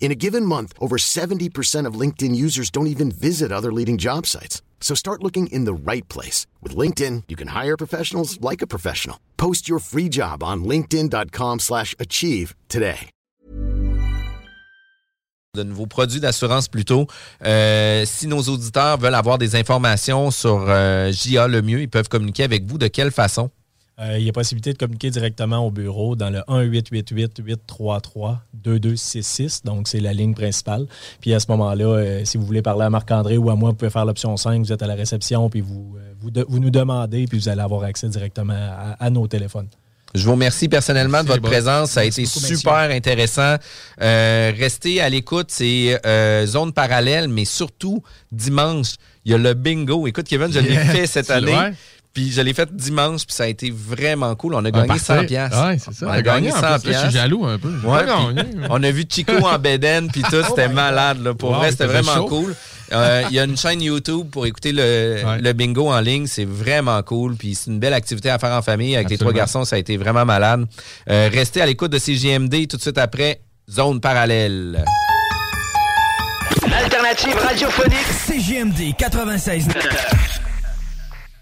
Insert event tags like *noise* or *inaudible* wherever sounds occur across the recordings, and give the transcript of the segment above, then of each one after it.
In a given month, over 70% of LinkedIn users don't even visit other leading job sites. So start looking in the right place. With LinkedIn, you can hire professionals like a professional. Post your free job on linkedin.com slash achieve today. de nouveaux produits d'assurance plutôt. Euh, si nos auditeurs veulent avoir des informations sur euh, JA le mieux, ils peuvent communiquer avec vous de quelle façon? Euh, il y a possibilité de communiquer directement au bureau dans le 1-888-833-2266. Donc, c'est la ligne principale. Puis à ce moment-là, euh, si vous voulez parler à Marc-André ou à moi, vous pouvez faire l'option 5. Vous êtes à la réception, puis vous, euh, vous, de- vous nous demandez, puis vous allez avoir accès directement à, à nos téléphones. Je vous remercie personnellement de votre présence. Ça a été beaucoup, super intéressant. Euh, restez à l'écoute. C'est euh, zone parallèle, mais surtout dimanche, il y a le bingo. Écoute, Kevin, je l'ai Yeah. fait cette année. Puis je l'ai fait dimanche, puis ça a été vraiment cool. On a Ah, gagné parfait. 100 piastres. Ouais, c'est ça. On On a gagné gagné en 100 plus. Là, je suis jaloux un peu. Ouais, puis on a vu Chico en Beden, puis tout, *laughs* c'était malade. Là. Pour Wow, vrai, c'était vraiment chaud. cool. Euh, Il y a une chaîne YouTube pour écouter le, le bingo en ligne. C'est vraiment cool. Puis c'est une belle activité à faire en famille. Avec les trois garçons, ça a été vraiment malade. Euh, restez à l'écoute de CJMD tout de suite après Zone Parallèle. L'alternative radiophonique CGMD 96.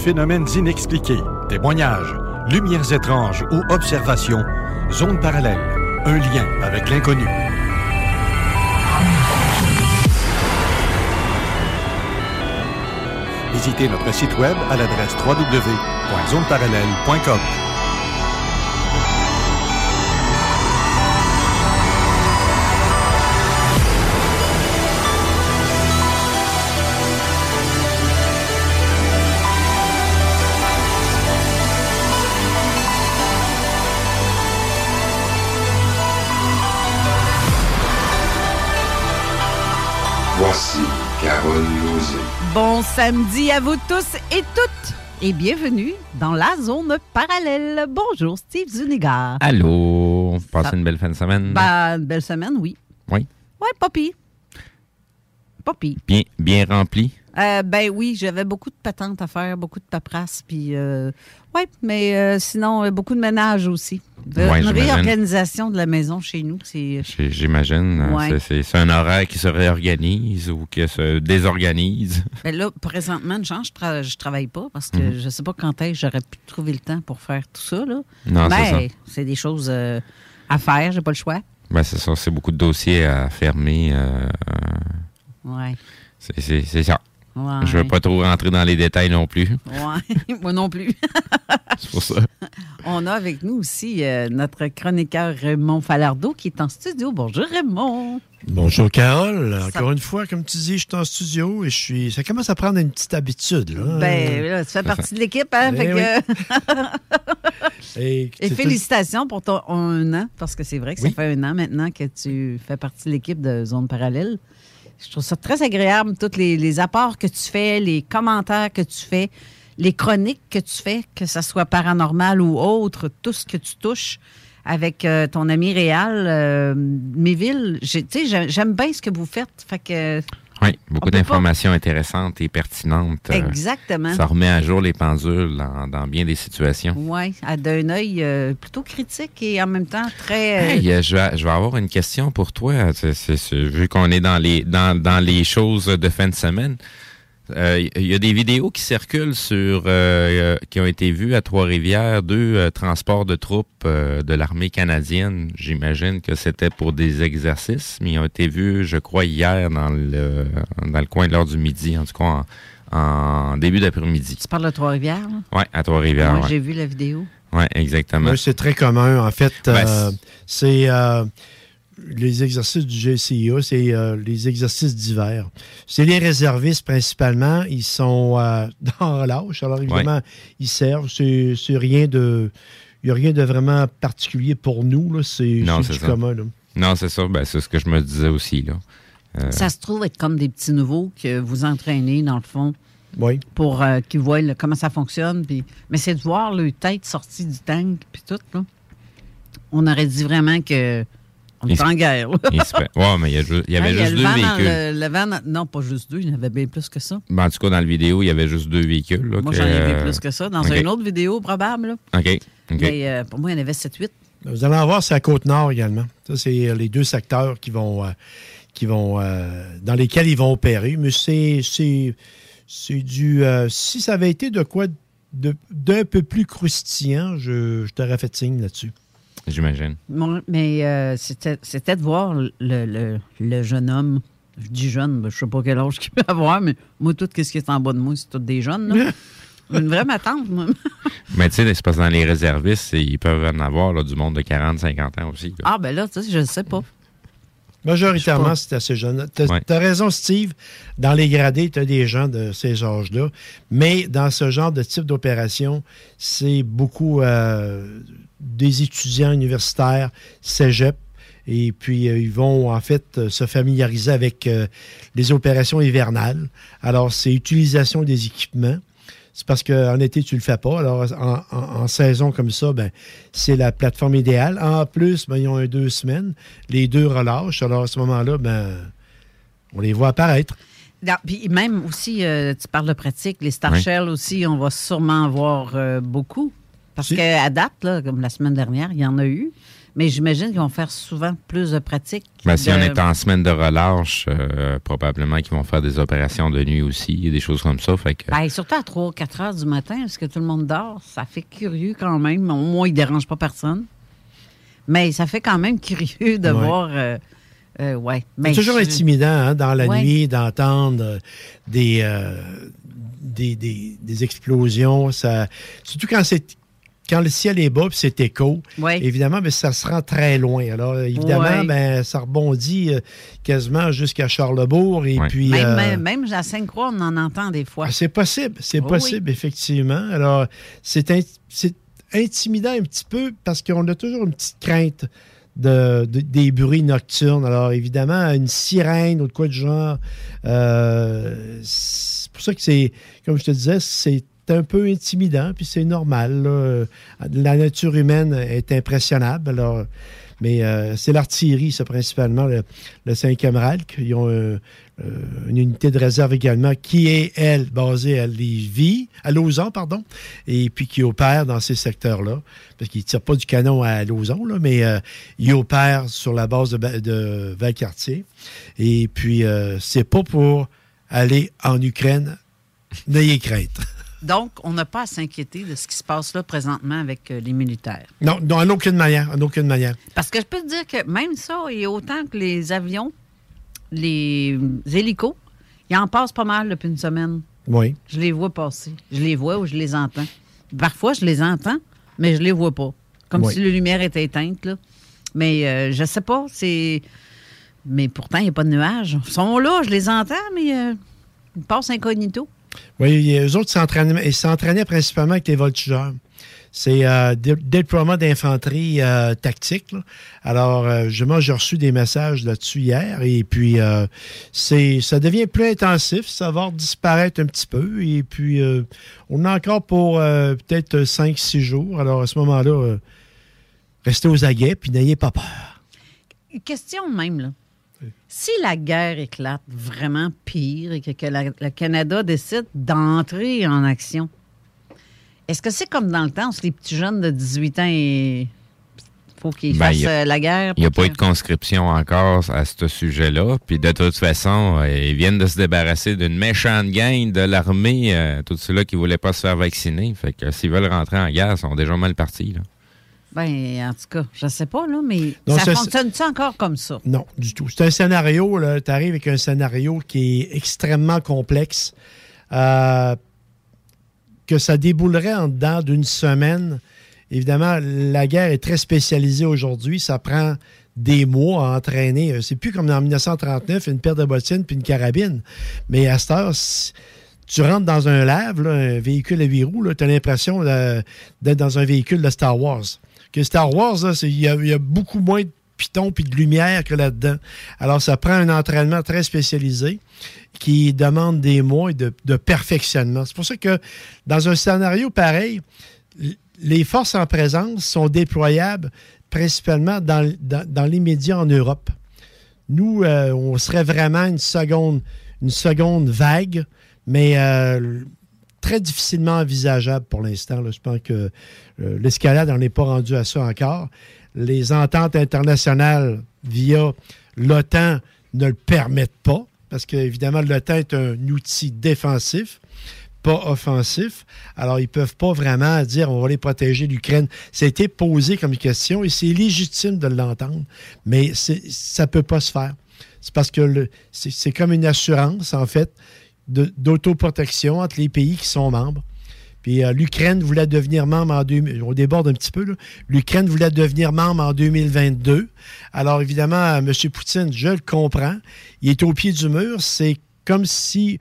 phénomènes inexpliqués, témoignages, lumières étranges ou observations, zone parallèle, un lien avec l'inconnu. Visitez notre site web à l'adresse www.zoneparallèle.com. Bon samedi à vous tous et toutes et bienvenue dans la zone parallèle. Bonjour Steve Zuniga. Allô, passez Ça- une belle fin de semaine. Bah, une belle semaine, oui. Oui. Pire. Pas pire. Bien, bien rempli. Euh, ben oui, j'avais beaucoup de patentes à faire, beaucoup de paperasse, puis euh, ouais, mais euh, sinon euh, beaucoup de ménage aussi. Ouais, une réorganisation de la maison chez nous, c'est J'imagine. hein, Ouais. c'est- un horaire qui se réorganise ou qui se désorganise. Ben là, présentement, je, tra- je travaille pas parce que Mhm. je sais pas quand est-ce que j'aurais pu trouver le temps pour faire tout ça. Là. Non, c'est Mais c'est des choses à faire, j'ai pas le choix. Ben, c'est ça, c'est beaucoup de dossiers à fermer. Ouais. c'est ça. Ouais. Je veux pas trop rentrer dans les détails non plus. Ouais, *laughs* moi non plus. *laughs* C'est pour ça. On a avec nous aussi euh, notre chroniqueur Raymond Falardeau qui est en studio. Bonjour Raymond. Bonjour Carole. Encore une fois, comme tu dis, je suis en studio et je suis. Ça commence à prendre une petite habitude. Là. Ben, là, tu fais partie de l'équipe, hein? Eh fait que- *laughs* Et, félicitations pour ton un an, parce que c'est vrai que ça fait un an maintenant que tu fais partie de l'équipe de Zone Parallèle. Je trouve ça très agréable, tous les, apports que tu fais, les commentaires que tu fais, les chroniques que tu fais, que ce soit paranormal ou autre, tout ce que tu touches avec euh, ton ami Réal, euh, Méville. Tu sais, j'ai- j'aime bien ce que vous faites. Fait Oui, beaucoup pas- d'informations intéressantes et pertinentes. euh, Exactement. Ça remet à jour les pendules dans, dans bien des situations. Oui, à d'un œil euh, plutôt critique et en même temps très. euh, Hey, euh, je, vais, je vais avoir une question pour toi. Vu qu'on est dans les, dans, dans les choses de fin de semaine, euh, il y a des vidéos qui circulent sur euh, euh, qui ont été vues à Trois-Rivières, deux euh, transports de troupes euh, de l'armée canadienne. J'imagine que c'était pour des exercices, mais ils ont été vus, je crois, hier dans le dans le coin de l'heure du midi, en tout cas en, en début d'après-midi. Tu parles de Trois-Rivières, là? Ouais, à Trois-Rivières. Moi, ouais. j'ai vu la vidéo. Ouais, exactement. Oui, c'est très commun. En fait, Ben, euh, c'est euh, les exercices du GCIA, c'est euh, les exercices d'hiver. C'est les réservistes principalement. Ils sont euh, *laughs* dans relâche. Alors, évidemment, ils servent. C'est rien de. Il n'y a rien de vraiment particulier pour nous. C'est Non, c'est c'est du ça. commun. là. Non, c'est ça. Ben, c'est ce que je me disais aussi là. Euh, Ça se trouve être comme des petits nouveaux que vous entraînez, dans le fond, Oui. pour euh, qu'ils voient là, comment ça fonctionne. Puis... Mais c'est de voir leur tête sortie du tank, puis tout. Là. On aurait dit vraiment que. On Il est en guerre. il se fait- Ouais, mais il y, a ju- il y avait juste le deux véhicules. le- le vent dans- Non, pas juste deux, il y en avait bien plus que ça. Ben, en tout cas, dans la vidéo, il y avait juste deux véhicules. là, Moi, que- j'en ai vu plus que ça. Dans une autre vidéo, probable. là. OK. Mais euh, pour moi, il y en avait 7-8. Vous allez en voir, c'est à Côte-Nord également. Ça, c'est euh, les deux secteurs qui vont, euh, qui vont, euh, dans lesquels ils vont opérer. Mais c'est, c'est, c'est du. euh, si ça avait été de quoi de- d'un peu plus croustillant, je, je t'aurais fait signe là-dessus. J'imagine. Mon- mais euh, c'était c'était de voir le, le- le jeune homme. Je dis jeune, ben, je sais pas quel âge qu'il peut avoir, mais moi, tout ce qui est en bas de moi, c'est tous des jeunes. là. *laughs* Une vraie matante, moi. *laughs* Mais tu sais, c'est parce que dans les réservistes, ils peuvent en avoir là, du monde de 40, 50 ans aussi. là. Ah, ben là, tu sais, je ne sais pas. Majoritairement, c'est assez jeune. Tu as, Ouais. raison, Steve. Dans les gradés, tu as des gens de ces âges-là. Mais dans ce genre de type d'opération, c'est beaucoup euh, des étudiants universitaires, cégep. Et puis, euh, ils vont en fait euh, se familiariser avec euh, les opérations hivernales. Alors, c'est utilisation des équipements. C'est parce qu'en été, tu le fais pas. Alors, en, en- en saison comme ça, ben, c'est la plateforme idéale. En plus, ben, ils ont un deux semaines. Les deux relâchent. Alors, à ce moment-là, ben, on les voit apparaître. Non, Puis même aussi, euh, tu parles de pratique, les Star Oui. Shell aussi, on va sûrement en voir euh, beaucoup. Parce Si. qu'à date, là, comme la semaine dernière, il y en a eu. Mais j'imagine qu'ils vont faire souvent plus de pratiques. Ben, si de- on est en semaine de relâche, euh, probablement qu'ils vont faire des opérations de nuit aussi, et des choses comme ça. Fait que, Ben, surtout à 3 4 heures du matin, parce que tout le monde dort. Ça fait curieux quand même. Au moins, il ne dérange pas personne. Mais ça fait quand même curieux de Ouais. voir. euh, euh, ouais. Ben, C'est toujours je- intimidant hein, dans la Ouais. nuit d'entendre des, euh, des, des- des explosions. Ça, surtout quand c'est quand le ciel est bas puis c'est écho. Évidemment, ben, ça se rend très loin. Alors, évidemment, ben, ça rebondit euh, quasiment jusqu'à Charlebourg. Et puis, Même, euh, même, même à Sainte-Croix, on en entend des fois. ah, C'est possible, c'est Oh possible, effectivement. Alors, c'est in- c'est intimidant un petit peu parce qu'on a toujours une petite crainte de, de- des bruits nocturnes. Alors, évidemment, une sirène ou de quoi de genre, euh, c'est pour ça que c'est, comme je te disais, c'est un peu intimidant, puis c'est normal. La nature humaine est impressionnable. Alors, mais euh, c'est l'artillerie, ça, principalement, le, le 5e RALC. Ils ont euh, euh, une unité de réserve également qui est, elle, basée à Lévis, à Lausanne, pardon, et puis qui opère dans ces secteurs-là. Parce qu'ils ne tirent pas du canon à Lausanne, là, mais ils opèrent sur la base de, de Valcartier. Et puis, c'est pas pour aller en Ukraine. N'ayez crainte. Donc, on n'a pas à s'inquiéter de ce qui se passe là présentement avec euh, les militaires. Non, non, en aucune manière. En aucune manière. Parce que je peux te dire que même ça, et autant que les avions, les hélicos, ils en passent pas mal depuis une semaine. Oui. Je les vois passer. Je les vois ou je les entends. Parfois, je les entends, mais je les vois pas. Comme Oui. si la lumière était éteinte. Là. Mais euh, je sais pas, c'est. Mais pourtant, il n'y a pas de nuages. Ils sont là, je les entends, mais euh, ils passent incognito. Oui, eux autres s'entraînaient, principalement avec les voltigeurs. C'est euh, dé- déploiement d'infanterie euh, tactique. Alors, euh, justement, j'ai reçu des messages là-dessus hier et puis euh, ça devient plus intensif, ça va disparaître un petit peu et puis on a encore pour peut-être 5-6 jours. Alors, à ce moment-là, restez aux aguets puis n'ayez pas peur. Question même, là. Si la guerre éclate vraiment pire et que, que la- le Canada décide d'entrer en action, est-ce que c'est comme dans le temps où les petits jeunes de 18 ans, il faut qu'ils Ben, fassent a- euh, la guerre? Il n'y a pas eu de conscription encore à ce sujet-là. Puis de toute façon, euh, ils viennent de se débarrasser d'une méchante gang de l'armée, euh, tous ceux-là qui ne voulaient pas se faire vacciner. Fait que s'ils veulent rentrer en guerre, ils sont déjà mal partis. Là. Ben, en tout cas, je sais pas, là, mais ça fonctionne-tu encore comme ça? Non, du tout. C'est un scénario, tu arrives avec un scénario qui est extrêmement complexe, euh, que ça déboulerait en dedans d'une semaine. Évidemment, la guerre est très spécialisée aujourd'hui. Ça prend des mois à entraîner. Euh, C'est plus comme en 1939, une paire de bottines puis une carabine. Mais à cette heure, tu rentres dans un lave, là, un véhicule à huit roues, tu as l'impression de- d'être dans un véhicule de Star Wars. Que Star Wars, il y, a- beaucoup moins de pitons puis de lumière que là-dedans. Alors, ça prend un entraînement très spécialisé qui demande des mois de, perfectionnement. C'est pour ça que dans un scénario pareil, les forces en présence sont déployables principalement dans, dans, dans les médias en Europe. Nous, euh, on serait vraiment une seconde, une seconde vague, mais euh, très difficilement envisageable pour l'instant. Je pense que euh, l'escalade n'en est pas rendue à ça encore. Les ententes internationales via l'OTAN ne le permettent pas, parce qu'évidemment, l'OTAN est un outil défensif pas offensif. Alors, ils ne peuvent pas vraiment dire on va les protéger l'Ukraine. Ça a été posé comme question et c'est légitime de l'entendre, mais ça ne peut pas se faire. C'est parce que c'est comme une assurance, en fait, d'autoprotection entre les pays qui sont membres. Puis euh, l'Ukraine voulait devenir membre en 2000. On déborde un petit peu, là. L'Ukraine voulait devenir membre en 2022. Alors évidemment, M. Poutine, je le comprends. Il est au pied du mur. C'est comme si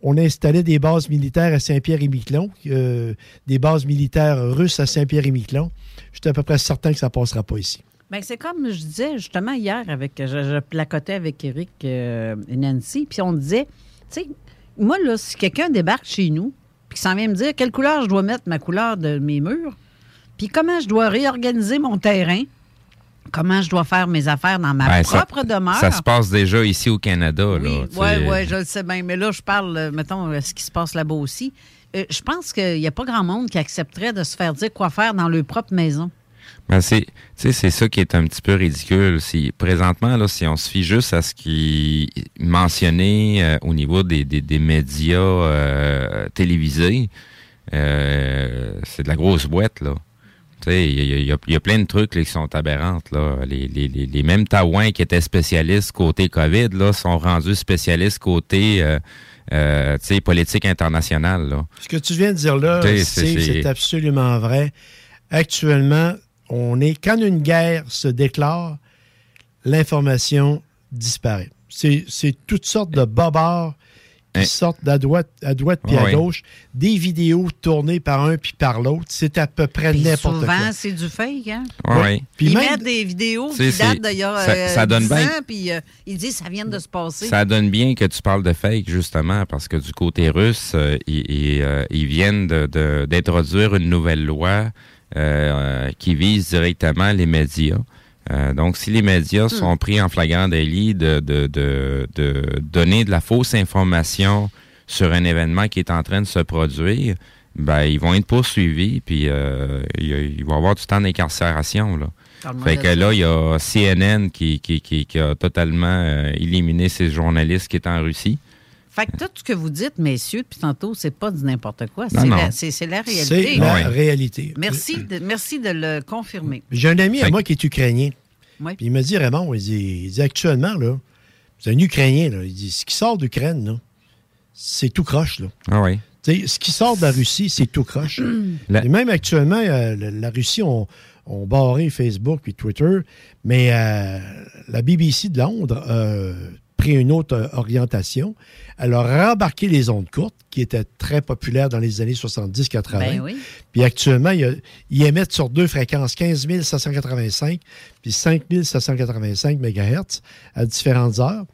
on installait des bases militaires à Saint-Pierre-et-Miquelon, euh, des bases militaires russes à Saint-Pierre-et-Miquelon. Je suis à peu près certain que ça ne passera pas ici. Ben, c'est comme je disais justement hier avec je, placotais avec Eric euh, et Nancy, puis on disait, tu sais, moi là, si quelqu'un débarque chez nous, puis qu'il s'en vient me dire quelle couleur je dois mettre ma couleur de mes murs, puis comment je dois réorganiser mon terrain, comment je dois faire mes affaires dans ma Ben, ça- propre demeure. Ça se passe déjà ici au Canada. Oui, oui, je le sais bien. Mais là, je parle, euh, mettons, euh, ce qui se passe là-bas aussi. Euh, je pense qu'il n'y a pas grand monde qui accepterait de se faire dire quoi faire dans leur propre maison. Ben, c'est, tu sais, c'est ça qui est un petit peu ridicule. Si, présentement, là, si on se fie juste à ce qui est mentionné euh, au niveau des, des, des médias euh, télévisés, euh, c'est de la grosse boîte, là. Tu sais, il y, y y a plein de trucs là, qui sont aberrantes. Là. Les, les, les, les mêmes Taouins qui étaient spécialistes côté COVID là, sont rendus spécialistes côté euh, euh, tu sais, politique internationale. Là. Ce que tu viens de dire là, c'est absolument vrai. Actuellement, on est quand une guerre se déclare, l'information disparaît. C'est toutes sortes de bobards qui Hein? sortent à droite, à droite puis à oui. gauche, des vidéos tournées par un puis par l'autre. C'est à peu près n'importe souvent, quoi. c'est du fake, hein? Puis ils même- mettent des vidéos qui datent d'ailleurs ça- euh, ça donne 10 bien- ans, puis euh, ils disent ça vient de se passer. Ça donne bien que tu parles de fake, justement, parce que du côté russe, euh, ils, ils, euh, ils viennent de- de- d'introduire une nouvelle loi euh, qui vise directement les médias. Euh, donc, si les médias sont pris en flagrant délit de, de, de, de donner de la fausse information sur un événement qui est en train de se produire, ben, ils vont être poursuivis, puis euh, il, va y avoir du temps d'incarcération. Là. Parle-moi Fait que là, il y a CNN qui, qui, qui, qui a totalement euh, éliminé ces journalistes qui étaient en Russie. Fait que tout ce que vous dites, messieurs, depuis tantôt, c'est pas du n'importe quoi. Non, C'est non. la, c'est- c'est la C'est réalité. la réalité. Merci de, merci de le confirmer. J'ai un ami à moi qui est ukrainien. Oui. Puis il me dit, Raymond, il dit, il dit, actuellement, là, c'est un Ukrainien, là, il dit, ce qui sort d'Ukraine, là, c'est tout croche, là. Ah oui. Tu sais, ce qui sort de la Russie, c'est tout croche. *clears throat* La- Et même actuellement, euh, la, la Russie ont, ont barré Facebook et Twitter, mais euh, la BBC de Londres a pris une autre euh, orientation. Elle a rembarqué les ondes courtes, qui étaient très populaires dans les années 70-80. Ben oui. Puis actuellement, il ils émettent sur deux fréquences, 15 785 puis 5 785 MHz à différentes heures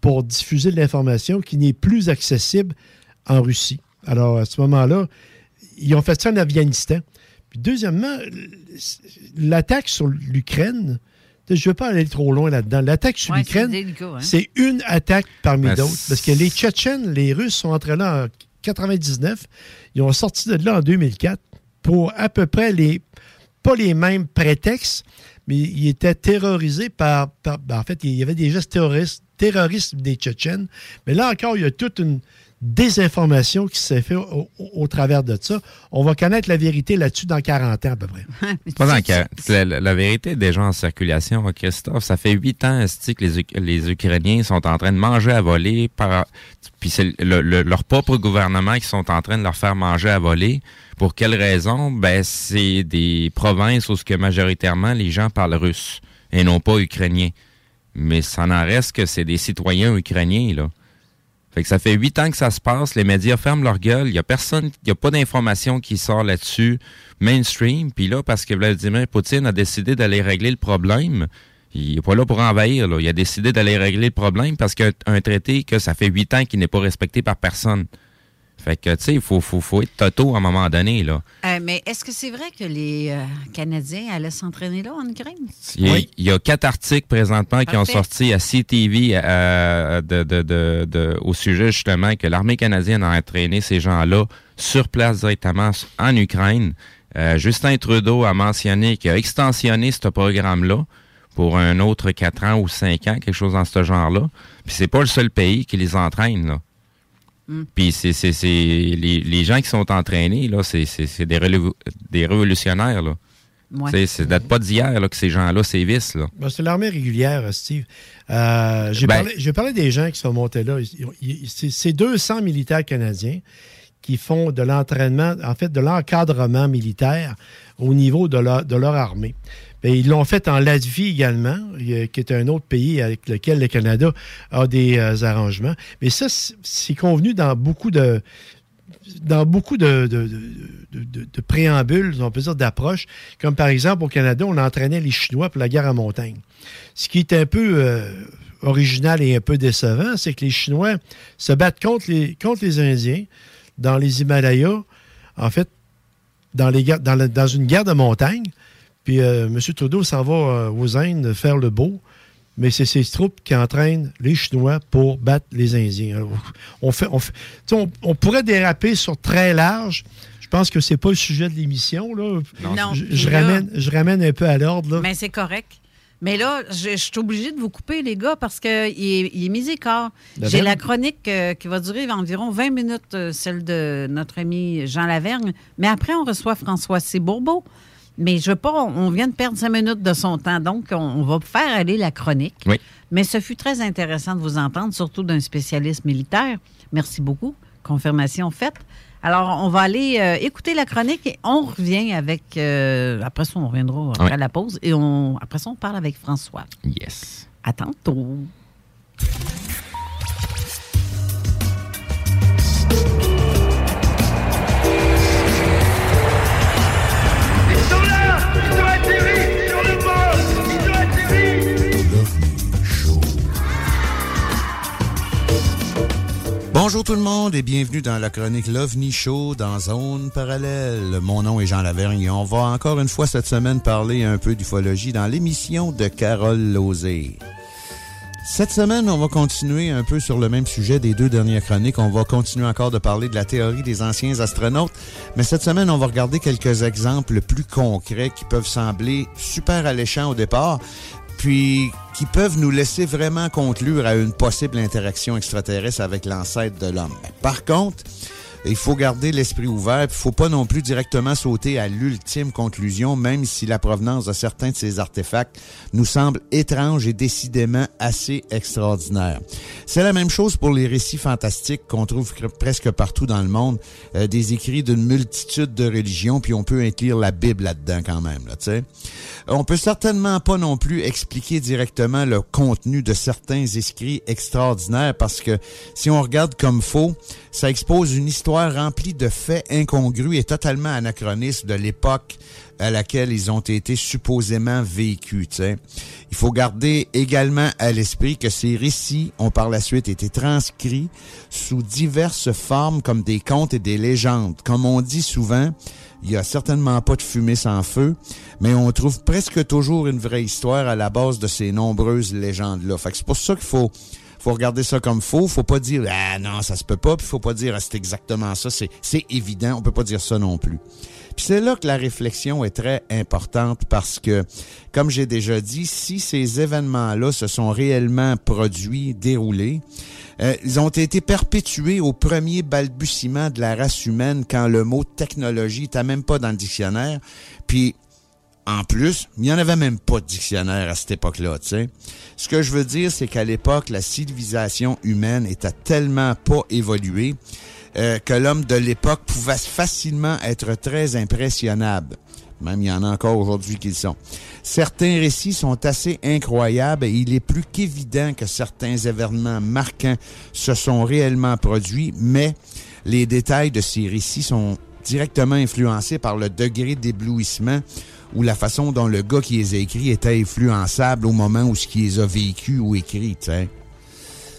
pour diffuser de l'information qui n'est plus accessible en Russie. Alors, à ce moment-là, ils ont fait ça en Afghanistan. Puis deuxièmement, l'attaque sur l'Ukraine je ne veux pas aller trop loin là-dedans. L'attaque sur Ouais, l'Ukraine, c'est hein. c'est une attaque parmi Ben, d'autres. Parce que les Tchétchènes, les Russes sont entrés là en 99. Ils ont sorti de là en 2004 pour à peu près les. Pas les mêmes prétextes, mais ils étaient terrorisés par. par- ben, en fait, il y avait des gestes terroristes, terroristes des Tchétchènes. Mais là encore, il y a toute une désinformation qui s'est faite au, au- au travers de ça. On va connaître la vérité là-dessus dans 40 ans à peu près. *laughs* Pas dans le- la, la- vérité est déjà en circulation, Christophe. Ça fait huit ans que les, Uk- les Ukrainiens sont en train de manger à voler par puis c'est le- le- leur propre gouvernement qui sont en train de leur faire manger à voler. Pour quelle raison? Ben, c'est des provinces où ce que majoritairement les gens parlent russe et non pas ukrainien. Mais ça n'en reste que c'est des citoyens ukrainiens, là. Fait que ça fait huit ans que ça se passe, les médias ferment leur gueule, il y a personne, il y a pas d'information qui sort là-dessus, mainstream, puis là, parce que Vladimir Poutine a décidé d'aller régler le problème, il est pas là pour envahir, il a décidé d'aller régler le problème parce qu'il y a un traité que ça fait huit ans qu'il n'est pas respecté par personne. Fait que, tu sais, il faut, faut, faut être toto à un moment donné, là. Euh, mais est-ce que c'est vrai que les euh, Canadiens allaient s'entraîner là en Ukraine? Il y, a, il y a quatre articles présentement qui ont sorti à CTV euh, de, de- de- de- au sujet justement que l'armée canadienne a entraîné ces gens-là sur place directement en Ukraine. Euh, Justin Trudeau a mentionné qu'il a extensionné ce programme-là pour un autre quatre ans ou cinq ans, quelque chose dans ce genre-là. Puis c'est pas le seul pays qui les entraîne, là. Mm. Puis c'est, c'est, c'est les, les gens qui sont entraînés, là, c'est, c'est, c'est des, des révolutionnaires, là. Ouais. C'est, c'est date pas d'hier là, que ces gens-là sévissent, là. Ben, c'est l'armée régulière, Steve. Euh, j'ai, Ben- parlé, j'ai parlé des gens qui sont montés là. C'est 200 militaires canadiens qui font de l'entraînement, en fait, de l'encadrement militaire au niveau de leur, de leur armée. Ben, ils l'ont fait en Latvie également, qui est un autre pays avec lequel le Canada a des euh, arrangements. Mais ça, c'est- convenu dans beaucoup de dans beaucoup de, préambules, on peut dire d'approches, comme par exemple au Canada, on entraînait les Chinois pour la guerre en montagne. Ce qui est un peu euh, original et un peu décevant, c'est que les Chinois se battent contre les, contre les Indiens dans les Himalayas, en fait, dans, les, dans une guerre de montagne. Puis euh, M. Trudeau s'en va euh, aux Indes faire le beau, mais c'est ses troupes qui entraînent les Chinois pour battre les Indiens. Alors, on, fait, on, fait- tu sais, on- on pourrait déraper sur très large. Je pense que c'est pas le sujet de l'émission. Là. Non, je, puis je là- ramène, je ramène un peu à l'ordre. Mais c'est correct. Mais là, je, je suis obligée de vous couper, les gars, parce qu'il est, il est mis écart. La J'ai la chronique euh, qui va durer environ 20 minutes, euh, celle de notre ami Jean Lavergne. Mais après, on reçoit François C. Bourbeau. Mais je veux pas, on vient de perdre 5 minutes de son temps. Donc, on, on va faire aller la chronique. Oui. Mais ce fut très intéressant de vous entendre, surtout d'un spécialiste militaire. Merci beaucoup. Confirmation faite. Alors, on va aller euh, écouter la chronique et on revient avec. euh, après ça, on reviendra après Oui. la pause et on, après ça, on parle avec François. Yes. À tantôt. Bonjour tout le monde et bienvenue dans la chronique l'OVNI Show dans Zone Parallèle. Mon nom est Jean Lavergne et on va encore une fois cette semaine parler un peu d'ufologie dans l'émission de Carole Lozé. Cette semaine, on va continuer un peu sur le même sujet des deux dernières chroniques. On va continuer encore de parler de la théorie des anciens astronautes, mais cette semaine, on va regarder quelques exemples plus concrets qui peuvent sembler super alléchants au départ, puis qui peuvent nous laisser vraiment conclure à une possible interaction extraterrestre avec l'ancêtre de l'homme. Par contre, il faut garder l'esprit ouvert, il faut pas non plus directement sauter à l'ultime conclusion, même si la provenance de certains de ces artefacts nous semble étrange et décidément assez extraordinaire. C'est la même chose pour les récits fantastiques qu'on trouve presque partout dans le monde, euh, des écrits d'une multitude de religions, puis on peut inclure la Bible là-dedans quand même, là. On peut certainement pas non plus expliquer directement le contenu de certains écrits extraordinaires parce que si on regarde comme faux, ça expose une histoire remplie de faits incongrus et totalement anachronistes de l'époque à laquelle ils ont été supposément vécus. Il faut garder également à l'esprit que ces récits ont par la suite été transcrits sous diverses formes comme des contes et des légendes. Comme on dit souvent, il y a certainement pas de fumée sans feu, mais on trouve presque toujours une vraie histoire à la base de ces nombreuses légendes-là. C'est pour ça qu'il faut faut regarder ça comme faux. Faut pas dire ah non ça se peut pas. Puis faut pas dire ah, c'est exactement ça. C'est c'est évident. On peut pas dire ça non plus. Puis c'est là que la réflexion est très importante parce que, comme j'ai déjà dit, si ces événements-là se sont réellement produits, déroulés, euh, ils ont été perpétués au premier balbutiement de la race humaine quand le mot technologie n'était même pas dans le dictionnaire. Puis en plus, il n'y en avait même pas de dictionnaire à cette époque-là, tu sais. Ce que je veux dire, c'est qu'à l'époque, la civilisation humaine était tellement pas évoluée euh, que l'homme de l'époque pouvait facilement être très impressionnable. Même il y en a encore aujourd'hui qui le sont. Certains récits sont assez incroyables et il est plus qu'évident que certains événements marquants se sont réellement produits, mais les détails de ces récits sont directement influencés par le degré d'éblouissement ou la façon dont le gars qui les a écrits était influençable au moment où ce qu'il a vécu ou écrit,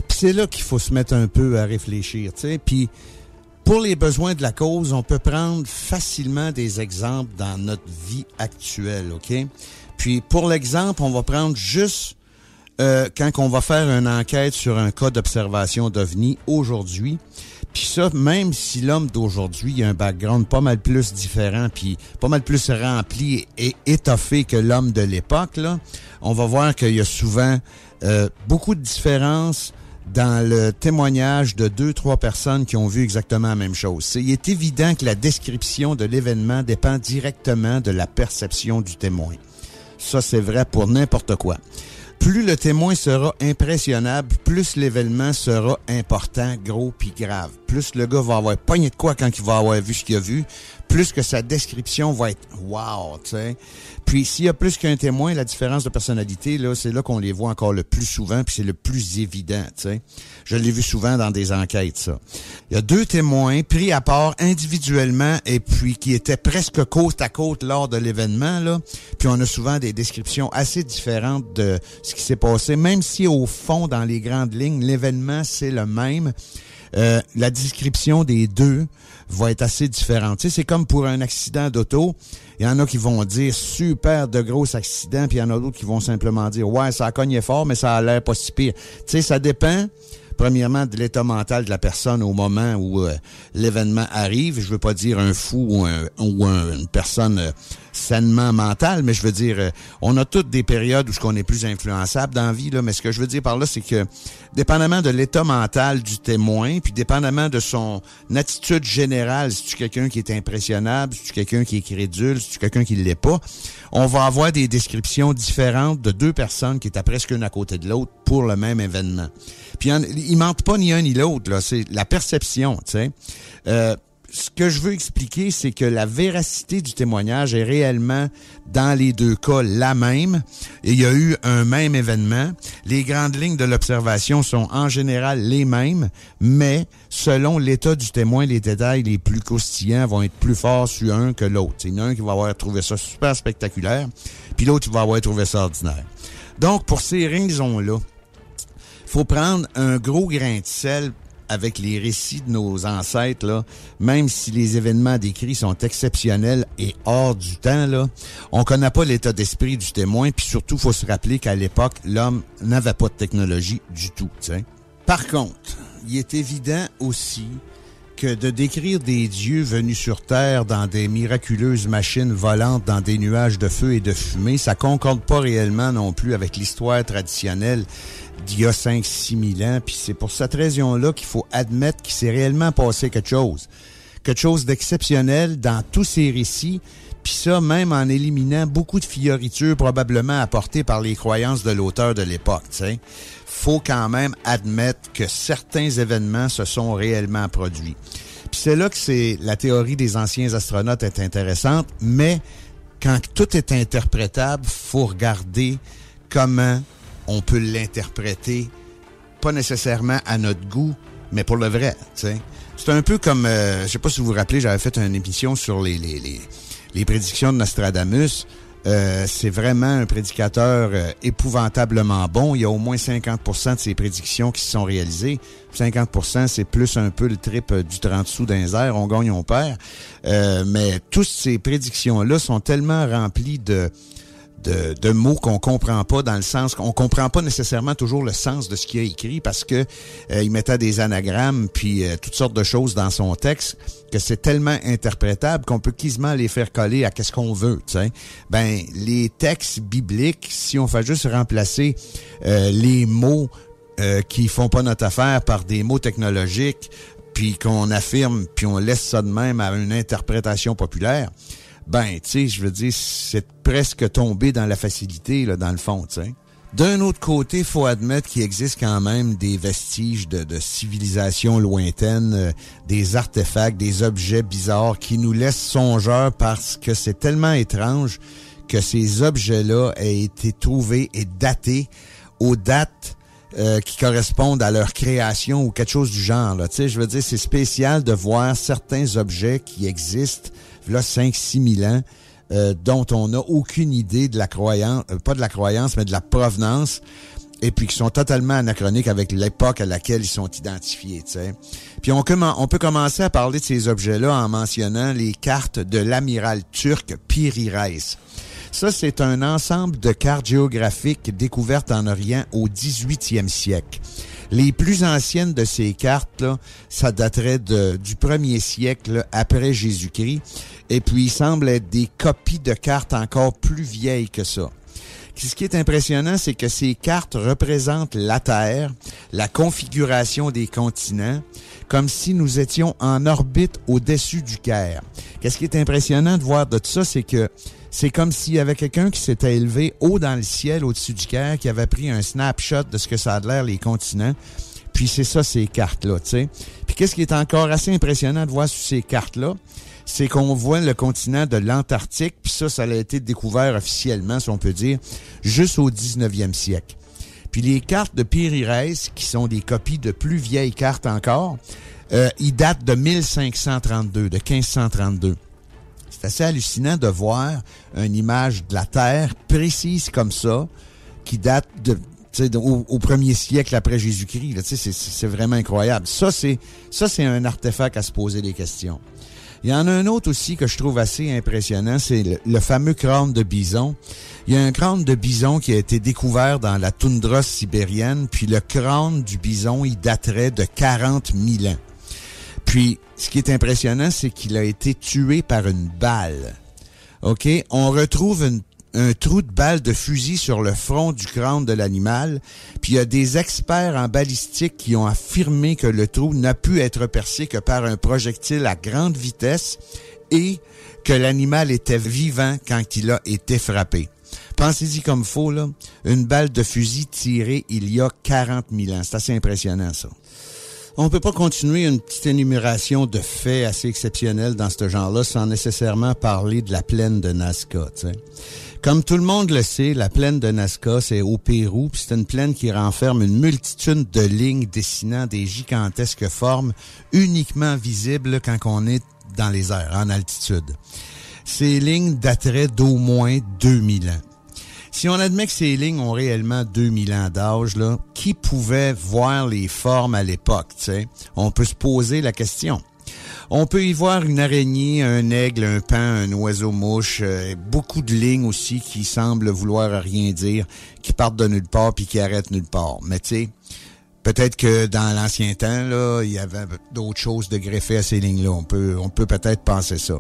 c'est là qu'il faut se mettre un peu à réfléchir, tu. Puis pour les besoins de la cause, on peut prendre facilement des exemples dans notre vie actuelle, OK? Puis pour l'exemple, on va prendre juste euh, quand on va faire une enquête sur un cas d'observation d'OVNI aujourd'hui. Puis ça, même si l'homme d'aujourd'hui a un background pas mal plus différent, puis pas mal plus rempli et étoffé que l'homme de l'époque, là, on va voir qu'il y a souvent euh, beaucoup de différences dans le témoignage de deux, trois personnes qui ont vu exactement la même chose. Il est évident que la description de l'événement dépend directement de la perception du témoin. Ça, c'est vrai pour n'importe quoi. Plus le témoin sera impressionnable, plus l'événement sera important, gros puis grave. Plus le gars va avoir pogné de quoi quand il va avoir vu ce qu'il a vu, plus que sa description va être wow, tu sais. Puis s'il y a plus qu'un témoin, la différence de personnalité, là, c'est là qu'on les voit encore le plus souvent, puis c'est le plus évident, tu sais. Je l'ai vu souvent dans des enquêtes, ça. Il y a deux témoins pris à part individuellement et puis qui étaient presque côte à côte lors de l'événement, là. Puis on a souvent des descriptions assez différentes de ce qui s'est passé, même si au fond, dans les grandes lignes, l'événement, c'est le même. Euh, la description des deux va être assez différente. Tu sais, c'est comme pour un accident d'auto. Il y en a qui vont dire super de gros accident, puis il y en a d'autres qui vont simplement dire ouais, ça a cogné fort, mais ça a l'air pas si pire. Tu sais, ça dépend. Premièrement, de l'état mental de la personne au moment où euh, l'événement arrive. Je veux pas dire un fou ou, un- ou un- une personne euh, sainement mentale, mais je veux dire, euh, on a toutes des périodes où ce qu'on est plus influençable dans la vie, là, mais ce que je veux dire par là, c'est que dépendamment de l'état mental du témoin, puis dépendamment de son attitude générale, si tu es quelqu'un qui est impressionnable, si tu es quelqu'un qui est crédule, si tu es quelqu'un qui ne l'est pas, on va avoir des descriptions différentes de deux personnes qui étaient presque une à côté de l'autre pour le même événement. Puis ils mentent pas ni un ni l'autre, là, c'est la perception, tu sais. Euh, ce que je veux expliquer, c'est que la véracité du témoignage est réellement, dans les deux cas, la même. Il y a eu un même événement. Les grandes lignes de l'observation sont en général les mêmes, mais selon l'état du témoin, les détails les plus croustillants vont être plus forts sur un que l'autre. Il y en a un qui va avoir trouvé ça super spectaculaire, puis l'autre qui va avoir trouvé ça ordinaire. Donc, pour ces raisons-là, faut prendre un gros grain de sel avec les récits de nos ancêtres, là, même si les événements décrits sont exceptionnels et hors du temps, là, on connaît pas l'état d'esprit du témoin, puis surtout, faut se rappeler qu'à l'époque, l'homme n'avait pas de technologie du tout. tu sais. Par contre, il est évident aussi que de décrire des dieux venus sur Terre dans des miraculeuses machines volantes dans des nuages de feu et de fumée, ça concorde pas réellement non plus avec l'histoire traditionnelle d'il y a 5-6 000 ans. Puis c'est pour cette raison-là qu'il faut admettre qu'il s'est réellement passé quelque chose. Quelque chose d'exceptionnel dans tous ces récits. Puis ça, même en éliminant beaucoup de fioritures probablement apportées par les croyances de l'auteur de l'époque. faut quand même admettre que certains événements se sont réellement produits. Puis c'est là que c'est la théorie des anciens astronautes est intéressante, mais quand tout est interprétable, faut regarder comment on peut l'interpréter, pas nécessairement à notre goût, mais pour le vrai. C'est un peu comme, euh, je sais pas si vous vous rappelez, j'avais fait une émission sur les, les, les, les prédictions de Nostradamus, euh, c'est vraiment un prédicateur euh, épouvantablement bon. Il y a au moins 50% de ses prédictions qui se sont réalisées. 50% c'est plus un peu le trip euh, du 30 sous d'un. On gagne, on perd. Mais toutes ces prédictions-là sont tellement remplies de de, de mots qu'on comprend pas dans le sens qu'on comprend pas nécessairement toujours le sens de ce qu'il a écrit parce que euh, il mettait des anagrammes puis euh, toutes sortes de choses dans son texte que c'est tellement interprétable qu'on peut quasiment les faire coller à qu'est-ce qu'on veut, tu sais. Ben les textes bibliques, si on fait juste remplacer euh, les mots euh, qui font pas notre affaire par des mots technologiques puis qu'on affirme puis on laisse ça de même à une interprétation populaire, ben, tu sais, je veux dire, c'est presque tombé dans la facilité, là, dans le fond, tu sais. D'un autre côté, faut admettre qu'il existe quand même des vestiges de, de civilisation lointaine, euh, des artefacts, des objets bizarres qui nous laissent songeurs parce que c'est tellement étrange que ces objets-là aient été trouvés et datés aux dates euh, qui correspondent à leur création ou quelque chose du genre. Là. Tu sais, je veux dire, c'est spécial de voir certains objets qui existent là 5-6 000 ans, euh, dont on n'a aucune idée de la croyance, euh, pas de la croyance, mais de la provenance, et puis qui sont totalement anachroniques avec l'époque à laquelle ils sont identifiés. sais. Puis on, on peut commencer à parler de ces objets-là en mentionnant les cartes de l'amiral turc Piri Reis. Ça, c'est un ensemble de cartes géographiques découvertes en Orient au 18e siècle. Les plus anciennes de ces cartes-là, ça daterait du premier siècle après Jésus-Christ. Et puis, il semble être des copies de cartes encore plus vieilles que ça. Ce qui est impressionnant, c'est que ces cartes représentent la Terre, la configuration des continents, comme si nous étions en orbite au-dessus du Caire. Qu'est-ce qui est impressionnant de voir de tout ça, c'est que c'est comme s'il y avait quelqu'un qui s'était élevé haut dans le ciel au-dessus du Caire, qui avait pris un snapshot de ce que ça a l'air les continents. Puis c'est ça, ces cartes-là, tu sais. Puis qu'est-ce qui est encore assez impressionnant de voir sur ces cartes-là, c'est qu'on voit le continent de l'Antarctique, puis ça, ça a été découvert officiellement, si on peut dire, juste au 19e siècle. Puis les cartes de Piri qui sont des copies de plus vieilles cartes encore, euh, ils datent de 1532, de 1532. C'est assez hallucinant de voir une image de la Terre précise comme ça, qui date au, premier siècle après Jésus-Christ. C'est vraiment incroyable. Ça, c'est ça, c'est un artefact à se poser des questions. Il y en a un autre aussi que je trouve assez impressionnant, c'est le, fameux crâne de bison. Il y a un crâne de bison qui a été découvert dans la toundra sibérienne, puis le crâne du bison, il daterait de 40 000 ans. Puis, ce qui est impressionnant, c'est qu'il a été tué par une balle. OK? On retrouve un trou de balle de fusil sur le front du crâne de l'animal, puis il y a des experts en balistique qui ont affirmé que le trou n'a pu être percé que par un projectile à grande vitesse et que l'animal était vivant quand il a été frappé. Pensez-y comme faux, là. Une balle de fusil tirée il y a 40 000 ans. C'est assez impressionnant, ça. On peut pas continuer une petite énumération de faits assez exceptionnels dans ce genre-là sans nécessairement parler de la plaine de Nazca. Comme tout le monde le sait, la plaine de Nazca, c'est au Pérou, c'est une plaine qui renferme une multitude de lignes dessinant des gigantesques formes uniquement visibles quand on est dans les airs, en altitude. Ces lignes dateraient d'au moins 2000 ans. Si on admet que ces lignes ont réellement 2000 ans d'âge, là, qui pouvait voir les formes à l'époque, On peut se poser la question. On peut y voir une araignée, un aigle, un pain, un oiseau-mouche, euh, beaucoup de lignes aussi qui semblent vouloir rien dire, qui partent de nulle part puis qui arrêtent nulle part. Mais tu peut-être que dans l'ancien temps, là, il y avait d'autres choses de greffer à ces lignes-là. On peut, on peut peut-être penser ça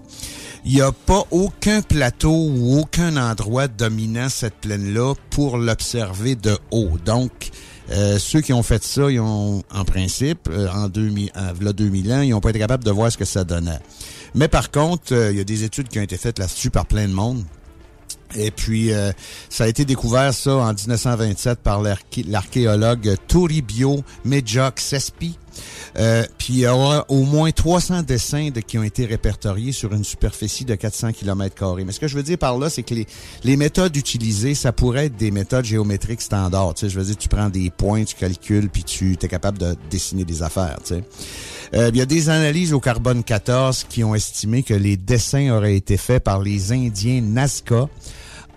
il n'y a pas aucun plateau ou aucun endroit dominant cette plaine-là pour l'observer de haut. Donc, euh, ceux qui ont fait ça, ils ont, en principe, euh, en 2000, là 2000 ans, ils n'ont pas été capables de voir ce que ça donnait. Mais par contre, euh, il y a des études qui ont été faites là-dessus par plein de monde. Et puis, ça a été découvert, ça, en 1927 par l'archéologue Toribio Medjok Sespi. Euh, puis il y aura au moins 300 dessins de- qui ont été répertoriés sur une superficie de 400 km. Mais ce que je veux dire par là, c'est que les, les méthodes utilisées, ça pourrait être des méthodes géométriques standards. Tu sais, je veux dire, tu prends des points, tu calcules, puis tu es capable de dessiner des affaires. Tu sais. Euh, il y a des analyses au carbone 14 qui ont estimé que les dessins auraient été faits par les Indiens Nazca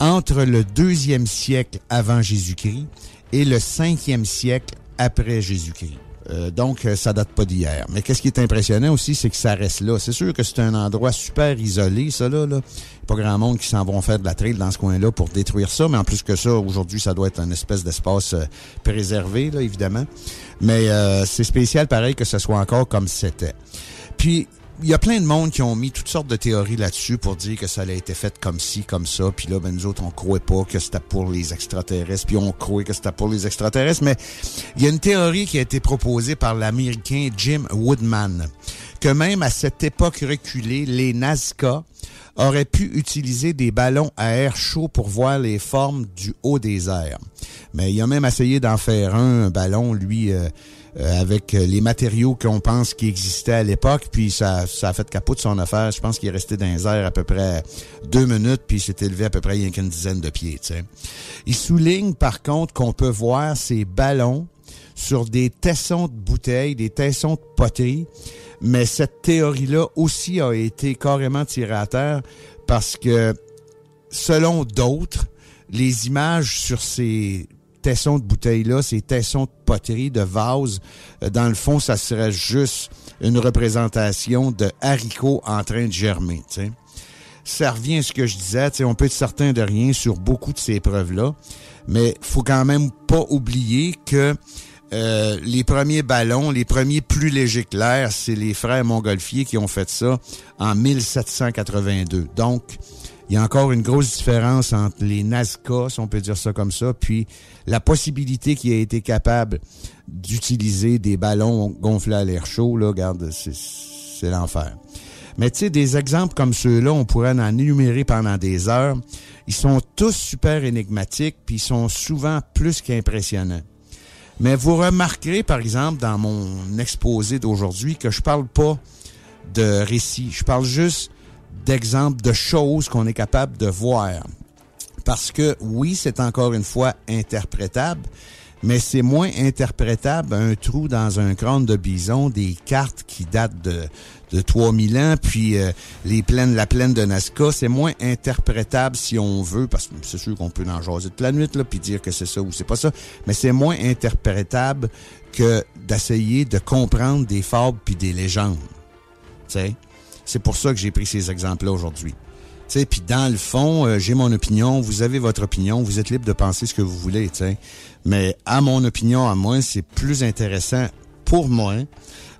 entre le deuxième siècle avant Jésus-Christ et le cinquième siècle après Jésus-Christ. Euh, donc, euh, ça date pas d'hier. Mais qu'est-ce qui est impressionnant aussi, c'est que ça reste là. C'est sûr que c'est un endroit super isolé, ça là. là. Pas grand monde qui s'en vont faire de la trail dans ce coin-là pour détruire ça. Mais en plus que ça, aujourd'hui, ça doit être un espèce d'espace euh, préservé, là, évidemment. Mais euh, c'est spécial, pareil, que ce soit encore comme c'était. Puis, il y a plein de monde qui ont mis toutes sortes de théories là-dessus pour dire que ça a été fait comme ci, comme ça. Puis là, ben, nous autres, on croyait pas que c'était pour les extraterrestres. Puis on croyait que c'était pour les extraterrestres. Mais il y a une théorie qui a été proposée par l'Américain Jim Woodman, que même à cette époque reculée, les Nazca auraient pu utiliser des ballons à air chaud pour voir les formes du haut des airs. Mais il a même essayé d'en faire un, un ballon, lui, euh, euh, avec euh, les matériaux qu'on pense qui existaient à l'époque, puis ça, ça a fait capot de son affaire. Je pense qu'il est resté dans les airs à peu près deux minutes, puis il s'est élevé à peu près rien qu'une dizaine de pieds. Il souligne par contre qu'on peut voir ces ballons sur des tessons de bouteilles, des tessons de poterie, mais cette théorie-là aussi a été carrément tirée à terre parce que, selon d'autres, les images sur ces tessons de bouteilles-là, ces tessons de poterie, de vases, euh, dans le fond, ça serait juste une représentation de haricots en train de germer. Ça revient à ce que je disais, on peut être certain de rien sur beaucoup de ces preuves-là, mais faut quand même pas oublier que euh, les premiers ballons, les premiers plus légers que l'air, c'est les frères Montgolfier qui ont fait ça en 1782. Donc, il y a encore une grosse différence entre les Nazca, si on peut dire ça comme ça, puis la possibilité qui a été capable d'utiliser des ballons gonflés à l'air chaud, là, regarde, c'est l'enfer. Mais tu sais, des exemples comme ceux-là, on pourrait en énumérer pendant des heures. Ils sont tous super énigmatiques, puis ils sont souvent plus qu'impressionnants. Mais vous remarquerez, par exemple, dans mon exposé d'aujourd'hui, que je parle pas de récits. Je parle juste d'exemples de choses qu'on est capable de voir. Parce que oui, c'est encore une fois interprétable, mais c'est moins interprétable un trou dans un crâne de bison, des cartes qui datent de, de 3000 ans, puis euh, les plaines, la plaine de Nazca, c'est moins interprétable si on veut, parce que c'est sûr qu'on peut en jaser toute la nuit, là, puis dire que c'est ça ou c'est pas ça, mais c'est moins interprétable que d'essayer de comprendre des fables puis des légendes. Tu? C'est pour ça que j'ai pris ces exemples-là aujourd'hui. Puis dans le fond, euh, j'ai mon opinion, vous avez votre opinion, vous êtes libre de penser ce que vous voulez. tu sais. Mais à mon opinion, à moi, c'est plus intéressant pour moi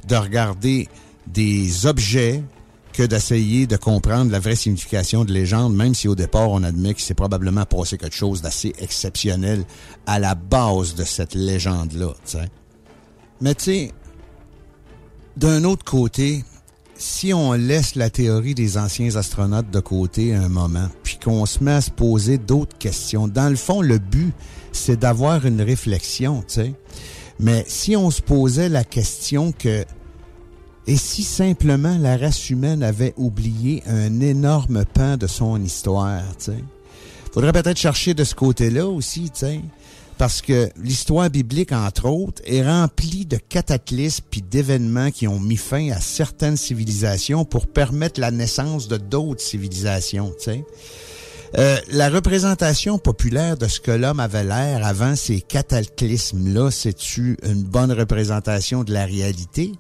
de regarder des objets que d'essayer de comprendre la vraie signification de légende, même si au départ, on admet qu'il s'est probablement passé quelque chose d'assez exceptionnel à la base de cette légende-là. Mais tu sais, d'un autre côté, si on laisse la théorie des anciens astronautes de côté un moment, puis qu'on se met à se poser d'autres questions, dans le fond, le but, c'est d'avoir une réflexion, tu sais. Mais si on se posait la question que, et si simplement la race humaine avait oublié un énorme pan de son histoire, tu sais? Faudrait peut-être chercher de ce côté-là aussi, tu sais. Parce que l'histoire biblique, entre autres, est remplie de cataclysmes puis d'événements qui ont mis fin à certaines civilisations pour permettre la naissance de d'autres civilisations. Euh, la représentation populaire de ce que l'homme avait l'air avant ces cataclysmes-là, c'est-tu une bonne représentation de la réalité?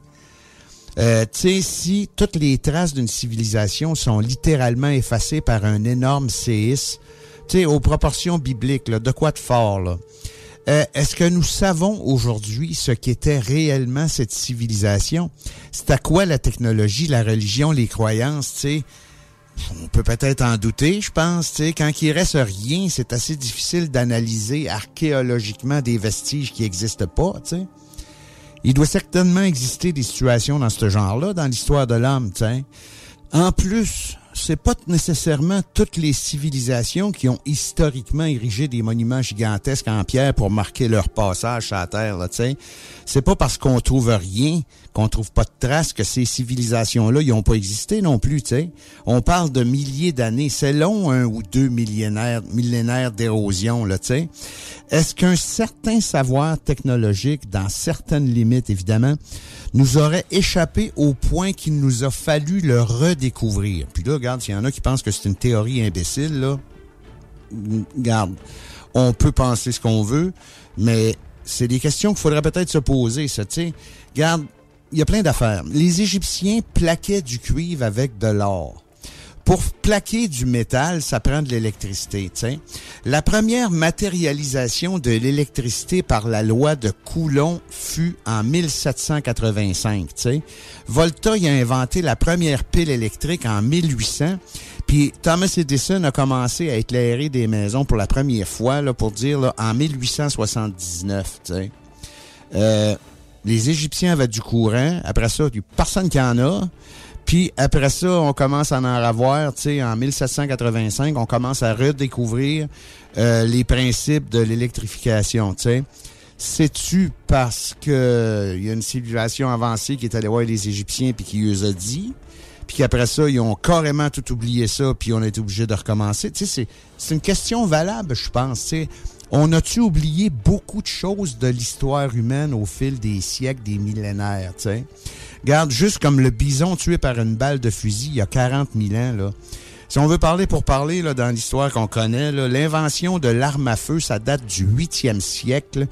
Euh, tu sais, si toutes les traces d'une civilisation sont littéralement effacées par un énorme séisme, tu sais, aux proportions bibliques, là, de quoi de fort, là? Euh, Est-ce que nous savons aujourd'hui ce qu'était réellement cette civilisation? C'est à quoi la technologie, la religion, les croyances, tu sais? On peut peut-être en douter, je pense. tu sais. Quand il reste rien, c'est assez difficile d'analyser archéologiquement des vestiges qui n'existent pas. tu. Il doit certainement exister des situations dans ce genre-là, dans l'histoire de l'homme. En plus, c'est pas nécessairement toutes les civilisations qui ont historiquement érigé des monuments gigantesques en pierre pour marquer leur passage sur la Terre, tu sais. C'est pas parce qu'on trouve rien, qu'on trouve pas de traces que ces civilisations-là, ils ont pas existé non plus, tu. On parle de milliers d'années. C'est long, un ou deux millénaires, d'érosion, là, tu. Est-ce qu'un certain savoir technologique, dans certaines limites, évidemment, nous aurait échappé au point qu'il nous a fallu le redécouvrir? Puis là, regarde, s'il y en a qui pensent que c'est une théorie imbécile, là, regarde, on peut penser ce qu'on veut, mais c'est des questions qu'il faudrait peut-être se poser, ça, tu sais. Regarde, il y a plein d'affaires. Les Égyptiens plaquaient du cuivre avec de l'or. Pour plaquer du métal, ça prend de l'électricité. tu. La première matérialisation de l'électricité par la loi de Coulomb fut en 1785. tu. Volta il a inventé la première pile électrique en 1800. Puis Thomas Edison a commencé à éclairer des maisons pour la première fois, là, pour dire en 1879. tu sais. Euh, les Égyptiens avaient du courant. Après ça, il personne qui en a. Puis après ça, on commence à en avoir, en 1785, on commence à redécouvrir euh, les principes de l'électrification, tu sais. C'est-tu parce que il y a une civilisation avancée qui est allée voir les Égyptiens puis qui eux a dit, puis qu'après ça, ils ont carrément tout oublié ça, puis on a été obligé de recommencer. Tu sais, c'est- une question valable, je pense. On a-tu oublié beaucoup de choses de l'histoire humaine au fil des siècles, des millénaires, tu sais? Regarde, juste comme le bison tué par une balle de fusil il y a 40 000 ans, là. Si on veut parler pour parler, là, dans l'histoire qu'on connaît, l'invention de l'arme à feu, ça date du 8e siècle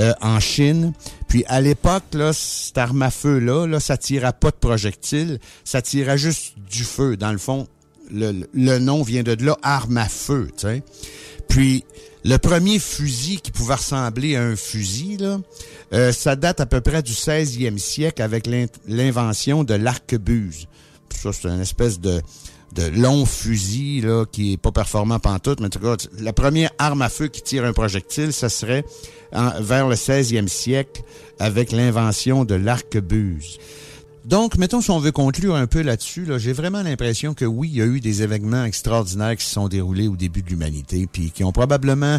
euh, en Chine. Puis à l'époque, là, cette arme à feu-là, là, ça tirait pas de projectiles, ça tirait juste du feu. Dans le fond, le, le- nom vient de là, arme à feu, tu. Puis le premier fusil qui pouvait ressembler à un fusil, là, euh, ça date à peu près du 16e siècle avec l'in- l'invention de l'arquebuse. Ça, c'est une espèce de, de long fusil là, qui est pas performant pantoute, mais en tout cas, la première arme à feu qui tire un projectile, ça serait vers le 16e siècle avec l'invention de l'arquebuse. Donc, mettons, si on veut conclure un peu là-dessus, là, j'ai vraiment l'impression que oui, il y a eu des événements extraordinaires qui se sont déroulés au début de l'humanité, puis qui ont probablement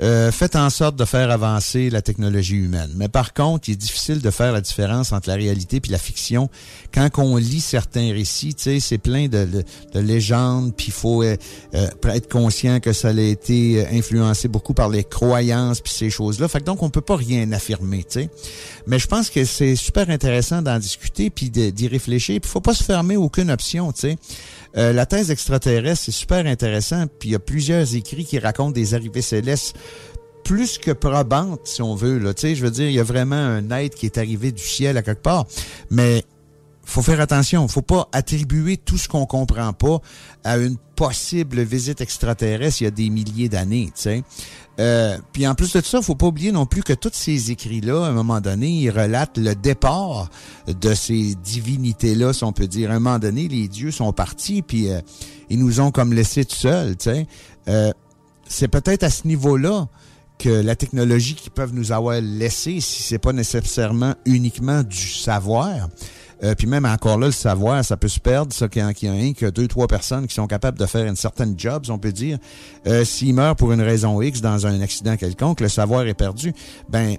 euh, fait en sorte de faire avancer la technologie humaine. Mais par contre, il est difficile de faire la différence entre la réalité puis la fiction. Quand on lit certains récits, tu sais, c'est plein de, de- de légendes, puis il faut euh, euh, être conscient que ça a été euh, influencé beaucoup par les croyances puis ces choses-là. Fait que donc, on peut pas rien affirmer, tu sais. Mais je pense que c'est super intéressant d'en discuter puis d'y réfléchir. Puis faut pas se fermer aucune option, tu sais. Euh, la thèse extraterrestre, c'est super intéressant. Puis il y a plusieurs écrits qui racontent des arrivées célestes plus que probantes, si on veut. Là. Tu sais, je veux dire, il y a vraiment un être qui est arrivé du ciel à quelque part. Mais faut faire attention. faut pas attribuer tout ce qu'on comprend pas à une possible visite extraterrestre il y a des milliers d'années, tu sais. Euh, puis en plus de ça, faut pas oublier non plus que tous ces écrits-là, à un moment donné, ils relatent le départ de ces divinités-là, si on peut dire. À un moment donné, les dieux sont partis, puis euh, ils nous ont comme laissés tout seuls, tu sais. Euh, c'est peut-être à ce niveau-là que la technologie qu'ils peuvent nous avoir laissé, si c'est pas nécessairement uniquement du savoir, euh, puis même encore là, le savoir, ça peut se perdre, ça, qu'il y a, un, que deux, trois personnes qui sont capables de faire une certaine job, on peut dire. Euh, S'ils meurent pour une raison X dans un accident quelconque, le savoir est perdu. Ben,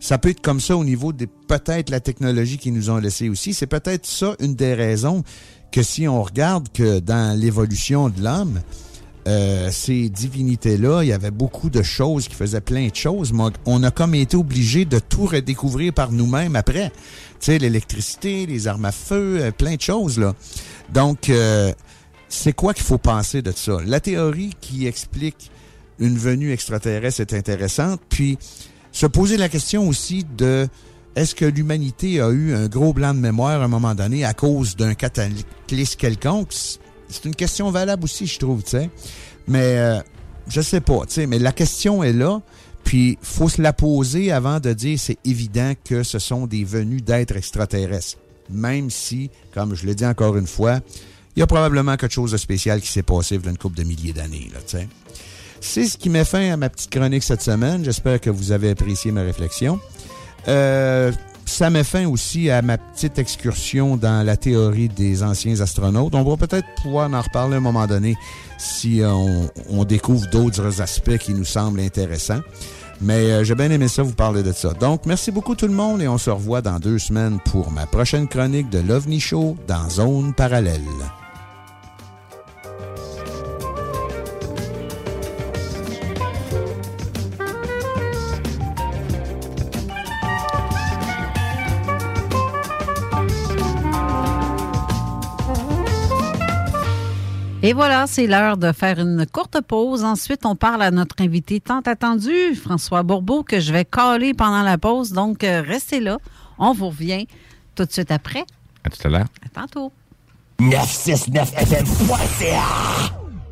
ça peut être comme ça au niveau de peut-être la technologie qu'ils nous ont laissé aussi. C'est peut-être ça une des raisons que si on regarde que dans l'évolution de l'homme, euh, ces divinités-là, il y avait beaucoup de choses qui faisaient plein de choses, mais on a comme été obligé de tout redécouvrir par nous-mêmes après. Sais, l'électricité, les armes à feu, euh, plein de choses, là. Donc, euh, c'est quoi qu'il faut penser de ça? La théorie qui explique une venue extraterrestre est intéressante, puis se poser la question aussi de est-ce que l'humanité a eu un gros blanc de mémoire à un moment donné à cause d'un cataclysme quelconque? C'est une question valable aussi, je trouve, tu sais. Mais euh, je sais pas, tu sais, mais la question est là, puis faut se la poser avant de dire c'est évident que ce sont des venus d'êtres extraterrestres. Même si, comme je l'ai dit encore une fois, il y a probablement quelque chose de spécial qui s'est passé il y a une couple de milliers d'années. C'est ce qui met fin à ma petite chronique cette semaine. J'espère que vous avez apprécié ma réflexion. Euh, ça met fin aussi à ma petite excursion dans la théorie des anciens astronautes. On va peut-être pouvoir en reparler à un moment donné si euh, on, découvre d'autres aspects qui nous semblent intéressants. Mais euh, j'ai bien aimé ça vous parler de ça. Donc, merci beaucoup tout le monde et on se revoit dans deux semaines pour ma prochaine chronique de l'OVNI Show dans Zone Parallèle. Et voilà, c'est l'heure de faire une courte pause. Ensuite, on parle à notre invité tant attendu, François Bourbeau, que je vais caler pendant la pause. Donc, euh, restez là. On vous revient tout de suite après. À tout à l'heure. À tantôt. 969fm.ca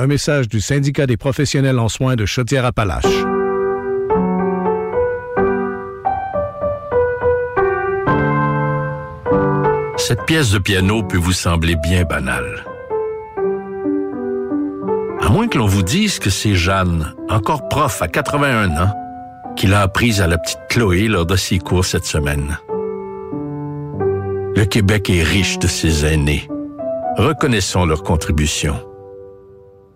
Un message du syndicat des professionnels en soins de Chaudière-Appalaches. Cette pièce de piano peut vous sembler bien banale. À moins que l'on vous dise que c'est Jeanne, encore prof à 81 ans, qui l'a apprise à la petite Chloé lors de ses cours cette semaine. Le Québec est riche de ses aînés. Reconnaissons leur contribution.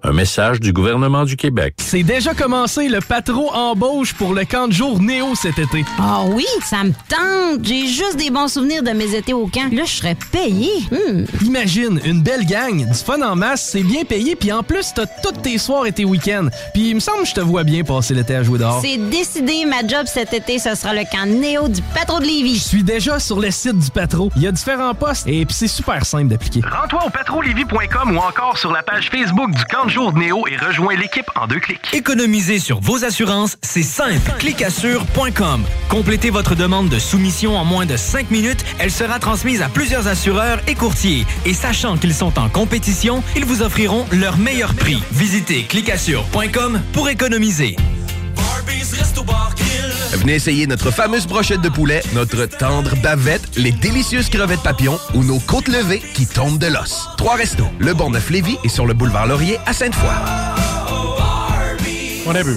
Un message du gouvernement du Québec. C'est déjà commencé le patro embauche pour le camp de jour Néo cet été. Ah oui, ça me tente. J'ai juste des bons souvenirs de mes étés au camp. Là, je serais payé. Hmm. Imagine, une belle gang, du fun en masse, c'est bien payé, puis en plus, t'as tous tes soirs et tes week-ends. Puis il me semble que je te vois bien passer l'été à jouer dehors. C'est décidé, ma job cet été, ce sera le camp Néo du patro de Lévis. Je suis déjà sur le site du patro. Il y a différents postes et puis c'est super simple d'appliquer. Rends-toi au patrolévis.com ou encore sur la page Facebook du camp de jour Néo et rejoins l'équipe en deux clics. Économiser sur vos assurances, c'est simple. Clicassure.com. Complétez votre demande de soumission en moins de 5 minutes. Elle sera transmise à plusieurs assureurs et courtiers. Et sachant qu'ils sont en compétition, ils vous offriront leur meilleur prix. Visitez clicassure.com pour économiser. Venez essayer notre fameuse brochette de poulet, notre tendre bavette, les délicieuses crevettes papillons ou nos côtes levées qui tombent de l'os. Trois restos, le Bon Neuf Lévis et sur le boulevard Laurier à Sainte-Foy. On a vu.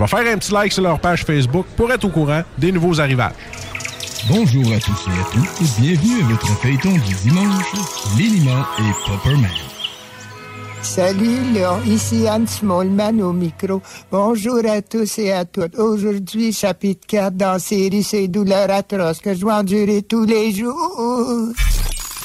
vais faire un petit like sur leur page Facebook pour être au courant des nouveaux arrivages. Bonjour à tous et à toutes, bienvenue à votre feuilleton du dimanche, Lilima et Popperman. Salut, là, ici Anne Smallman au micro. Bonjour à tous et à toutes. Aujourd'hui, chapitre 4 dans la série Ces douleurs atroces que je dois endurer tous les jours.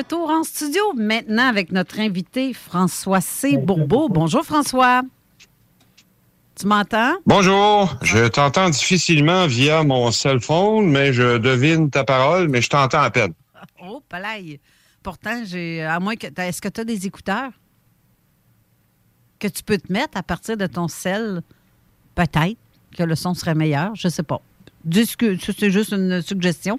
Retour en studio, maintenant avec notre invité François C. Bourbeau. Bonjour François. Tu m'entends? Bonjour, je t'entends difficilement via mon cell phone, mais je devine ta parole, mais je t'entends à peine. *laughs* Oh, palais. Pourtant, j'ai. À moins que. Est-ce que tu as des écouteurs? Que tu peux te mettre à partir de ton cell? Peut-être que le son serait meilleur. Je sais pas. Dis que c'est juste une suggestion.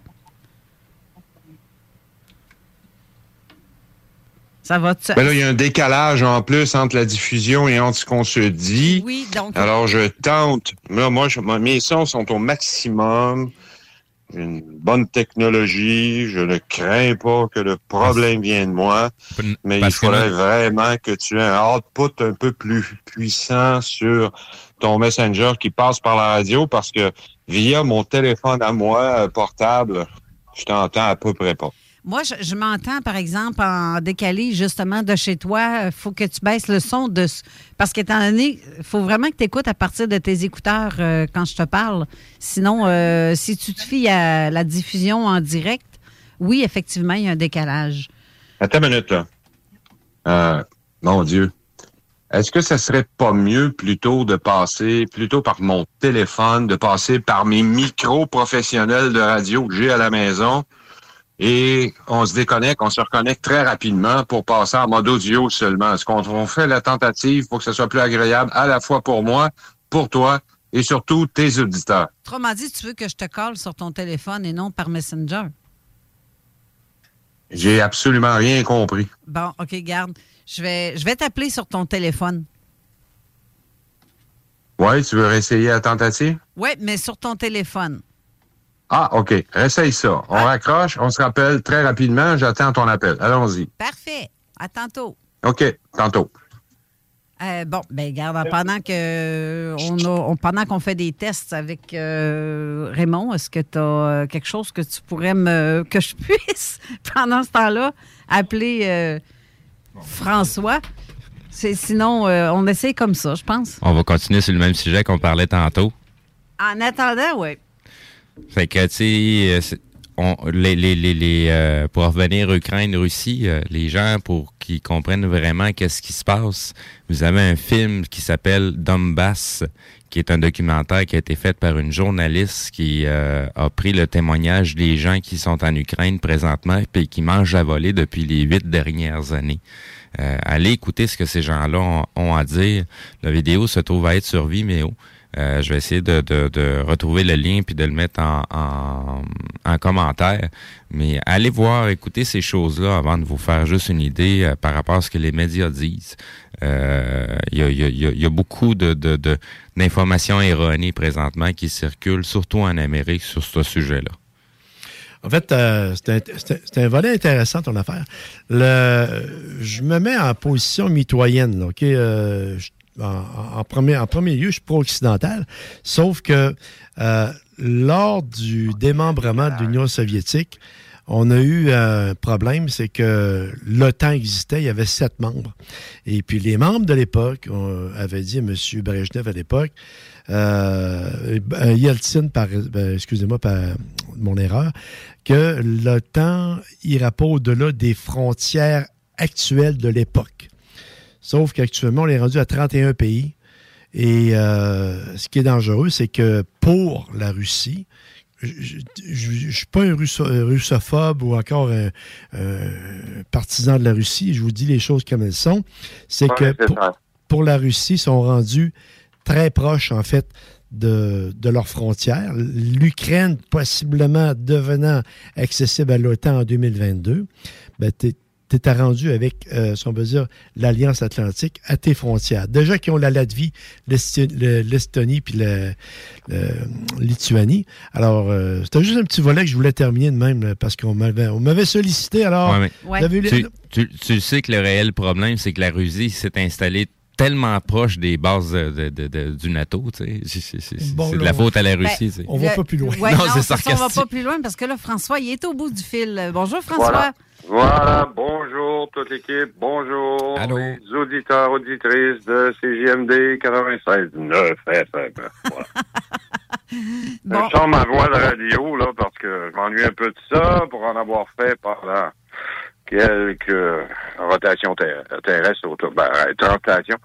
Ça va. Ben là, il y a un décalage en plus entre la diffusion et entre ce qu'on se dit. Oui, donc. Alors, je tente. Là, moi, je, mes sons sont au maximum. Une bonne technologie. Je ne crains pas que le problème vienne de moi. Mais il parce faudrait vraiment que tu aies un output un peu plus puissant sur ton Messenger qui passe par la radio parce que via mon téléphone à moi, euh, portable, je t'entends à peu près pas. Moi, je, m'entends, par exemple, en décalé, justement, de chez toi. Il faut que tu baisses le son de. Parce qu'étant donné, il faut vraiment que tu écoutes à partir de tes écouteurs euh, quand je te parle. Sinon, euh, si tu te fies à la diffusion en direct, oui, effectivement, il y a un décalage. Attends une minute, là. Euh, mon Dieu. Est-ce que ça serait pas mieux plutôt de passer, plutôt par mon téléphone, de passer par mes micros professionnels de radio que j'ai à la maison et on se déconnecte, on se reconnecte très rapidement pour passer en mode audio seulement. Est-ce qu'on on fait la tentative pour que ce soit plus agréable à la fois pour moi, pour toi et surtout tes auditeurs? Autrement dit, tu veux que je te colle sur ton téléphone et non par Messenger? J'ai absolument rien compris. Bon, OK, garde. Je vais, je vais t'appeler sur ton téléphone. Ouais, tu veux réessayer la tentative? Oui, mais sur ton téléphone. Ah, OK. Essaye ça. On raccroche, on se rappelle très rapidement. J'attends ton appel. Allons-y. Parfait. À tantôt. OK, tantôt. Euh, bon, ben garde, pendant que on a, on- pendant qu'on fait des tests avec euh, Raymond, est-ce que tu as quelque chose que tu pourrais me que je puisse *laughs* pendant ce temps-là appeler euh, François? C'est- Sinon, euh, on essaie comme ça, je pense. On va continuer sur le même sujet qu'on parlait tantôt. En attendant, oui. Fait que, tu sais, euh, on- les, les, les, les, euh, pour revenir Ukraine, Russie, euh, les gens, pour qu'ils comprennent vraiment qu'est-ce qui se passe, vous avez un film qui s'appelle Donbass, qui est un documentaire qui a été fait par une journaliste qui euh, a pris le témoignage des gens qui sont en Ukraine présentement et qui mangent à voler depuis les huit dernières années. Euh, allez écouter ce que ces gens-là ont à dire. La vidéo se trouve à être sur Vimeo. Euh, je vais essayer de, de, de retrouver le lien puis de le mettre en, en, en commentaire. Mais allez voir, écoutez ces choses-là avant de vous faire juste une idée euh, par rapport à ce que les médias disent. Euh, Il il y a- y y a beaucoup de, de, d'informations erronées présentement qui circulent, surtout en Amérique, sur ce sujet-là. En fait, euh, c'est un, c'est un- volet intéressant, ton affaire. Le, je me mets en position mitoyenne. là? Euh, en, premier, lieu, je suis pro-occidental. Sauf que euh, lors du démembrement de l'Union soviétique, on a eu un problème, c'est que l'OTAN existait, il y avait sept membres. Et puis les membres de l'époque on avait dit à M. Brezhnev à l'époque, euh, euh, Yeltsin, ben, excusez-moi, par mon erreur, que l'OTAN ira pas au-delà des frontières actuelles de l'époque. Sauf qu'actuellement, on est rendu à 31 pays. Et euh, ce qui est dangereux, c'est que pour la Russie, je ne suis pas un un russophobe ou encore un, un partisan de la Russie. Je vous dis les choses comme elles sont. C'est Ouais, que pour, la Russie, ils sont rendus très proches, en fait, de, de leurs frontières. L'Ukraine, possiblement devenant accessible à l'OTAN en 2022, ben, tu es rendu avec, euh, si on veut dire, l'Alliance Atlantique à tes frontières. Déjà qu'ils ont la Latvie, l'Estonie puis le- Lituanie. Alors, euh, c'était juste un petit volet que je voulais terminer de même là, parce qu'on m'avait on m'avait sollicité. Alors, Ouais, tu, tu- tu sais que le réel problème, c'est que la Russie s'est installée tellement proche des bases de- de- de- de- du NATO. tu sais. C'est c'est- c'est- Bon, c'est de la faute à la Russie. on va pas plus loin. Ouais, non, non, c'est ça, on va sarcastique. pas plus loin parce que là, François, il est au bout du fil. Euh, Bonjour, François. Voilà. Voilà, bonjour toute l'équipe, bonjour Allô. les auditeurs, auditrices de CJMD 96.9 FM. Voilà. *laughs* Bon. Je sors ma voix de radio, là, parce que je m'ennuie un peu de ça, pour en avoir fait pendant quelques rotations ter- terrestres autour, ben, euh, translations.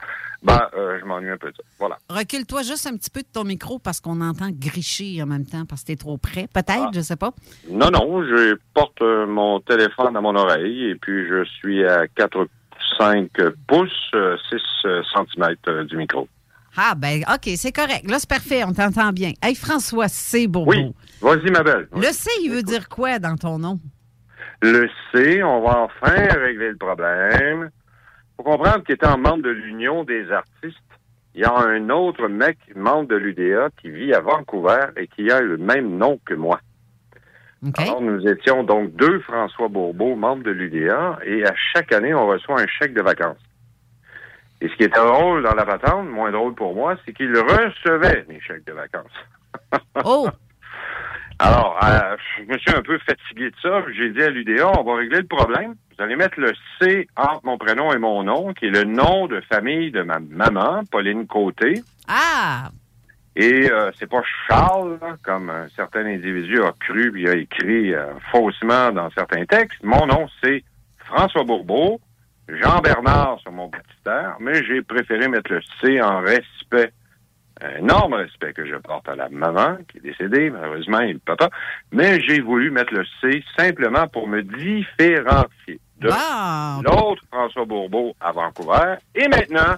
Ben, euh, je m'ennuie un peu de ça. Voilà. Recule-toi juste un petit peu de ton micro parce qu'on entend gricher en même temps parce que t'es trop près. Peut-être, je sais pas. Non, non, je porte euh, mon téléphone à mon oreille et puis je suis à 4 5 pouces, euh, 6 cm du micro. Ah, ben, OK, c'est correct. Là, c'est parfait. On t'entend bien. Hey, François, c'est beau. Oui, vas-y, ma belle. Le C, il veut dire quoi dans ton nom? le C, on va enfin régler le problème. Faut comprendre qu'étant membre de l'Union des artistes, il y a un autre mec, membre de l'UDA, qui vit à Vancouver et qui a le même nom que moi. Alors, nous étions donc deux François Bourbeau, membres de l'UDA, et à chaque année, on reçoit un chèque de vacances. Et ce qui était drôle dans la patente, moins drôle pour moi, c'est qu'il recevait mes chèques de vacances. *laughs* oh! Alors, euh, je me suis un peu fatigué de ça. J'ai dit à l'UDA, on va régler le problème. Vous allez mettre le C entre mon prénom et mon nom, qui est le nom de famille de ma maman, Pauline Côté. Ah! Et euh, c'est pas Charles, comme un certain individu a cru puis a écrit euh, faussement dans certains textes. Mon nom, c'est François Bourbeau, Jean Bernard sur mon baptistère, mais j'ai préféré mettre le C en respect. Un énorme respect que je porte à la maman, qui est décédée, malheureusement, et le papa. Mais j'ai voulu mettre le C simplement pour me différencier de l'autre François Bourbeau à Vancouver. Et maintenant,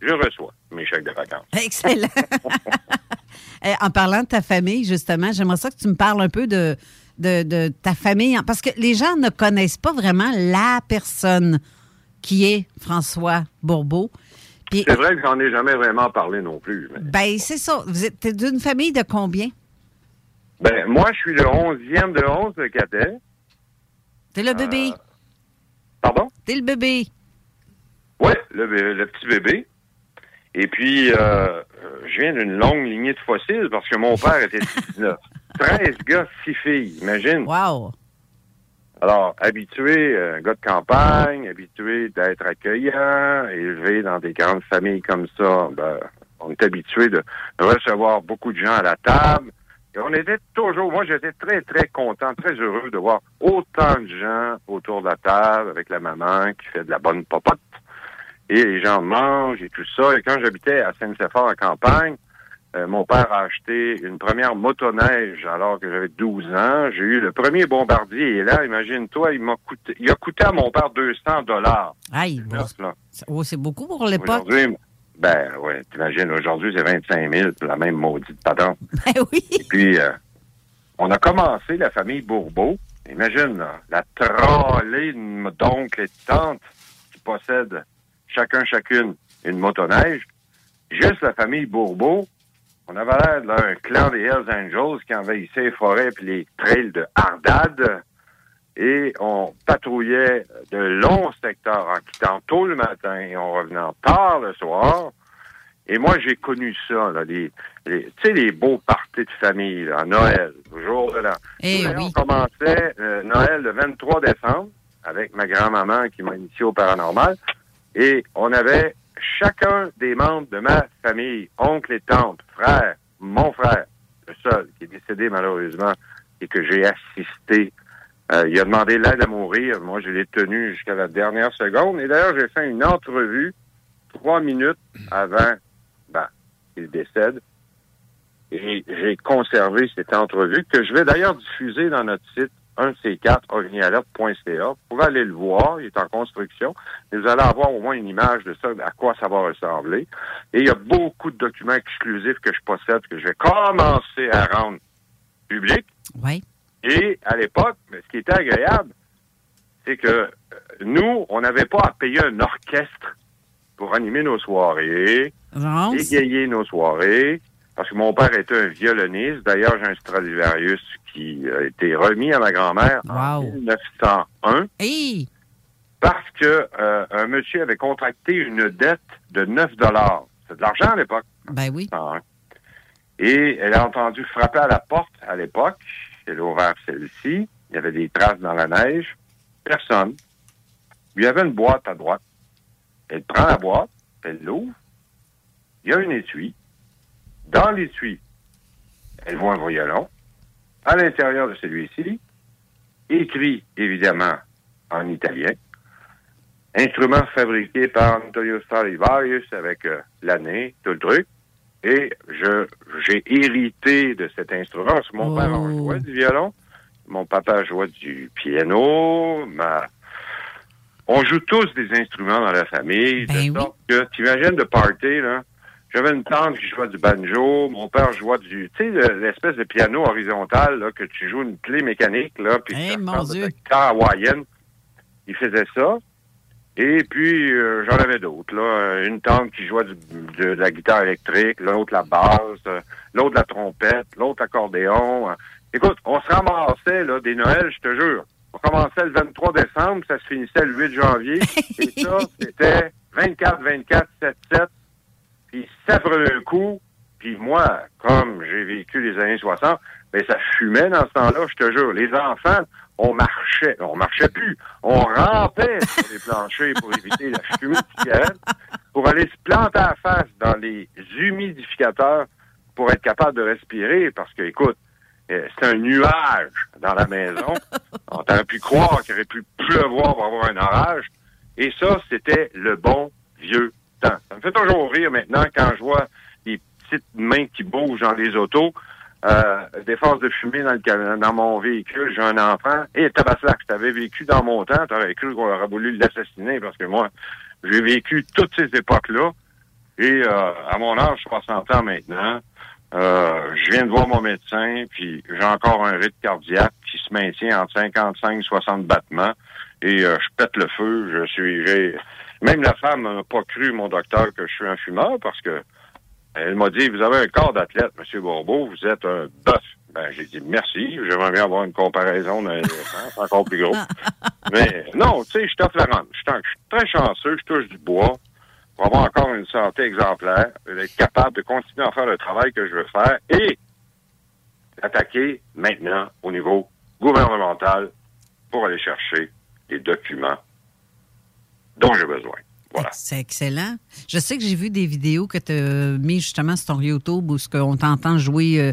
je reçois mes chèques de vacances. Excellent. *laughs* Eh, en parlant de ta famille, justement, j'aimerais ça que tu me parles un peu de, de, de ta famille. Parce que les gens ne connaissent pas vraiment la personne qui est François Bourbeau. C'est vrai que j'en ai jamais vraiment parlé non plus. mais- Ben, c'est ça. Vous êtes t'es d'une famille de combien? Ben, moi, je suis le onzième de onze de cadet. T'es le bébé. Pardon? T'es le bébé. Oui, le, petit bébé. Et puis, euh, euh, je viens d'une longue lignée de fossiles parce que mon *laughs* père était 19. 13 gars, 6 filles, imagine. Wow. Alors, habitué, euh, gars de campagne, habitué d'être accueillant, élevé dans des grandes familles comme ça, ben, on est habitué de recevoir beaucoup de gens à la table. Et on était toujours, moi j'étais très, très content, très heureux de voir autant de gens autour de la table avec la maman qui fait de la bonne popote. Et les gens mangent et tout ça. Et quand j'habitais à Saint-Séphore en campagne, euh, mon père a acheté une première motoneige alors que j'avais 12 ans. J'ai eu le premier bombardier et là, imagine-toi, il m'a coûté, il a coûté à mon père 200 dollars. Aïe, bon, oh, c'est beaucoup pour l'époque. Aujourd'hui, ben ouais, t'imagines, aujourd'hui c'est 25 000 pour la même maudite patente. *laughs* Ben oui. Et puis, euh, on a commencé la famille Bourbeau. Imagine, là, la trollée d'oncles et de tantes qui possèdent chacun, chacune une motoneige. Juste la famille Bourbeau, on avait l'air d'un clan des Hells Angels qui envahissait les forêts puis les trails de Hardad. Et on patrouillait de longs secteurs en quittant tôt le matin et en revenant tard le soir. Et moi, j'ai connu ça, là, les, les- tu sais, les beaux parties de famille, là, à Noël, au jour de l'an. Eh oui. On commençait euh, Noël le 23 décembre avec ma grand-maman qui m'a initié au paranormal. Et on avait chacun des membres de ma famille, oncle et tante, frère, mon frère, le seul qui est décédé malheureusement et que j'ai assisté. Euh, il a demandé l'aide à mourir. Moi, je l'ai tenu jusqu'à la dernière seconde. Et d'ailleurs, j'ai fait une entrevue trois minutes avant ben, qu'il décède. Et j'ai conservé cette entrevue que je vais d'ailleurs diffuser dans notre site, un de ces quatre, ovnialert.ca. Vous pouvez aller le voir, il est en construction. Et vous allez avoir au moins une image de ça, à quoi ça va ressembler. Et il y a beaucoup de documents exclusifs que je possède, que je vais commencer à rendre publics. Oui. Et à l'époque, ce qui était agréable, c'est que euh, nous, on n'avait pas à payer un orchestre pour animer nos soirées, égayer nos soirées, parce que mon père était un violoniste. D'ailleurs, j'ai un Stradivarius qui a été remis à ma grand-mère en 1901 Hey! parce que euh, un monsieur avait contracté une dette de 9 dollars. C'est de l'argent à l'époque. Ben oui. 1901. Et elle a entendu frapper à la porte à l'époque. Elle a ouvert celle-ci. Il y avait des traces dans la neige. Personne. Il y avait une boîte à droite. Elle prend la boîte, elle l'ouvre. Il y a un étui. Dans l'étui, elle voit un violon. À l'intérieur de celui-ci, écrit évidemment en italien. Instrument fabriqué par Antonio Stradivarius avec euh, l'année, tout le truc. Et je j'ai hérité de cet instrument. Parce que mon père en jouait du violon. Mon papa jouait du piano. Ma... On joue tous des instruments dans la famille. de sorte que, t'imagines party, là. J'avais une tante qui jouait du banjo, mon père jouait du, tu sais, le- l'espèce de piano horizontal, là, que tu joues une clé mécanique, là, puis Eh, tu mon Dieu. hawaïenne. Il faisait ça. Et puis, euh, j'en avais d'autres, là. Une tante qui jouait du- de, la guitare électrique, l'autre la basse, euh, l'autre la trompette, l'autre l'accordéon. Euh, Écoute, on se ramassait, là, des Noëls, je te jure. On commençait le 23 décembre, ça se finissait le 8 janvier. *laughs* et ça, c'était 24, 24, 7, 7. Puis ça prenait un coup. Puis moi, comme j'ai vécu les années 60, ben ça fumait dans ce temps-là, je te jure. Les enfants, on marchait. On marchait plus. On rampait sur les planchers pour éviter la fumée de cigarette, pour aller se planter à face dans les humidificateurs pour être capable de respirer. Parce que, écoute, euh, c'est un nuage dans la maison. On aurait pu croire qu'il aurait pu pleuvoir pour avoir un orage. Et ça, c'était le bon vieux temps. Ça me fait toujours rire maintenant quand je vois les petites mains qui bougent dans les autos, euh, des forces de fumée dans, le, dans mon véhicule. J'ai un enfant. Et tabaslac, je t'avais vécu dans mon temps, t'aurais cru qu'on aurait voulu l'assassiner parce que moi, j'ai vécu toutes ces époques-là. Et euh, à mon âge, 60 ans maintenant, euh, je viens de voir mon médecin, puis j'ai encore un rythme cardiaque qui se maintient entre 55 et 60 battements. Et euh, je pète le feu. Je suis. Même la femme n'a pas cru, mon docteur, que je suis un fumeur parce que elle m'a dit Vous avez un corps d'athlète, M. Bourbeau, vous êtes un bœuf. Ben, j'ai dit merci, j'aimerais bien avoir une comparaison d'un c'est *laughs* encore plus gros. Mais non, tu sais, je t'offre la rente. Je suis je suis très chanceux, je touche du bois pour avoir encore une santé exemplaire, être capable de continuer à faire le travail que je veux faire et attaquer maintenant au niveau gouvernemental pour aller chercher les documents dont j'ai besoin. Voilà. C'est excellent. Je sais que j'ai vu des vidéos que tu as mis justement sur ton YouTube où ce qu'on t'entend jouer euh,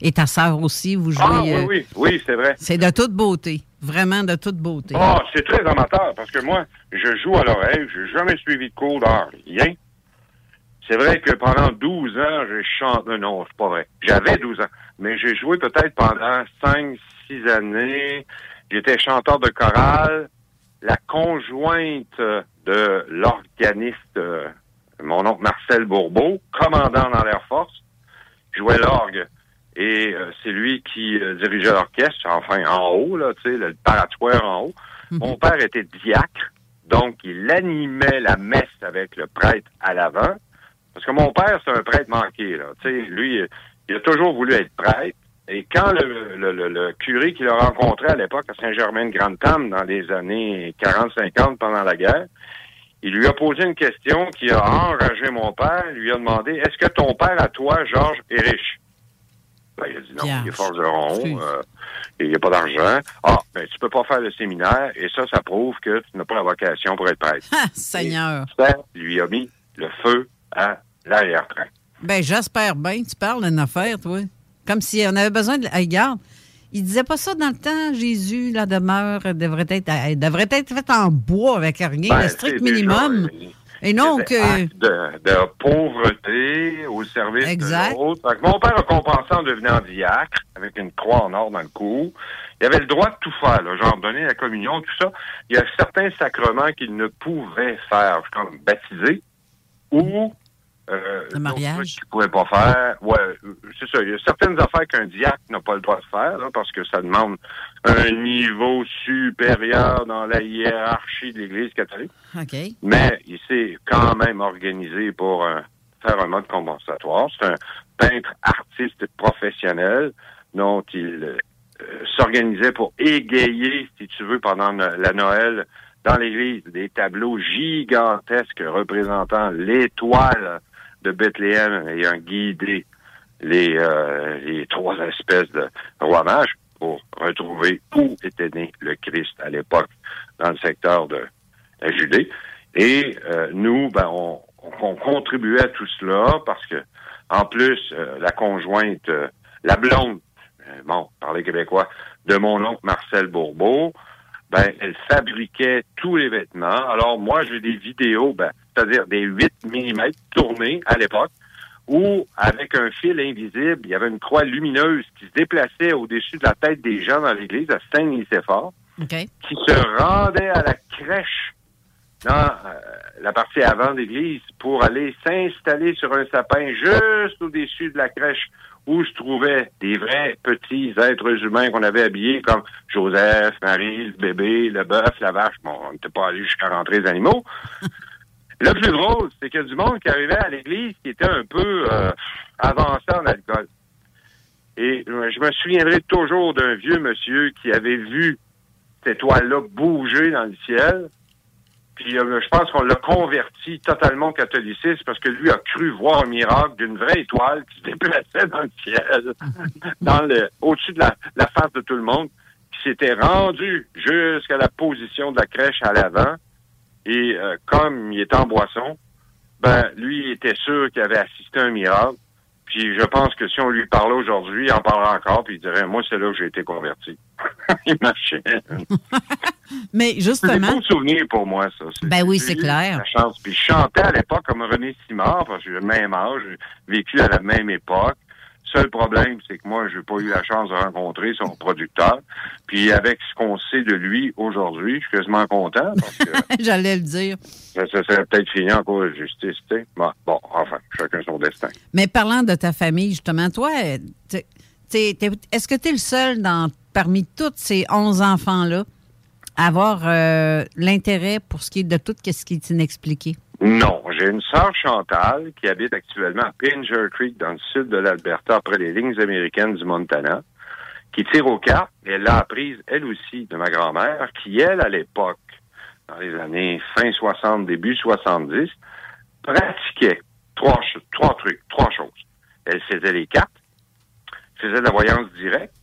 et ta sœur aussi, vous jouez. Ah oui, euh, oui, oui, c'est vrai. C'est de toute beauté. Vraiment de toute beauté. Ah, c'est très amateur parce que moi, je joue à l'oreille, j'ai jamais suivi de cours d'art, rien. C'est vrai que pendant 12 ans, j'ai chanté. Non, c'est pas vrai. J'avais 12 ans. Mais j'ai joué peut-être pendant 5, 6 années. J'étais chanteur de chorale. La conjointe euh, de l'organiste, euh, mon oncle Marcel Bourbeau, commandant dans l'Air Force, jouait l'orgue. Et euh, c'est lui qui euh, dirigeait l'orchestre, enfin en haut, là, tu sais, le paratoire en haut. Mon père était diacre, donc il animait la messe avec le prêtre à l'avant. Parce que mon père, c'est un prêtre manqué, là. Tu sais, lui, il a toujours voulu être prêtre. Et quand le, le, le- le curé qu'il a rencontré à l'époque à Saint-Germain-de-Grande-Tame dans les années 40-50 pendant la guerre, il lui a posé une question qui a enragé mon père. Il lui a demandé Est-ce que ton père à toi, Georges, est riche? Ben, il a dit non, il est forgeron, euh, il n'y a pas d'argent. Ah, ben tu peux pas faire le séminaire, et ça, ça prouve que tu n'as pas la vocation pour être prêtre. Ah, Seigneur. Ça lui a mis le feu à l'arrière-train. Ben, j'espère bien. Tu parles d'une affaire, toi. Comme si on avait besoin de. Regarde, il disait pas ça dans le temps. Jésus, la demeure devrait être, elle devrait être faite en bois avec rien, Ben, le strict c'est déjà, minimum. Et non que. acte de, de pauvreté au service Exact. de l'autre. Mon père a compensé en devenant diacre, avec une croix en or dans le cou. Il avait le droit de tout faire, là, genre donner la communion, tout ça. Il y a certains sacrements qu'il ne pouvait faire, comme baptiser ou euh, Le mariage? qu'il pas faire. Ouais, c'est ça. Il y a certaines affaires qu'un diacre n'a pas le droit de faire, là, parce que ça demande un niveau supérieur dans la hiérarchie de l'Église catholique. OK. Mais il s'est quand même organisé pour euh, faire un mode compensatoire. C'est un peintre artiste professionnel dont il euh, s'organisait pour égayer, si tu veux, pendant la Noël dans l'église, des tableaux gigantesques représentant l'étoile de Bethléem ayant guidé les, euh, les trois espèces de rois mages pour retrouver où était né le Christ à l'époque dans le secteur de la Judée. Et euh, nous, ben, on, on contribuait à tout cela parce que, en plus, euh, la conjointe, la blonde, bon, parler québécois, de mon oncle Marcel Bourbeau, ben, elle fabriquait tous les vêtements. Alors, moi, j'ai des vidéos, ben, c'est-à-dire des 8 mm tournés à l'époque, où, avec un fil invisible, il y avait une croix lumineuse qui se déplaçait au-dessus de la tête des gens dans l'église à Saint-Nicéphore qui se rendait à la crèche dans euh, la partie avant de l'église pour aller s'installer sur un sapin juste au-dessus de la crèche où se trouvaient des vrais petits êtres humains qu'on avait habillés comme Joseph, Marie, le bébé, le bœuf, la vache. Bon, on n'était pas allé jusqu'à rentrer les animaux. *laughs* Le plus drôle, c'est qu'il y a du monde qui arrivait à l'église qui était un peu euh, avancé en alcool. Et je me souviendrai toujours d'un vieux monsieur qui avait vu cette étoile-là bouger dans le ciel. Puis euh, je pense qu'on l'a converti totalement au catholicisme parce que lui a cru voir un miracle d'une vraie étoile qui se déplaçait dans le ciel, *laughs* dans le, au-dessus de la, la face de tout le monde, qui s'était rendu jusqu'à la position de la crèche à l'avant. Et euh, comme il était en boisson, ben lui il était sûr qu'il avait assisté à un miracle. Puis je pense que si on lui parlait aujourd'hui, il en parlera encore, puis il dirait Moi, c'est là que j'ai été converti. *laughs* il marchait. *laughs* Mais C'est des justement, beaux souvenirs pour moi, ça. Ben oui, c'est clair. La chance. Puis je chantais à l'époque comme René Simard, parce que j'ai le même âge, j'ai vécu à la même époque. Seul problème, c'est que moi, j'ai pas eu la chance de rencontrer son producteur. Puis avec ce qu'on sait de lui aujourd'hui, je suis quasiment content parce que *laughs* j'allais le dire. ça, ça serait peut-être fini en cours de justice. tu sais. Bon, bon, enfin, chacun son destin. Mais parlant de ta famille, justement, toi, t'es- t'es- t'es- est-ce que tu es le seul dans, parmi tous ces 11 enfants-là à avoir euh, l'intérêt pour ce qui est de tout ce qui est inexpliqué? Non, j'ai une sœur Chantal qui habite actuellement à Pinger Creek dans le sud de l'Alberta, après les lignes américaines du Montana, qui tire cartes. Et elle l'a apprise, elle aussi, de ma grand-mère, qui, elle, à l'époque, dans les années fin 60, début 70, pratiquait trois, trois trucs, trois choses. Elle faisait les cartes, faisait de la voyance directe,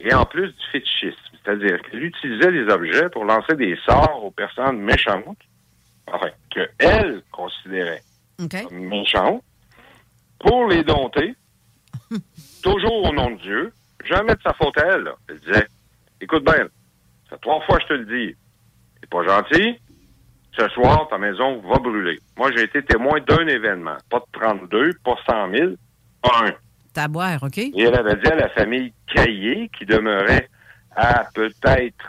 et en plus du fétichisme. C'est-à-dire qu'elle utilisait les objets pour lancer des sorts aux personnes méchantes, enfin, que elle considérait comme méchantes, pour les dompter, *laughs* toujours au nom de Dieu, jamais de sa faute à elle. là. Elle disait, écoute bien, ça trois fois je te le dis, c'est pas gentil, ce soir, ta maison va brûler. Moi, j'ai été témoin d'un événement, pas de 32, pas 100 000, un. T'as boire, OK? Et elle avait dit à la famille Caillé, qui demeurait à peut-être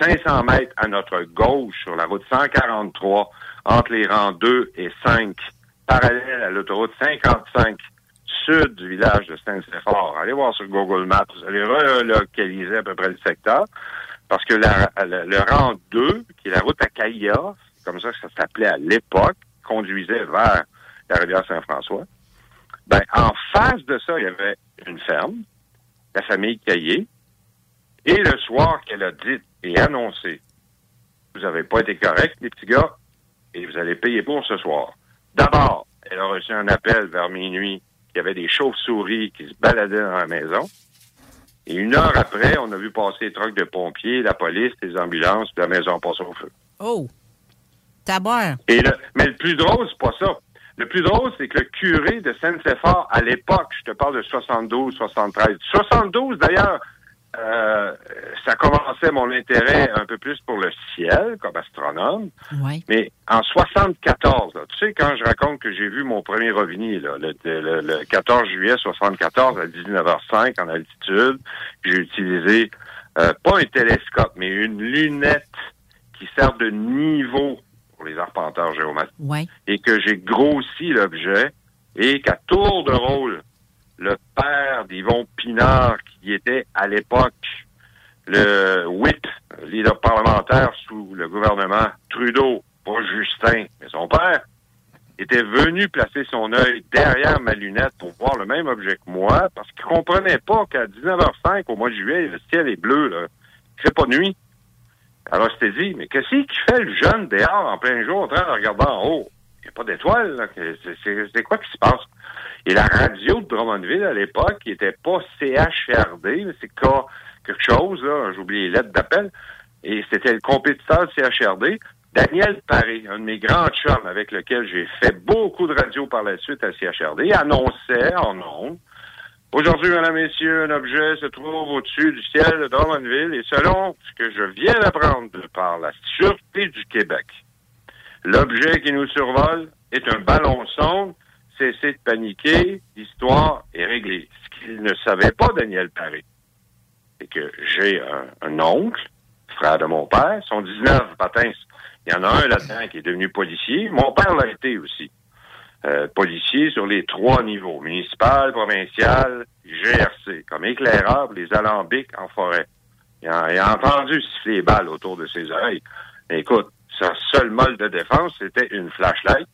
500 mètres à notre gauche sur la route 143, entre les rangs 2 et 5, parallèle à l'autoroute 55, sud du village de Saint-Séphore. Allez voir sur Google Maps, vous allez relocaliser à peu près le secteur, parce que le rang 2, qui est la route à Caïa, c'est comme ça que ça s'appelait à l'époque, conduisait vers la rivière Saint-François. Ben, en face de ça, il y avait une ferme, la famille Caillé, et le soir qu'elle a dit et annoncé, vous n'avez pas été correct, les petits gars, et vous allez payer pour ce soir. D'abord, elle a reçu un appel vers minuit qu'il y avait des chauves-souris qui se baladaient dans la maison. Et une heure après, on a vu passer les trucks de pompiers, la police, les ambulances, puis la maison passée au feu. Oh! Boire. Et le- mais le plus drôle, c'est pas ça. Le plus drôle, c'est que le curé de Saint-Séphore, à l'époque, je te parle de 72, 73. 72, d'ailleurs, euh, ça commençait mon intérêt un peu plus pour le ciel, comme astronome. Oui. Mais en 74, là, tu sais, quand je raconte que j'ai vu mon premier ovni, là, le, le- le 14 juillet 74 à 19h05 en altitude, j'ai utilisé euh, pas un télescope, mais une lunette qui sert de niveau pour les arpenteurs géomètres Oui. et que j'ai grossi l'objet et qu'à tour de rôle, le père d'Yvon Pinard, qui était à l'époque le whip, leader parlementaire sous le gouvernement Trudeau, pas Justin, mais son père, était venu placer son œil derrière ma lunette pour voir le même objet que moi, parce qu'il comprenait pas qu'à 19h05 au mois de juillet, le ciel est bleu, là. Fait pas nuit. Alors, je t'ai dit, mais qu'est-ce qu'il fait le jeune dehors en plein jour en train de regarder en haut? Il n'y a pas d'étoiles, là. C'est- C'est c'est quoi qui se passe? Et la radio de Drummondville, à l'époque, qui était pas CHRD, mais c'est quelque chose, j'ai oublié les lettres d'appel, et c'était le compétiteur de CHRD, Daniel Paré, un de mes grands chums avec lequel j'ai fait beaucoup de radio par la suite à CHRD, annonçait en ondes Aujourd'hui, mesdames, messieurs, un objet se trouve au-dessus du ciel de Drummondville et selon ce que je viens d'apprendre par la Sûreté du Québec, l'objet qui nous survole est un ballon sonde. Cessez de paniquer, l'histoire est réglée. Ce qu'il ne savait pas, Daniel Paré, c'est que j'ai un, oncle, frère de mon père, son 19 patins. Il y en a un là-dedans qui est devenu policier. Mon père l'a été aussi. Euh, policier sur les trois niveaux, municipal, provincial, GRC, comme éclaireur les alambics en forêt. Il a, il a entendu siffler les balles autour de ses oreilles. Écoute, sa seule mode de défense, c'était une flashlight.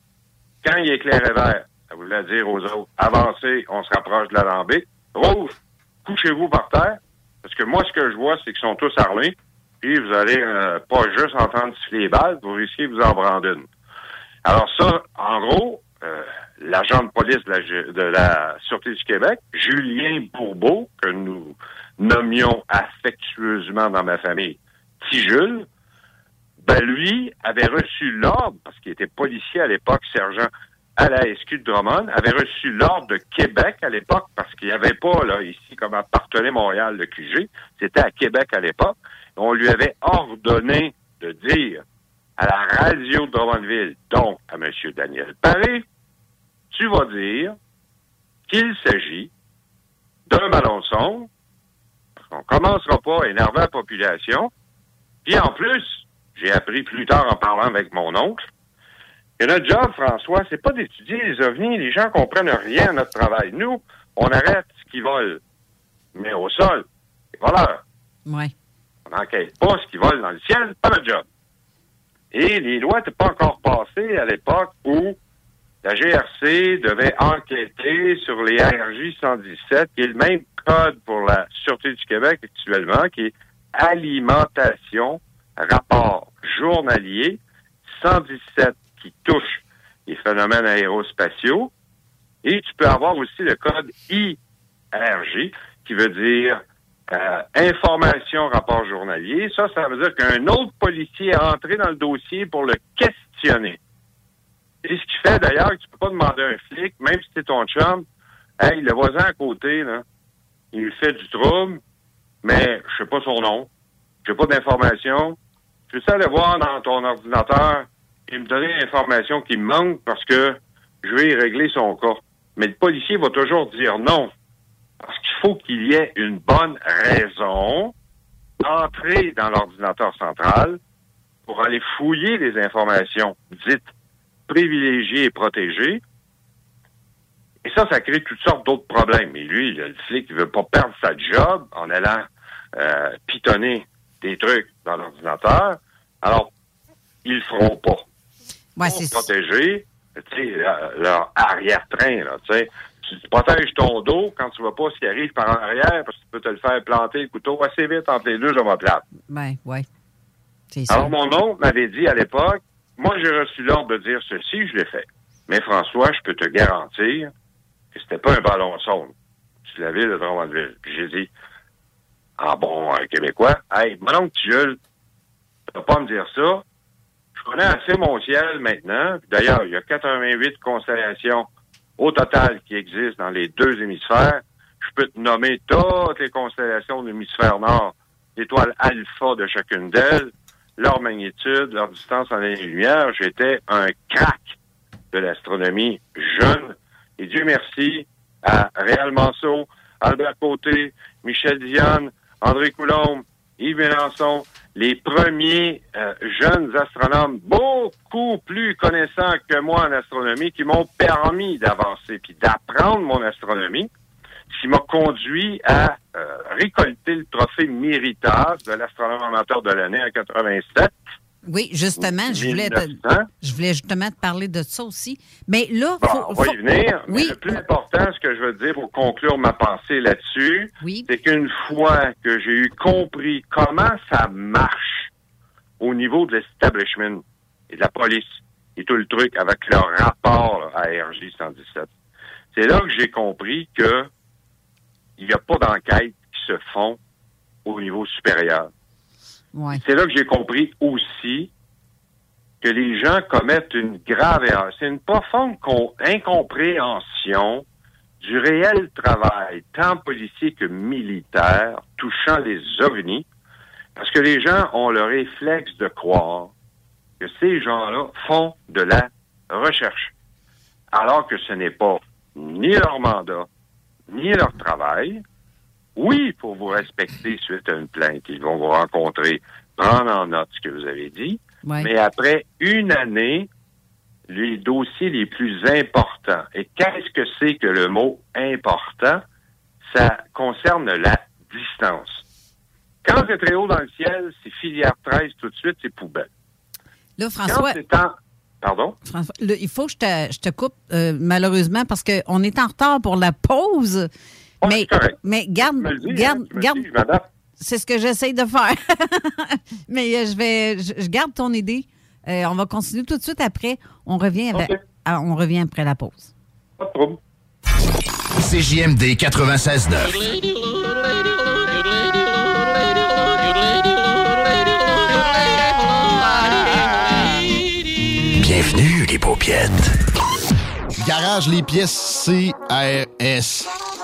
Quand il éclairait vert, ça voulait dire aux autres, avancez, on se rapproche de l'alambic. Rouge, couchez-vous par terre. Parce que moi, ce que je vois, c'est qu'ils sont tous armés. Puis vous allez euh, pas juste entendre siffler les balles, vous risquez de vous en prendre une. Alors ça, en gros, euh, l'agent de police de la, de la Sûreté du Québec, Julien Bourbeau, que nous nommions affectueusement dans ma famille Petit Jules, ben lui avait reçu l'ordre, parce qu'il était policier à l'époque, sergent à la SQ de Drummond, avait reçu l'ordre de Québec à l'époque, parce qu'il n'y avait pas, là, ici, comme appartenait Montréal, le QG, c'était à Québec à l'époque. On lui avait ordonné de dire à la radio de Drummondville, donc à M. Daniel Paré, tu vas dire qu'il s'agit d'un ballon son, parce qu'on commencera pas à énerver la population, puis en plus, j'ai appris plus tard en parlant avec mon oncle, que notre job, François, c'est pas d'étudier les ovnis. Les gens comprennent rien à notre travail. Nous, on arrête ce qui vole. Mais au sol, les voleurs. Ouais. On n'enquête pas ce qui vole dans le ciel, pas notre job. Et les lois n'étaient pas encore passées à l'époque où la GRC devait enquêter sur les RJ 117, qui est le même code pour la Sûreté du Québec actuellement, qui est alimentation, rapport journalier 117 qui touche les phénomènes aérospatiaux. Et tu peux avoir aussi le code IRJ, qui veut dire euh, information, rapport journalier. Ça, ça veut dire qu'un autre policier est entré dans le dossier pour le questionner. Et ce qui fait d'ailleurs que tu peux pas demander à un flic, même si c'est ton chum, hey, le voisin à côté, là, il lui fait du trouble, mais je sais pas son nom, j'ai pas d'informations. Je veux aller voir dans ton ordinateur et me donner l'information qui me manque parce que je vais y régler son cas. Mais le policier va toujours dire non. Parce qu'il faut qu'il y ait une bonne raison d'entrer dans l'ordinateur central pour aller fouiller les informations dites privilégiées et protégées. Et ça, ça crée toutes sortes d'autres problèmes. Et lui, le flic, il veut pas perdre sa job en allant euh, pitonner des trucs dans l'ordinateur. Alors, ils le feront pas. Ouais, pour protéger, tu sais, leur, arrière-train, là, tu sais. Tu tu protèges ton dos quand tu vois pas ce qui arrive par en arrière, parce que tu peux te le faire planter le couteau assez vite entre les deux. Ben, ouais. C'est ça. Alors, mon oncle m'avait dit à l'époque, moi, j'ai reçu l'ordre de dire ceci, je l'ai fait. Mais François, je peux te garantir que c'était pas un ballon sonde. C'est la ville de Drummondville. Puis j'ai dit, en bon euh, québécois, hey, mon oncle Jules, tu vas pas me dire ça. Je connais assez mon ciel maintenant. D'ailleurs, il y a 88 constellations au total qui existent dans les deux hémisphères. Je peux te nommer toutes les constellations de l'hémisphère nord, l'étoile alpha de chacune d'elles, leur magnitude, leur distance en années-lumière. J'étais un crack de l'astronomie jeune. Et Dieu merci à Réal Manceau, Albert Côté, Michel Diane, André Coulombe, Yves Mélenchon, les premiers euh, jeunes astronomes beaucoup plus connaissants que moi en astronomie qui m'ont permis d'avancer puis d'apprendre mon astronomie, qui m'a conduit à euh, récolter le trophée Méritage de l'astronome amateur de l'année en 87. Oui, justement, je voulais, te- 1900. je voulais justement te parler de ça aussi. Mais là, Bon, faut, on va faut- y venir. Mais Oui. le plus important, ce que je veux dire pour conclure ma pensée là-dessus, c'est qu'une fois que j'ai eu compris comment ça marche au niveau de l'establishment et de la police et tout le truc avec leur rapport à RJ 117, c'est là que j'ai compris que il n'y a pas d'enquête qui se font au niveau supérieur. C'est là que j'ai compris aussi que les gens commettent une grave erreur. C'est une profonde incompréhension du réel travail, tant policier que militaire, touchant les ovnis, parce que les gens ont le réflexe de croire que ces gens-là font de la recherche, alors que ce n'est pas ni leur mandat, ni leur travail. Oui, pour vous respecter suite à une plainte, ils vont vous rencontrer, prendre en note ce que vous avez dit, Ouais. mais après une année, les dossiers les plus importants. Et qu'est-ce que c'est que le mot important? Ça concerne la distance. Quand c'est très haut dans le ciel, c'est filière 13 tout de suite, c'est poubelle. Là, François, Quand. Pardon? François, il faut que je te, je te coupe, euh, malheureusement, parce qu'on est en retard pour la pause. Mais, mais garde, dis, garde, hein, garde. dis, m'adapte. C'est ce que j'essaye de faire. *laughs* mais euh, je vais, je, je garde ton idée. Euh, on va continuer tout de suite après. On revient, avec- ah, on revient après la pause. Pas de trouble. CJMD 96.9. Bienvenue, les paupiètes. Garage les pièces CRS.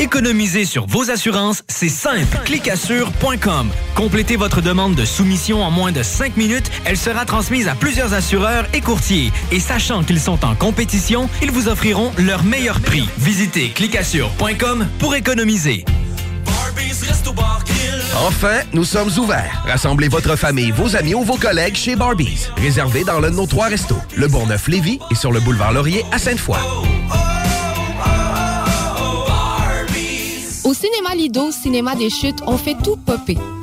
Économiser sur vos assurances, c'est simple. Clicassure.com. Complétez votre demande de soumission en moins de 5 minutes. Elle sera transmise à plusieurs assureurs et courtiers. Et sachant qu'ils sont en compétition, ils vous offriront leur meilleur prix. Visitez clicassure.com pour économiser. Enfin, nous sommes ouverts. Rassemblez votre famille, vos amis ou vos collègues chez Barbies. Réservé dans l'un de nos trois restos, le Bourgneuf-Lévis et sur le boulevard Laurier à Sainte-Foy. Au cinéma Lido, cinéma des chutes, on fait tout popper.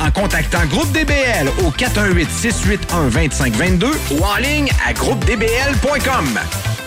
en contactant Groupe DBL au 418-681-2522 ou en ligne à groupedbl.com.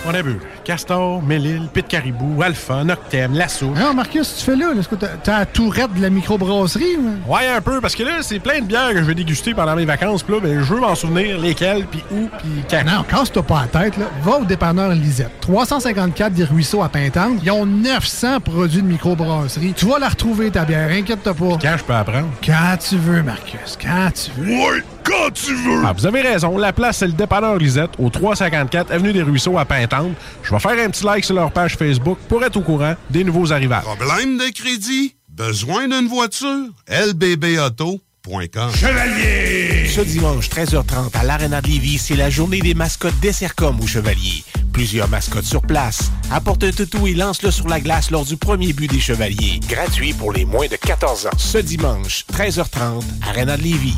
On a vu. Castor, Mélile, Pit Caribou, Alpha, Noctem, Lasso. Non, Marcus, tu fais là, est-ce que t'as t'as la tourette de la microbrasserie? ou? Ouais, un peu, parce que là, c'est plein de bières que je vais déguster pendant mes vacances. Puis là, ben, je veux m'en souvenir lesquelles, puis où, puis quand. Non, casse-toi pas la tête, là. Va au dépanneur Lisette. 354 des Ruisseaux à Pintante. Ils ont 900 produits de microbrasserie. Tu vas la retrouver, ta bière, inquiète-toi pas. Quand je peux apprendre? Quand tu veux, Marcus, quand tu veux. Ouais, quand tu veux! Ah, vous avez raison. La place, c'est le dépanneur Lisette, au 354 Avenue des Ruisseaux à Pintante. Je vais faire un petit like sur leur page Facebook pour être au courant des nouveaux arrivages. Problème de crédit? Besoin d'une voiture? lbbauto.com Chevalier! Ce dimanche 13h30 à l'Arena de Lévis, c'est la journée des mascottes des Sercom au Chevalier. Plusieurs mascottes sur place. Apporte un toutou et lance-le sur la glace lors du premier but des Chevaliers. Gratuit pour les moins de 14 ans. Ce dimanche, 13h30, Arena de Lévis.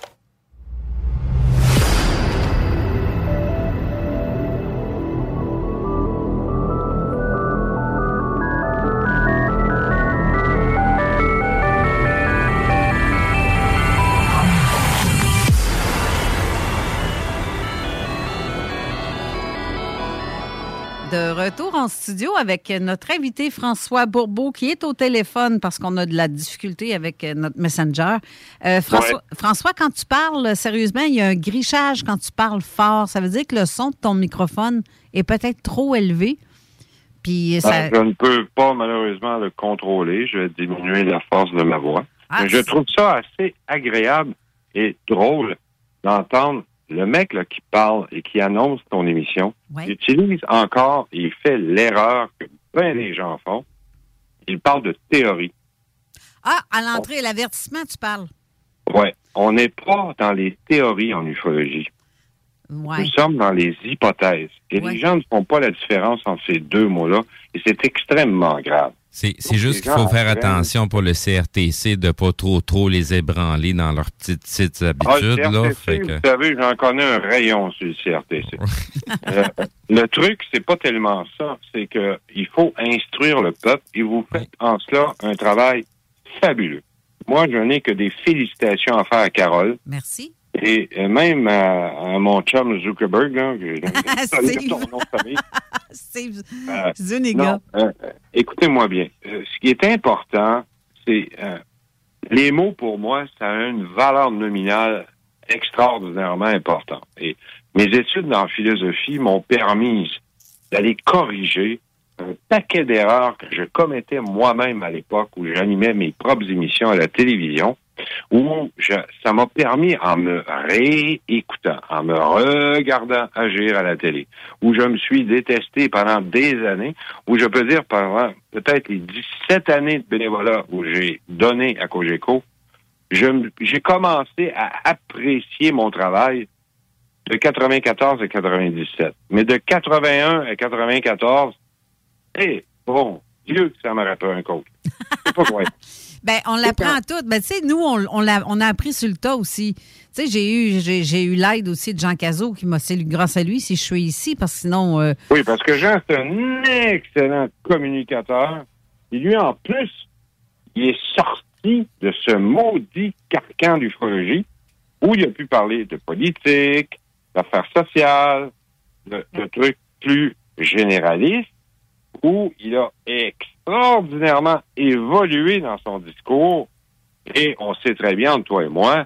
En studio avec notre invité François Bourbeau qui est au téléphone parce qu'on a de la difficulté avec euh, notre messenger. Euh, François, François, quand tu parles sérieusement, il y a un grichage quand tu parles fort. Ça veut dire que le son de ton microphone est peut-être trop élevé. Puis ça... Ben, je ne peux pas malheureusement le contrôler. Je vais diminuer la force de ma voix. Ah, Mais je trouve ça assez agréable et drôle d'entendre le mec là, qui parle et qui annonce ton émission. Ouais. Il utilise encore, et il fait l'erreur que bien des gens font. Il parle de théorie. Ah, à l'entrée, l'avertissement, tu parles. Ouais. On n'est pas dans les théories en ufologie. Ouais. Nous sommes dans les hypothèses. Et Ouais. les gens ne font pas la différence entre ces deux mots-là. Et c'est extrêmement grave. C'est c'est juste qu'il faut faire attention pour le CRTC de pas trop trop les ébranler dans leurs petites, petites Ah, habitudes. le là, CRTC, fait que- Vous savez, j'en connais un rayon sur le CRTC. *laughs* Euh, le truc, c'est pas tellement ça. C'est que il faut instruire le peuple et vous faites en cela un travail fabuleux. Moi, je n'ai que des félicitations à faire à Carole. Merci. Et euh, même à, à mon chum Zuckerberg, là, que *laughs* Steve. ton nom de famille. *laughs* Steve Euh, Zuniga. euh, euh, écoutez-moi bien. Euh, ce qui est important, c'est les mots pour moi, ça a une valeur nominale extraordinairement importante. Et mes études en philosophie m'ont permis d'aller corriger un paquet d'erreurs que je commettais moi-même à l'époque où j'animais mes propres émissions à la télévision, où ça m'a permis, en me réécoutant, en me regardant agir à la télé, où je me suis détesté pendant des années, où je peux dire pendant peut-être les 17 années de bénévolat où j'ai donné à Cogeco, j'ai commencé à apprécier mon travail de 94 à 97. Mais de 81 à 94, eh, bon, Dieu que ça m'aurait pris un coach. C'est pas vrai. *laughs* Ben, on l'apprend à tout. Ben, tu sais, nous, on, on, l'a- on a appris sur le tas aussi. Tu sais, j'ai eu, j'ai, j'ai eu l'aide aussi de Jean Cazot qui m'a salué grâce à lui si je suis ici, parce que sinon. euh, Oui, parce que Jean, c'est un excellent communicateur. Et lui, en plus, il est sorti de ce maudit carcan d'ufologie où il a pu parler de politique, d'affaires sociales, de, de trucs plus généralistes, où il a extraordinairement évolué dans son discours. Et on sait très bien, entre toi et moi,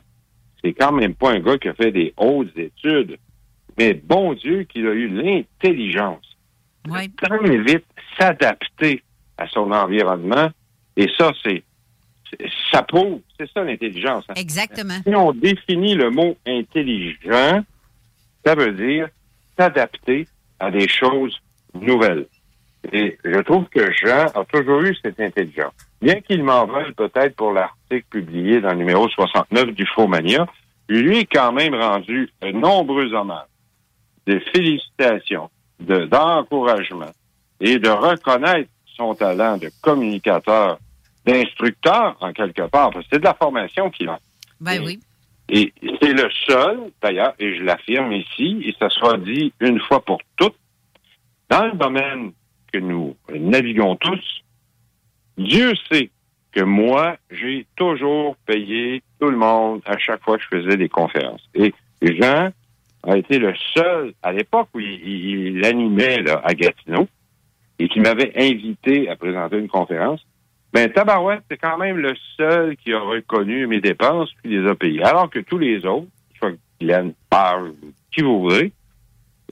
c'est quand même pas un gars qui a fait des hautes études. Mais bon Dieu qu'il a eu l'intelligence Ouais. de très vite s'adapter à son environnement. Et ça, c'est c'est- ça prouve, c'est ça l'intelligence. hein. Exactement. Si on définit le mot intelligent, ça veut dire s'adapter à des choses nouvelles. Et je trouve que Jean a toujours eu cette intelligence. Bien qu'il m'en veuille peut-être pour l'article publié dans le numéro 69 du Faux-Mania, lui est quand même rendu de nombreux hommages, de félicitations, de- d'encouragement et de reconnaître son talent de communicateur, d'instructeur en quelque part, parce que c'est de la formation qu'il a. Ben oui. Et c'est le seul, d'ailleurs, et je l'affirme ici, et ça sera dit une fois pour toutes, dans le domaine que nous naviguons tous, Dieu sait que moi, j'ai toujours payé tout le monde à chaque fois que je faisais des conférences. Et Jean a été le seul, à l'époque où il, animait à Gatineau, et qui m'avait invité à présenter une conférence, ben, Tabarouette, c'est quand même le seul qui a reconnu mes dépenses puis les a payées. Alors que tous les autres, soit Guylaine, Page, qui vous voudrez,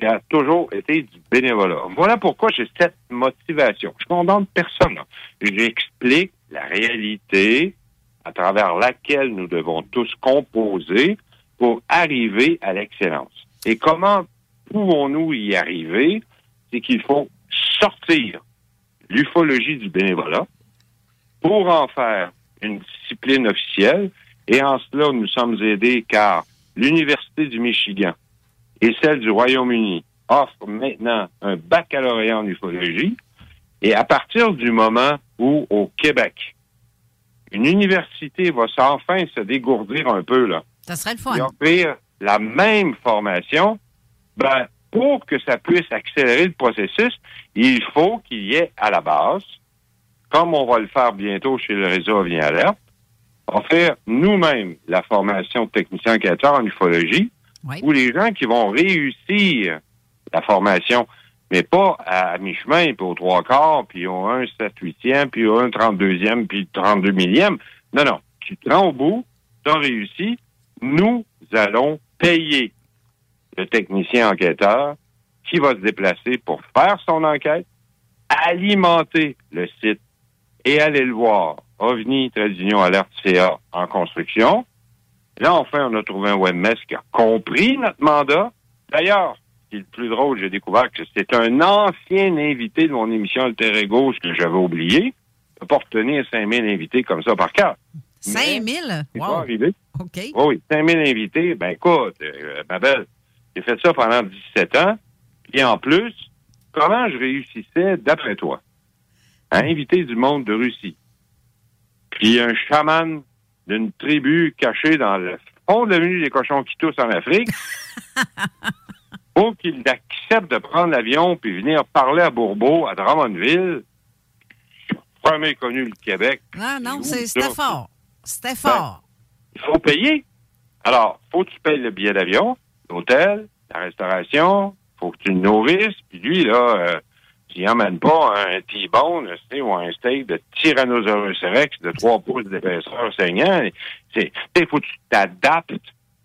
a toujours été du bénévolat. Voilà pourquoi j'ai cette motivation. Je condamne personne. J'explique la réalité à travers laquelle nous devons tous composer pour arriver à l'excellence. Et comment pouvons-nous y arriver? C'est qu'il faut sortir l'ufologie du bénévolat pour en faire une discipline officielle. Et en cela, nous sommes aidés car l'Université du Michigan et celle du Royaume-Uni offrent maintenant un baccalauréat en ufologie. Et à partir du moment où, au Québec, une université va enfin se dégourdir un peu, là, Ça serait le fun. et offrir la même formation, ben, pour que ça puisse accélérer le processus, il faut qu'il y ait à la base, comme on va le faire bientôt chez le réseau Avenir Alerte, faire nous-mêmes la formation de technicien enquêteur en ufologie, où les gens qui vont réussir la formation, mais pas à, mi-chemin, puis au trois quarts, puis au 1 7 huitième, puis au 1 32e, puis 32 millième. Non, non. Tu te rends au bout, tu as réussi, nous allons payer le technicien enquêteur qui va se déplacer pour faire son enquête, alimenter le site et aller le voir. OVNI, Trade Union, Alerte CA en construction. Là, enfin, on a trouvé un webmaster qui a compris notre mandat. D'ailleurs, ce qui est le plus drôle, j'ai découvert que c'est un ancien invité de mon émission Alter Ego, ce que j'avais oublié. Je pas retenir 5000 invités comme ça par cœur. 5 000? C'est Wow. pas arrivé. OK. Oui, oui, 5000 invités. Ben écoute, euh, ma belle, j'ai fait ça pendant 17 ans. Et en plus, comment je réussissais, d'après toi, à inviter du monde de Russie? Puis un chaman d'une tribu cachée dans le fond de l'avenue des cochons qui toussent en Afrique, *laughs* pour qu'il accepte de prendre l'avion puis venir parler à Bourbeau, à Drummondville. Jamais connu le Québec. Ah non, où, c'est- c'était fort. C'était fort. il faut payer. Alors, faut que tu payes le billet d'avion, l'hôtel, la restauration, faut que tu le nourrisses, puis lui, là, euh, tu emmènes pas un T-bone, ou un steak de Tyrannosaurus rex de 3 pouces d'épaisseur saignant. Il faut que tu t'adaptes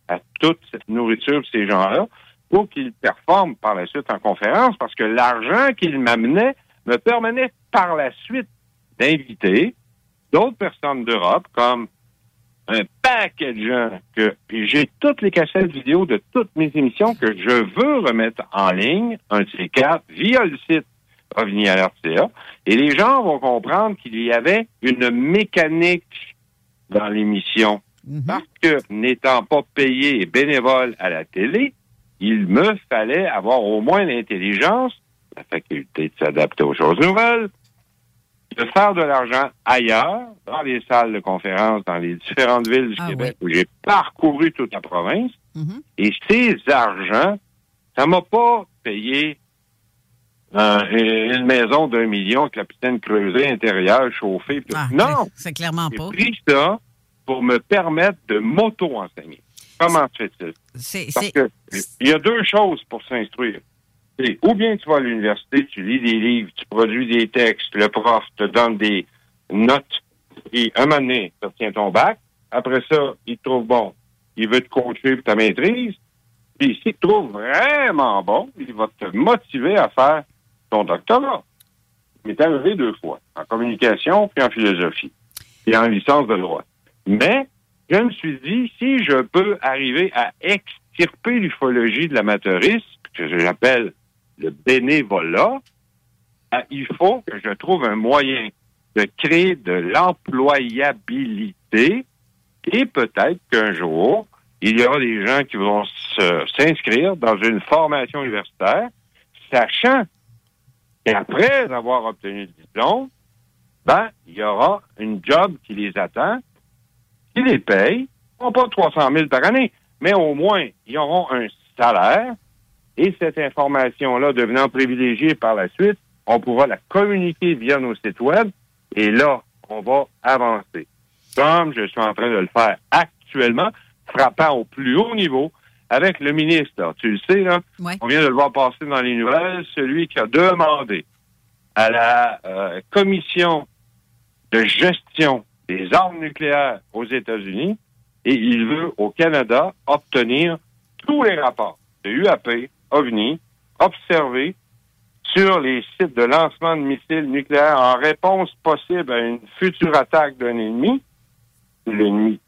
à toute cette nourriture de ces gens-là pour qu'ils performent par la suite en conférence, parce que l'argent qu'ils m'amenaient me permettait par la suite d'inviter d'autres personnes d'Europe, comme un paquet de gens que puis j'ai toutes les cassettes vidéo de toutes mes émissions que je veux remettre en ligne, un de ces via le site OVNI Alert CA. Et les gens vont comprendre qu'il y avait une mécanique dans l'émission. Parce que n'étant pas payé et bénévole à la télé, il me fallait avoir au moins l'intelligence, la faculté de s'adapter aux choses nouvelles, de faire de l'argent ailleurs, dans les salles de conférence, dans les différentes villes du Ah Québec, où j'ai parcouru toute la province. Mm-hmm. Et ces argents, ça m'a pas payé euh, une maison d'un million piscine creusée intérieure, chauffée. tout. Ah, non! c'est- clairement pas. J'ai pris ça pour me permettre de m'auto-enseigner. Comment se fait-il? Parce que il y a deux choses pour s'instruire. C'est ou bien tu vas à l'université, tu lis des livres, tu produis des textes, le prof te donne des notes, et un moment donné, tu obtiens ton bac. Après ça, il te trouve bon. Il veut te coacher pour ta maîtrise. Puis s'il te trouve vraiment bon, il va te motiver à faire ton doctorat. Il m'est arrivé deux fois, en communication puis en philosophie, et en licence de droit. Mais je me suis dit, si je peux arriver à extirper l'ufologie de l'amateurisme, que j'appelle le bénévolat, ben, il faut que je trouve un moyen de créer de l'employabilité et peut-être qu'un jour, il y aura des gens qui vont s'inscrire dans une formation universitaire, sachant qu'après avoir obtenu le diplôme, ben, il y aura une job qui les attend, qui les paye, non pas 300 000 par année, mais au moins, ils auront un salaire, et cette information-là devenant privilégiée par la suite, on pourra la communiquer via nos sites web, et là, on va avancer. Comme je suis en train de le faire actuellement, frappant au plus haut niveau avec le ministre. Tu le sais, là, on vient de le voir passer dans les nouvelles, celui qui a demandé à la euh, commission de gestion des armes nucléaires aux États-Unis et il veut au Canada obtenir tous les rapports de UAP, OVNI, observés sur les sites de lancement de missiles nucléaires en réponse possible à une future attaque d'un ennemi, l'ennemi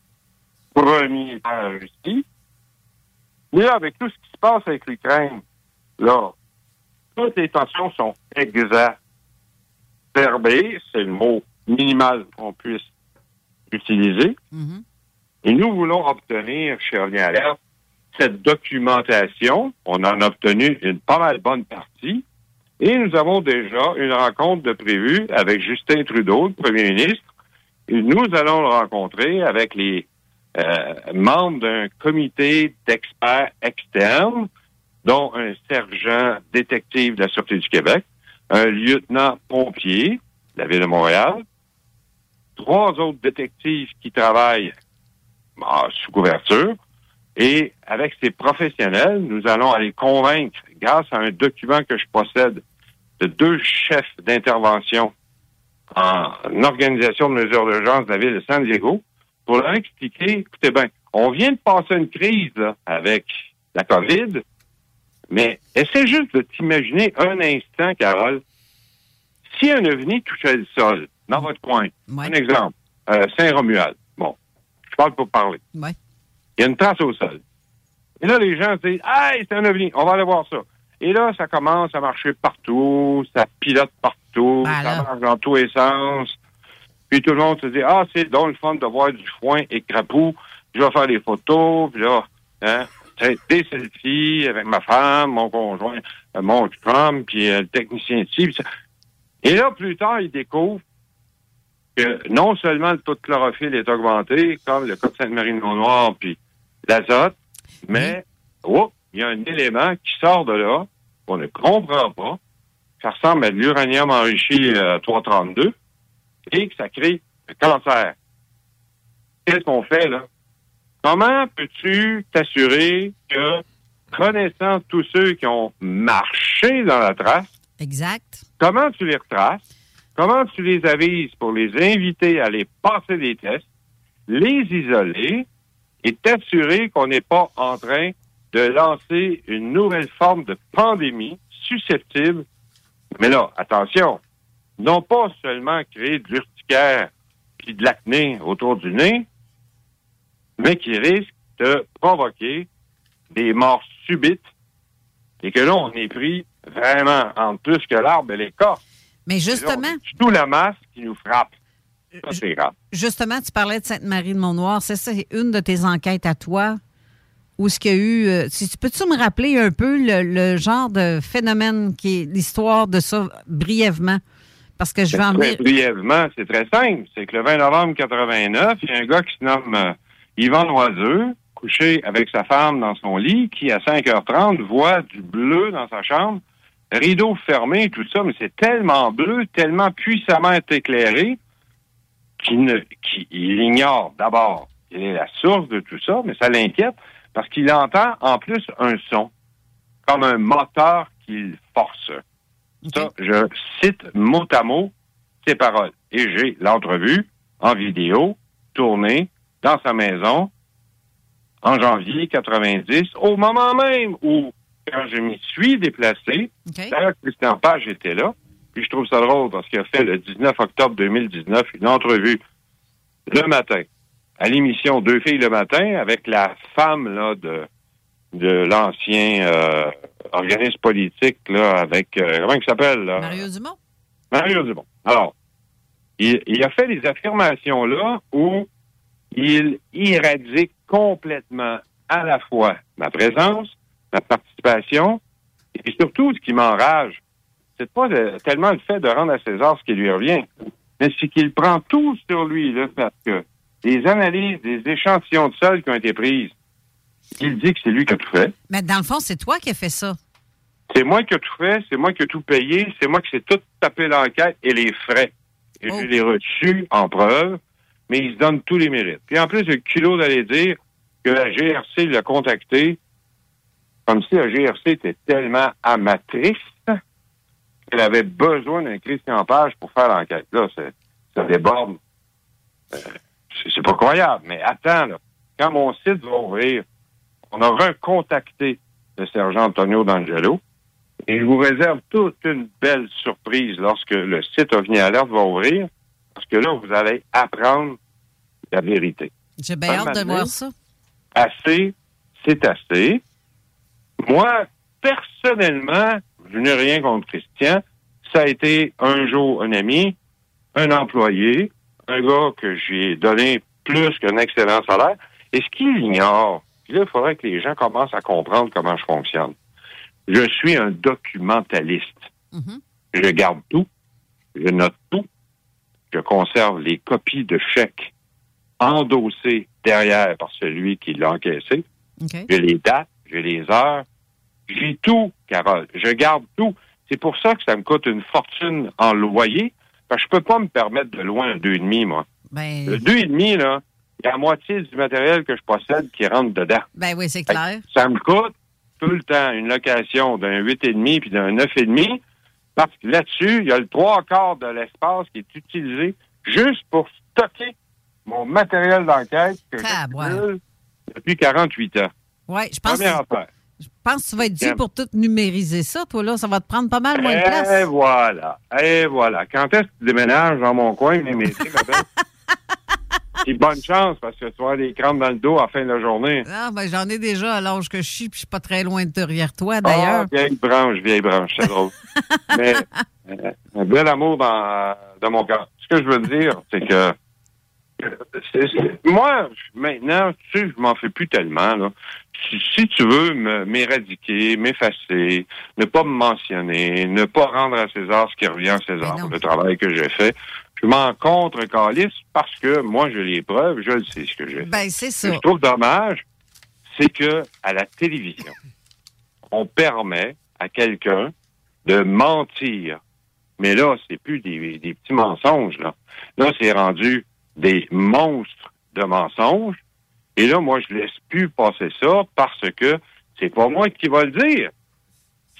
premier par la Russie. Mais là, avec tout ce qui se passe avec l'Ukraine, là, toutes les tensions sont exacerbées, c'est le mot minimal qu'on puisse utiliser. Et nous voulons obtenir OVNI Alert cette documentation. On en a obtenu une pas mal bonne partie. Et nous avons déjà une rencontre de prévue avec Justin Trudeau, le premier ministre. Et nous allons le rencontrer avec les euh, membres d'un comité d'experts externes, dont un sergent détective de la Sûreté du Québec, un lieutenant pompier de la Ville de Montréal, trois autres détectives qui travaillent ah, sous couverture, Et avec ces professionnels, nous allons aller convaincre, grâce à un document que je possède, de deux chefs d'intervention en organisation de mesures d'urgence de la ville de San Diego, pour leur expliquer, écoutez bien, on vient de passer une crise là, avec la COVID, mais essaie juste de t'imaginer un instant, Carole, si un ovni touchait le sol dans votre coin, un exemple, euh, Saint-Romuald, bon, je parle pour parler. Ouais. Il y a une trace au sol. Et là, les gens se disent, hey, c'est un ovni, on va aller voir ça. Et là, ça commence à marcher partout, ça pilote partout, ça marche dans tous les sens. Puis tout le monde se dit, ah, c'est donc le fun de voir du foin et crapou. Je vais faire des photos, puis là, hein, des selfies avec ma femme, mon conjoint, euh, mon chum, puis euh, le technicien ici. Et là, plus tard, ils découvrent que non seulement le taux de chlorophylle est augmenté, comme le cas de Sainte-Marie-de-Mont-Noir, puis l'azote, mais oh, il y a un élément qui sort de là, qu'on ne comprend pas. Ça ressemble à de l'uranium enrichi euh, 332 et que ça crée le cancer. Qu'est-ce qu'on fait là? Comment peux-tu t'assurer que, connaissant tous ceux qui ont marché dans la trace, Exact. comment tu les retraces, comment tu les avises pour les inviter à aller passer des tests, les isoler et t'assurer qu'on n'est pas en train de lancer une nouvelle forme de pandémie susceptible? Mais là, attention, non pas seulement créer de l'urticaire puis de l'acné autour du nez, mais qui risque de provoquer des morts subites et que là, on est pris vraiment en plus que l'arbre et l'écorce. Mais justement, C'est tout la masse qui nous frappe. Ça, c'est grave. justement, tu parlais de Sainte-Marie-de-Mont-Noir. C'est ça, une de tes enquêtes à toi. Où est-ce qu'il y a eu. euh, si tu peux-tu me rappeler un peu le, le genre de phénomène qui est l'histoire de ça brièvement? Parce que je vais en venir. brièvement, c'est très simple. C'est que le 20 novembre 89, il y a un gars qui se nomme euh, Yvan Noiseux, couché avec sa femme dans son lit, qui, à 5h30, voit du bleu dans sa chambre, rideau fermé, tout ça, mais c'est tellement bleu, tellement puissamment éclairé, qu'il ne, qu'il il ignore d'abord quelle est la source de tout ça, mais ça l'inquiète parce qu'il entend en plus un son, comme un moteur qu'il force. Ça, je cite mot à mot ces paroles. Et j'ai l'entrevue en vidéo, tournée dans sa maison en janvier 90, au moment même où, quand je m'y suis déplacé, d'ailleurs, Christian Page était là, puis je trouve ça drôle parce qu'il a fait le 19 octobre 2019 une entrevue le matin à l'émission Deux filles le matin avec la femme là de de l'ancien euh, organisme politique là avec euh, comment il s'appelle là? Mario Dumont? Mario Dumont. Alors, il, il a fait des affirmations là où il irradie complètement à la fois ma présence, ma participation, et surtout ce qui m'enrage, c'est pas tellement le fait de rendre à César ce qui lui revient, mais c'est qu'il prend tout sur lui, là, parce que les analyses, des échantillons de sol qui ont été prises, il dit que c'est lui qui a tout fait. Mais dans le fond, c'est toi qui as fait ça. C'est moi qui ai tout fait, c'est moi qui ai tout payé, c'est moi qui ai tout tapé l'enquête et les frais. Et je les reçus en preuve, mais il se donne tous les mérites. Puis en plus, il a le culot d'aller dire que la GRC l'a contacté comme si la GRC était tellement amatrice qu'elle avait besoin d'un Christian Page pour faire l'enquête. Là, c'est- ça déborde. Euh, c'est pas croyable, mais attends, là. Quand mon site va ouvrir, on aura recontacté le sergent Antonio D'Angelo. Et je vous réserve toute une belle surprise lorsque le site OVNI Alert va ouvrir, parce que là, vous allez apprendre la vérité. J'ai bien hâte de voir ça. Assez, c'est assez. Moi, personnellement, je n'ai rien contre Christian. Ça a été un jour un ami, un employé, un gars que j'ai donné plus qu'un excellent salaire. Et ce qu'il ignore, puis là, il faudrait que les gens commencent à comprendre comment je fonctionne. Je suis un documentaliste. Je garde tout, je note tout, je conserve les copies de chèques endossées derrière par celui qui l'a encaissé. J'ai les dates, j'ai les heures, j'ai tout, Carole. Je garde tout. C'est pour ça que ça me coûte une fortune en loyer, parce que je peux pas me permettre de loin un deux et demi, moi. Ben, Le deux et demi, là, il y a la moitié du matériel que je possède qui rentre dedans. Ben oui, c'est clair. Ça me coûte tout le temps une location d'un 8,5 puis d'un 9,5 parce que là-dessus, il y a le trois quarts de l'espace qui est utilisé juste pour stocker mon matériel d'enquête que j'accumule depuis 48 ans. Oui, je pense, Première affaire. je pense que tu vas être dû pour tout numériser ça, toi, là. Ça va te prendre pas mal moins de place. Et voilà. Et voilà. Quand est-ce que tu déménages dans mon coin, mes métiers? *laughs* Puis bonne chance, parce que tu vas des crampes dans le dos à la fin de la journée. Ah, ben, j'en ai déjà à l'âge que je suis, puis je suis pas très loin de derrière toi, d'ailleurs. Ah, vieille branche, vieille branche, c'est drôle. *laughs* Mais euh, un bel amour dans, dans mon cœur. Ce que je veux dire, c'est que moi, maintenant, tu sais, je m'en fais plus tellement. Là. Si, si tu veux m'éradiquer, m'effacer, ne pas me mentionner, ne pas rendre à César ce qui revient à César pour le travail que j'ai fait, je m'en contre calice parce que moi, j'ai les preuves, je le sais ce que j'ai. Ben, c'est Ce que ça. je trouve dommage, c'est que à la télévision, *laughs* on permet à quelqu'un de mentir. Mais là, c'est plus des, des petits mensonges, là. Là, c'est rendu des monstres de mensonges. Et là, moi, je laisse plus passer ça parce que c'est pas moi qui va le dire.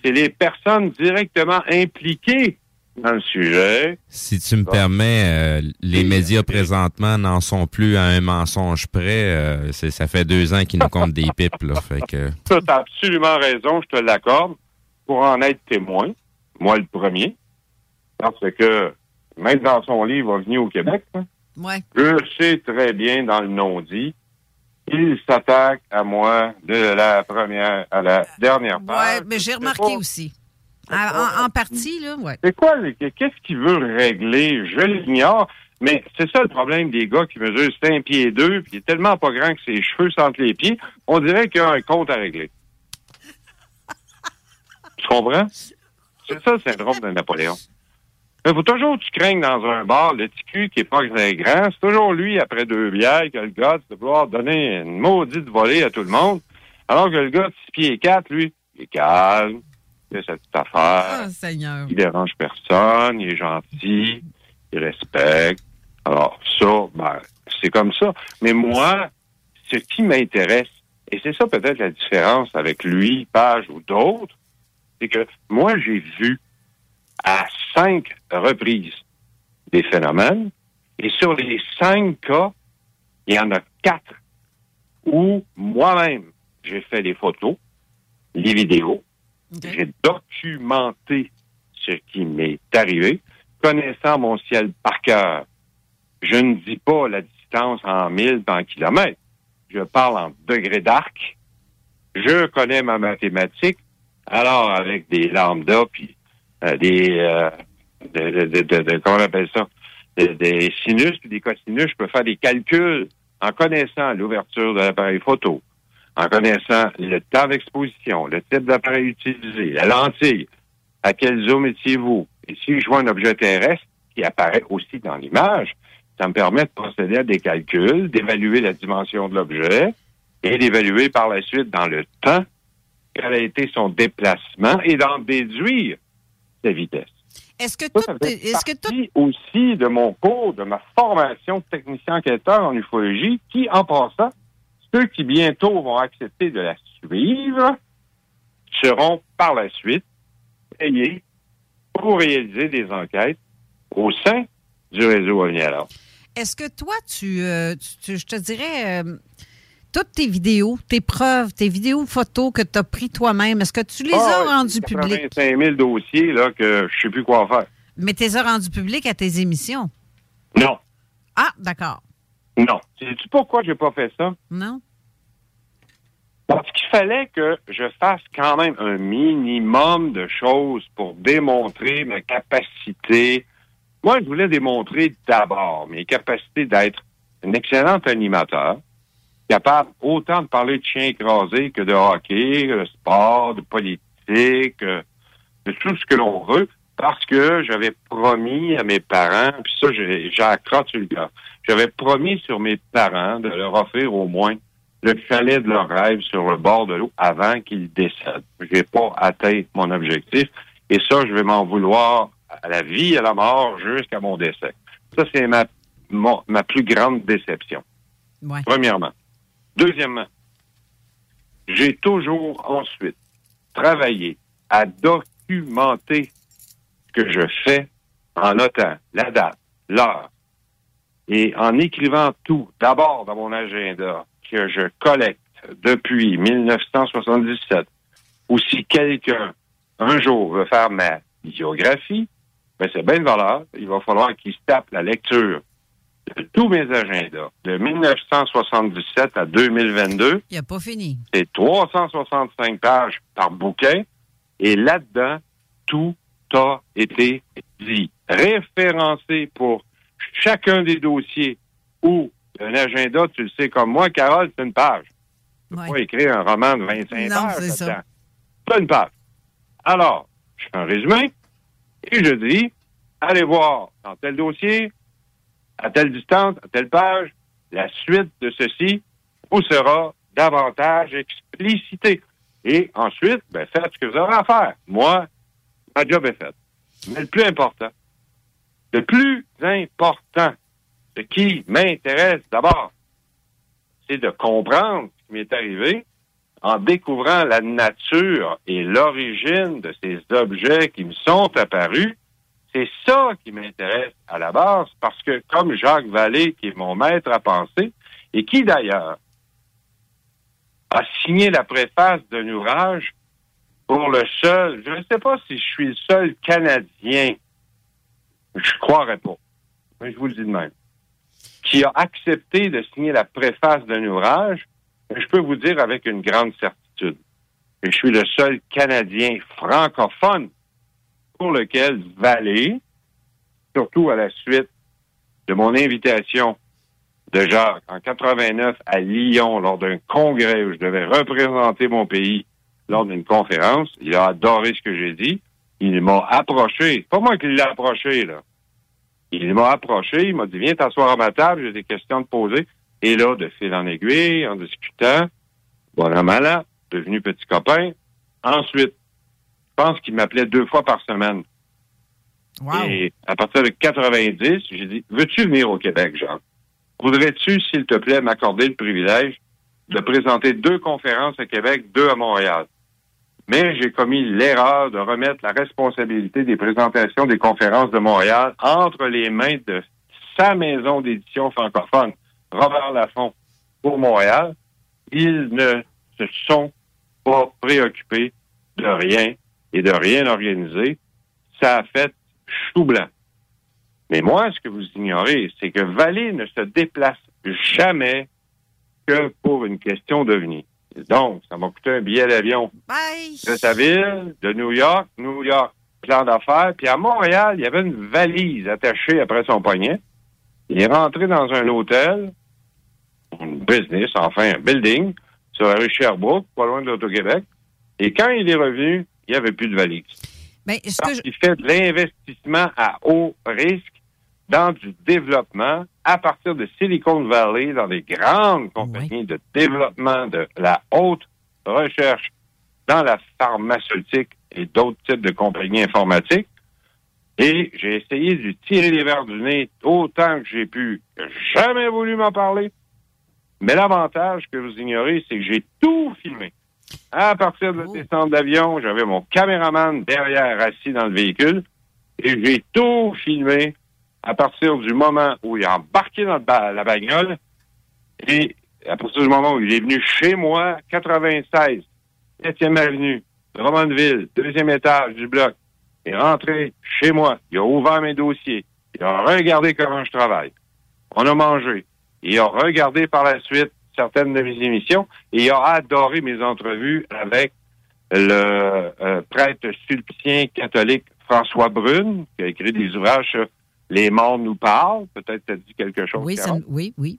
C'est les personnes directement impliquées dans le sujet. Si tu me permets, euh, les médias présentement n'en sont plus à un mensonge près. Euh, c'est- ça fait deux ans qu'ils nous comptent des pipes. Là, fait que... *laughs* Tu as absolument raison, je te l'accorde, pour en être témoin, moi le premier, parce que même dans son livre Venu au Québec, hein, Ouais. je sais très bien dans le non-dit, il s'attaque à moi de la première à la dernière page. Ouais, mais j'ai remarqué aussi. En, en- partie, là, ouais. C'est quoi, qu'est-ce qu'il veut régler? Je l'ignore. Mais c'est ça le problème des gars qui mesurent 5 pieds 2 puis il est tellement pas grand que ses cheveux sentent les pieds. On dirait qu'il y a un compte à régler. *laughs* tu comprends? C'est ça le syndrome de Napoléon. Il faut toujours que tu craignes dans un bar le petit cul qui est pas très grand. C'est toujours lui, après deux bières, qui a le gars de vouloir donner une maudite volée à tout le monde. Alors que le gars de 6 pieds 4, lui, il est calme, fait sa petite affaire. Ah, Seigneur. Il dérange personne, il est gentil, il respecte. Alors, ça, ben, c'est comme ça. Mais moi, ce qui m'intéresse, et c'est ça peut-être la différence avec lui, Page ou d'autres, c'est que moi, j'ai vu à cinq reprises des phénomènes, et sur les cinq cas, il y en a quatre où moi-même, j'ai fait les photos, les vidéos, j'ai documenté ce qui m'est arrivé, connaissant mon ciel par cœur. Je ne dis pas la distance en mille, en kilomètres. Je parle en degrés d'arc. Je connais ma mathématique. Alors, avec des lambda, puis euh, des... euh, de, de- de- comment on appelle ça? Des sinus puis des cosinus, je peux faire des calculs en connaissant l'ouverture de l'appareil photo, en connaissant le temps d'exposition, le type d'appareil utilisé, la lentille, à quel zoom étiez-vous. Et si je vois un objet terrestre qui apparaît aussi dans l'image, ça me permet de procéder à des calculs, d'évaluer la dimension de l'objet et d'évaluer par la suite dans le temps quel a été son déplacement et d'en déduire sa vitesse. Est-ce que tout. Est-ce que tout. aussi de mon cours, de ma formation de technicien enquêteur en ufologie, qui, en passant, ceux qui bientôt vont accepter de la suivre seront par la suite payés pour réaliser des enquêtes au sein du réseau OVNI alors. Est-ce que toi, tu, euh, tu- tu- je te dirais, euh, toutes tes vidéos, tes preuves, tes vidéos photos que tu as pris toi-même, est-ce que tu les Ah as rendues publiques? 85 000 dossiers là, que je sais plus quoi faire. Mais tu les as rendues publiques à tes émissions? Non, Ah, d'accord. Non. Sais-tu pourquoi j'ai pas fait ça? Non? Parce qu'il fallait que je fasse quand même un minimum de choses pour démontrer ma capacité. Moi, je voulais démontrer d'abord mes capacités d'être un excellent animateur, capable autant de parler de chiens écrasés que de hockey, de sport, de politique, euh, de tout ce que l'on veut, parce que j'avais promis à mes parents, puis ça, accroché sur le gars, j'avais promis sur mes parents de leur offrir au moins le chalet de leur rêve sur le bord de l'eau avant qu'ils décèdent. J'ai pas atteint mon objectif et ça, je vais m'en vouloir à la vie, à la mort, jusqu'à mon décès. Ça, c'est ma, mon- ma plus grande déception. Ouais. Premièrement. Deuxièmement, j'ai toujours ensuite travaillé à documenter que je fais en notant la date, l'heure et en écrivant tout, d'abord dans mon agenda que je collecte depuis 1977, ou si quelqu'un un jour veut faire ma biographie, ben c'est bien de valeur. Il va falloir qu'il se tape la lecture de tous mes agendas de 1977 à 2022. Il n'a pas fini. C'est 365 pages par bouquin. Et là-dedans, tout a été dit. Référencé pour chacun des dossiers ou un agenda, tu le sais comme moi, Carole, c'est une page. Tu peux pas écrire un roman de 25 Non, pages. c'est ça. C'est une page. Alors, je fais un résumé et je dis, allez voir dans tel dossier, à telle distance, à telle page, la suite de ceci vous sera davantage explicité. Et ensuite, ben, faites ce que vous aurez à faire. Moi, ma job est faite. Mais le plus important, le plus important, ce qui m'intéresse d'abord, c'est de comprendre ce qui m'est arrivé en découvrant la nature et l'origine de ces objets qui me sont apparus. C'est ça qui m'intéresse à la base, parce que comme Jacques Vallée, qui est mon maître à penser, et qui d'ailleurs a signé la préface d'un ouvrage pour le seul, je ne sais pas si je suis le seul Canadien, je croirais pas, mais je vous le dis de même, qui a accepté de signer la préface d'un ouvrage, je peux vous dire avec une grande certitude. Que je suis le seul Canadien francophone pour lequel Vallée, surtout à la suite de mon invitation de Jacques en 89 à Lyon lors d'un congrès où je devais représenter mon pays lors d'une conférence. Il a adoré ce que j'ai dit. Il m'a approché. Pas moi qui l'ai approché, là. Il m'a approché, il m'a dit, viens t'asseoir à ma table, j'ai des questions à te poser. Et là, de fil en aiguille, en discutant, bon an, mal an, devenu petit copain. Ensuite, je pense qu'il m'appelait deux fois par semaine. Et à partir de 90, j'ai dit, veux-tu venir au Québec, Jean? Voudrais-tu, s'il te plaît, m'accorder le privilège de présenter deux conférences à Québec, deux à Montréal? Mais j'ai commis l'erreur de remettre la responsabilité des présentations des conférences de Montréal entre les mains de sa maison d'édition francophone, Robert Laffont, pour Montréal. Ils ne se sont pas préoccupés de rien et de rien organiser. Ça a fait chou blanc. Mais moi, ce que vous ignorez, c'est que Vallée ne se déplace jamais que pour une question de venir. Donc, ça m'a coûté un billet d'avion de sa ville, de New York, New York, plan d'affaires. Puis à Montréal, il y avait une valise attachée après son poignet. Il est rentré dans un hôtel, un business, enfin un building, sur la rue Sherbrooke, pas loin de l'Auto-Québec. Et quand il est revenu, il n'y avait plus de valise. Mais est-ce Parce qu'il fait de l'investissement à haut risque dans du développement à partir de Silicon Valley, dans des grandes compagnies de développement de la haute recherche dans la pharmaceutique et d'autres types de compagnies informatiques. Et j'ai essayé de lui tirer les verres du nez autant que j'ai pu. Jamais voulu m'en parler. Mais l'avantage que vous ignorez, c'est que j'ai tout filmé. À partir de la descente d'avion, j'avais mon caméraman derrière assis dans le véhicule et j'ai tout filmé à partir du moment où il a embarqué dans la bagnole et à partir du moment où il est venu chez moi, 96, 7e avenue, Drummondville, deuxième étage du bloc. Il est rentré chez moi. Il a ouvert mes dossiers. Il a regardé comment je travaille. On a mangé. Il a regardé par la suite certaines de mes émissions et il a adoré mes entrevues avec le euh, prêtre sulpicien catholique François Brune, qui a écrit des ouvrages sur Les morts nous parlent. Peut-être ça te dit quelque chose. Oui, ça- oui, oui.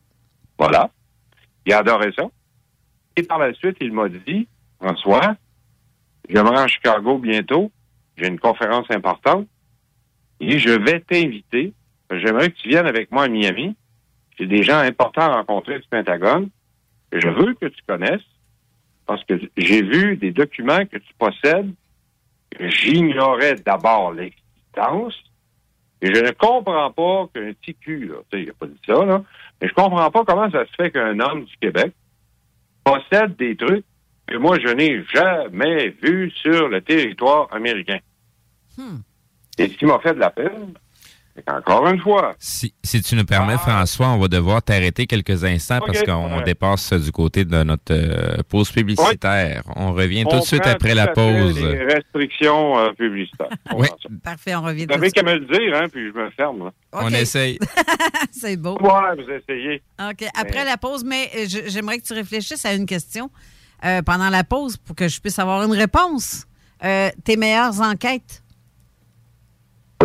Voilà. Il a adoré ça. Et par la suite, il m'a dit, François, je me rends à Chicago bientôt. J'ai une conférence importante. Et je vais t'inviter. J'aimerais que tu viennes avec moi à Miami. J'ai des gens importants à rencontrer du Pentagone. Je veux que tu connaisses. Parce que j'ai vu des documents que tu possèdes j'ignorais d'abord l'existence. Et je ne comprends pas qu'un tu sais, il n'a pas dit ça, là, mais je comprends pas comment ça se fait qu'un homme du Québec possède des trucs que moi, je n'ai jamais vus sur le territoire américain. Et ce qui m'a fait de la peine, c'est qu'encore une fois, Si, si tu nous permets, François, on va devoir t'arrêter quelques instants Ah. Parce qu'on ouais. dépasse du côté de notre euh, pause publicitaire. On revient tout de suite après la pause. Les restrictions euh, publicitaires. *laughs* Oui. Parfait, on revient Vous tout de avez suite. qu'à me le dire, hein, puis je me ferme. On essaye. *laughs* C'est beau. Ouais, vous essayez. OK. Après la pause, mais euh, je- j'aimerais que tu réfléchisses à une question euh, pendant la pause pour que je puisse avoir une réponse. Euh, tes meilleures enquêtes.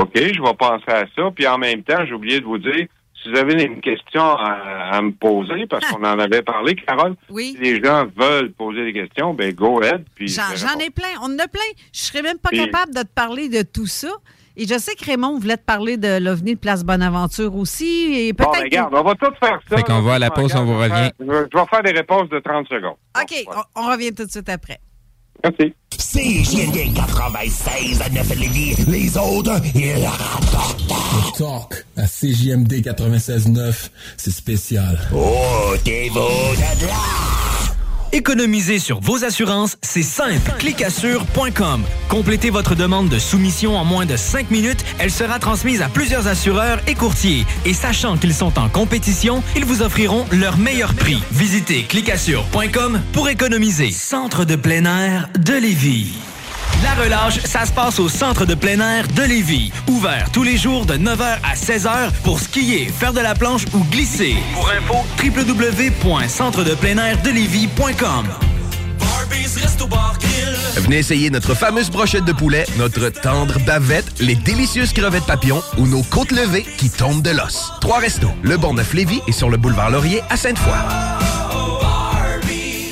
OK, je vais penser à ça. Puis en même temps, j'ai oublié de vous dire, si vous avez une question à, à me poser, parce qu'on en avait parlé, Carole, Oui. si les gens veulent poser des questions, ben go ahead. J'en ai plein. On en a plein. Je serais même pas Puis- capable de te parler de tout ça. Et je sais que Raymond voulait te parler de l'OVNI de Place Bonaventure aussi. Et Bon, ben, regarde, on va tout faire ça. Fait qu'on va à la pause, on vous revient. Je vais je vais faire des réponses de 30 secondes. OK, on, on revient tout de suite après. Merci. CJMD 96 à 9 Lévis. Les autres, ils rapportent. Le talk à CJMD 96.9, c'est spécial. Oh, t'es beau de là. Économiser sur vos assurances, c'est simple. Clicassure.com. Complétez votre demande de soumission en moins de 5 minutes. Elle sera transmise à plusieurs assureurs et courtiers. Et sachant qu'ils sont en compétition, ils vous offriront leur meilleur prix. Visitez clicassure.com pour économiser. Centre de plein air de Lévis. La relâche, ça se passe au centre de plein air de Lévis. Ouvert tous les jours de 9h à 16h pour skier, faire de la planche ou glisser. Pour info, www.centredepleinairdelévis.com. Venez essayer notre fameuse brochette de poulet, notre tendre bavette, les délicieuses crevettes papillons ou nos côtes levées qui tombent de l'os. Trois restos, le Bonneuf-Lévis et sur le boulevard Laurier à Sainte-Foy.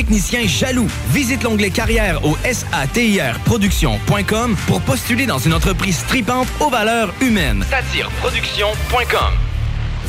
techniciens jaloux. Visite l'onglet carrière au satirproduction.com pour postuler dans une entreprise tripante aux valeurs humaines. Satireproduction.com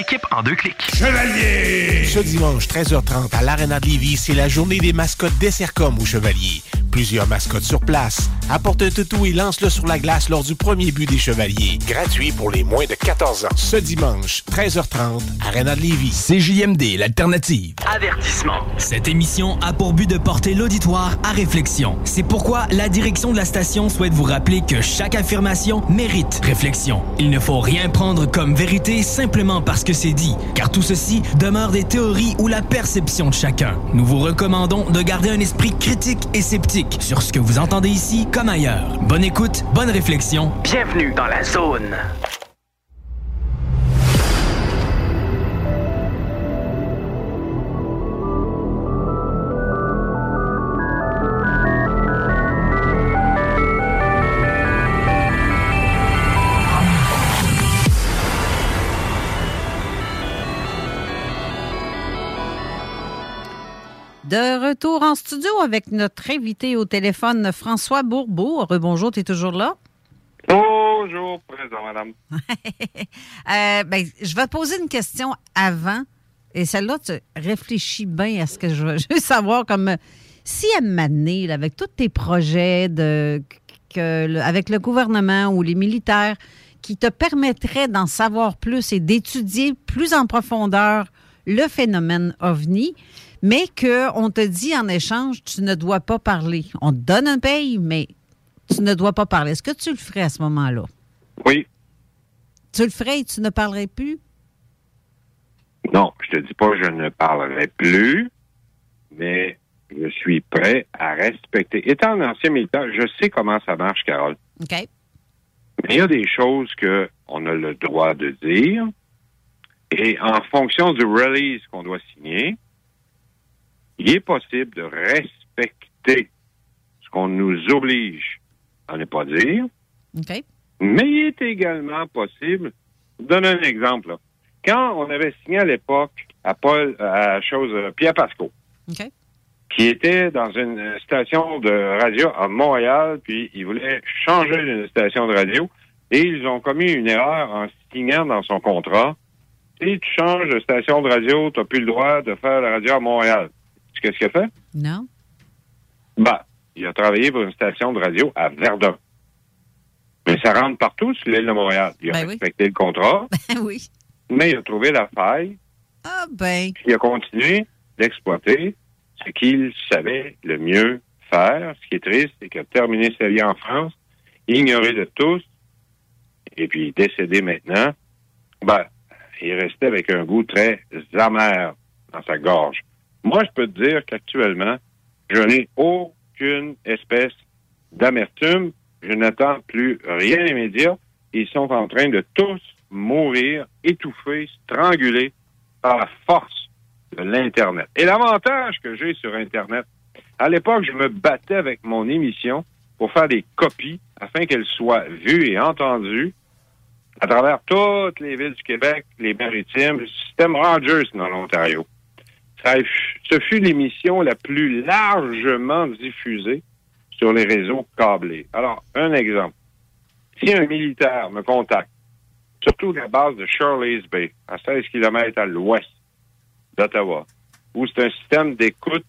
l'équipe en deux clics. Chevalier! Ce dimanche, 13h30, à l'Arena de Lévis, c'est la journée des mascottes des Sercom au Chevalier. Plusieurs mascottes sur place. Apporte un toutou et lance-le sur la glace lors du premier but des Chevaliers. Gratuit pour les moins de 14 ans. Ce dimanche, 13h30, Arena de Lévis. CJMD, l'alternative. Avertissement. Cette émission a pour but de porter l'auditoire à réflexion. C'est pourquoi la direction de la station souhaite vous rappeler que chaque affirmation mérite réflexion. Il ne faut rien prendre comme vérité simplement parce que c'est dit, car tout ceci demeure des théories ou la perception de chacun. Nous vous recommandons de garder un esprit critique et sceptique sur ce que vous entendez ici comme ailleurs. Bonne écoute, bonne réflexion. Bienvenue dans la zone. Retour en studio avec notre invité au téléphone, François Bourbeau. Rebonjour, tu es toujours là? Bonjour, présent, madame. *laughs* Euh, ben, je vais te poser une question avant. Et celle-là, tu réfléchis bien à ce que je veux, *laughs* je veux savoir. Comme si à m'amener avec tous tes projets de, que, avec le gouvernement ou les militaires qui te permettraient d'en savoir plus et d'étudier plus en profondeur le phénomène OVNI, mais qu'on te dit en échange, tu ne dois pas parler. On te donne un paye, mais tu ne dois pas parler. Est-ce que tu le ferais à ce moment-là? Oui. Tu le ferais et tu ne parlerais plus? Non, je te dis pas que je ne parlerai plus, mais je suis prêt à respecter. Étant un ancien militaire, je sais comment ça marche, Carole. OK. Mais il y a des choses que on a le droit de dire. Et en fonction du release qu'on doit signer, il est possible de respecter ce qu'on nous oblige à ne pas dire. Mais il est également possible, je vous donne un exemple. là. Quand on avait signé à l'époque à Paul, à chose, euh, Pierre Pasco, qui était dans une station de radio à Montréal, puis il voulait changer d'une station de radio, et ils ont commis une erreur en signant dans son contrat. Si tu changes de station de radio, tu n'as plus le droit de faire la radio à Montréal. Qu'est-ce qu'il a fait? Non. Ben, il a travaillé pour une station de radio à Verdun. Mais ça rentre partout sur l'île de Montréal. Il a Ben oui. respecté le contrat, *laughs* oui. mais il a trouvé la faille, Ah, ben. puis il a continué d'exploiter ce qu'il savait le mieux faire. Ce qui est triste, c'est qu'il a terminé sa vie en France, ignoré de tous, et puis décédé maintenant. Ben, il restait avec un goût très amer dans sa gorge. Moi, je peux te dire qu'actuellement, je n'ai aucune espèce d'amertume. Je n'attends plus rien des médias. Ils sont en train de tous mourir, étouffés, strangulés par la force de l'Internet. Et l'avantage que j'ai sur Internet, à l'époque, je me battais avec mon émission pour faire des copies afin qu'elle soit vue et entendue à travers toutes les villes du Québec, les maritimes, le système Rogers dans l'Ontario. Ce fut l'émission la plus largement diffusée sur les réseaux câblés. Alors, un exemple. Si un militaire me contacte, surtout la base de Shirley's Bay, à 16 km à l'ouest d'Ottawa, où c'est un système d'écoute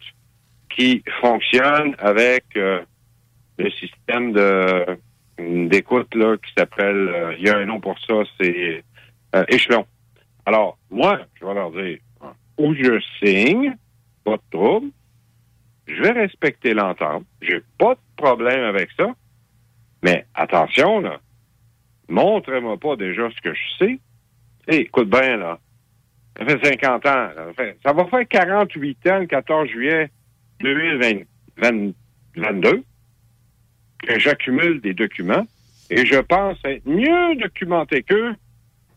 qui fonctionne avec euh, le système de d'écoute là qui s'appelle euh, il y a un nom pour ça, c'est euh, échelon. Alors, moi, je vais leur dire où je signe, pas de trouble, je vais respecter l'entente, j'ai pas de problème avec ça, mais attention, là, montrez-moi pas déjà ce que je sais. Hé, écoute bien, là, ça fait 50 ans, ça, ça va faire 48 ans le 14 juillet 2022 que j'accumule des documents et je pense être mieux documenté qu'eux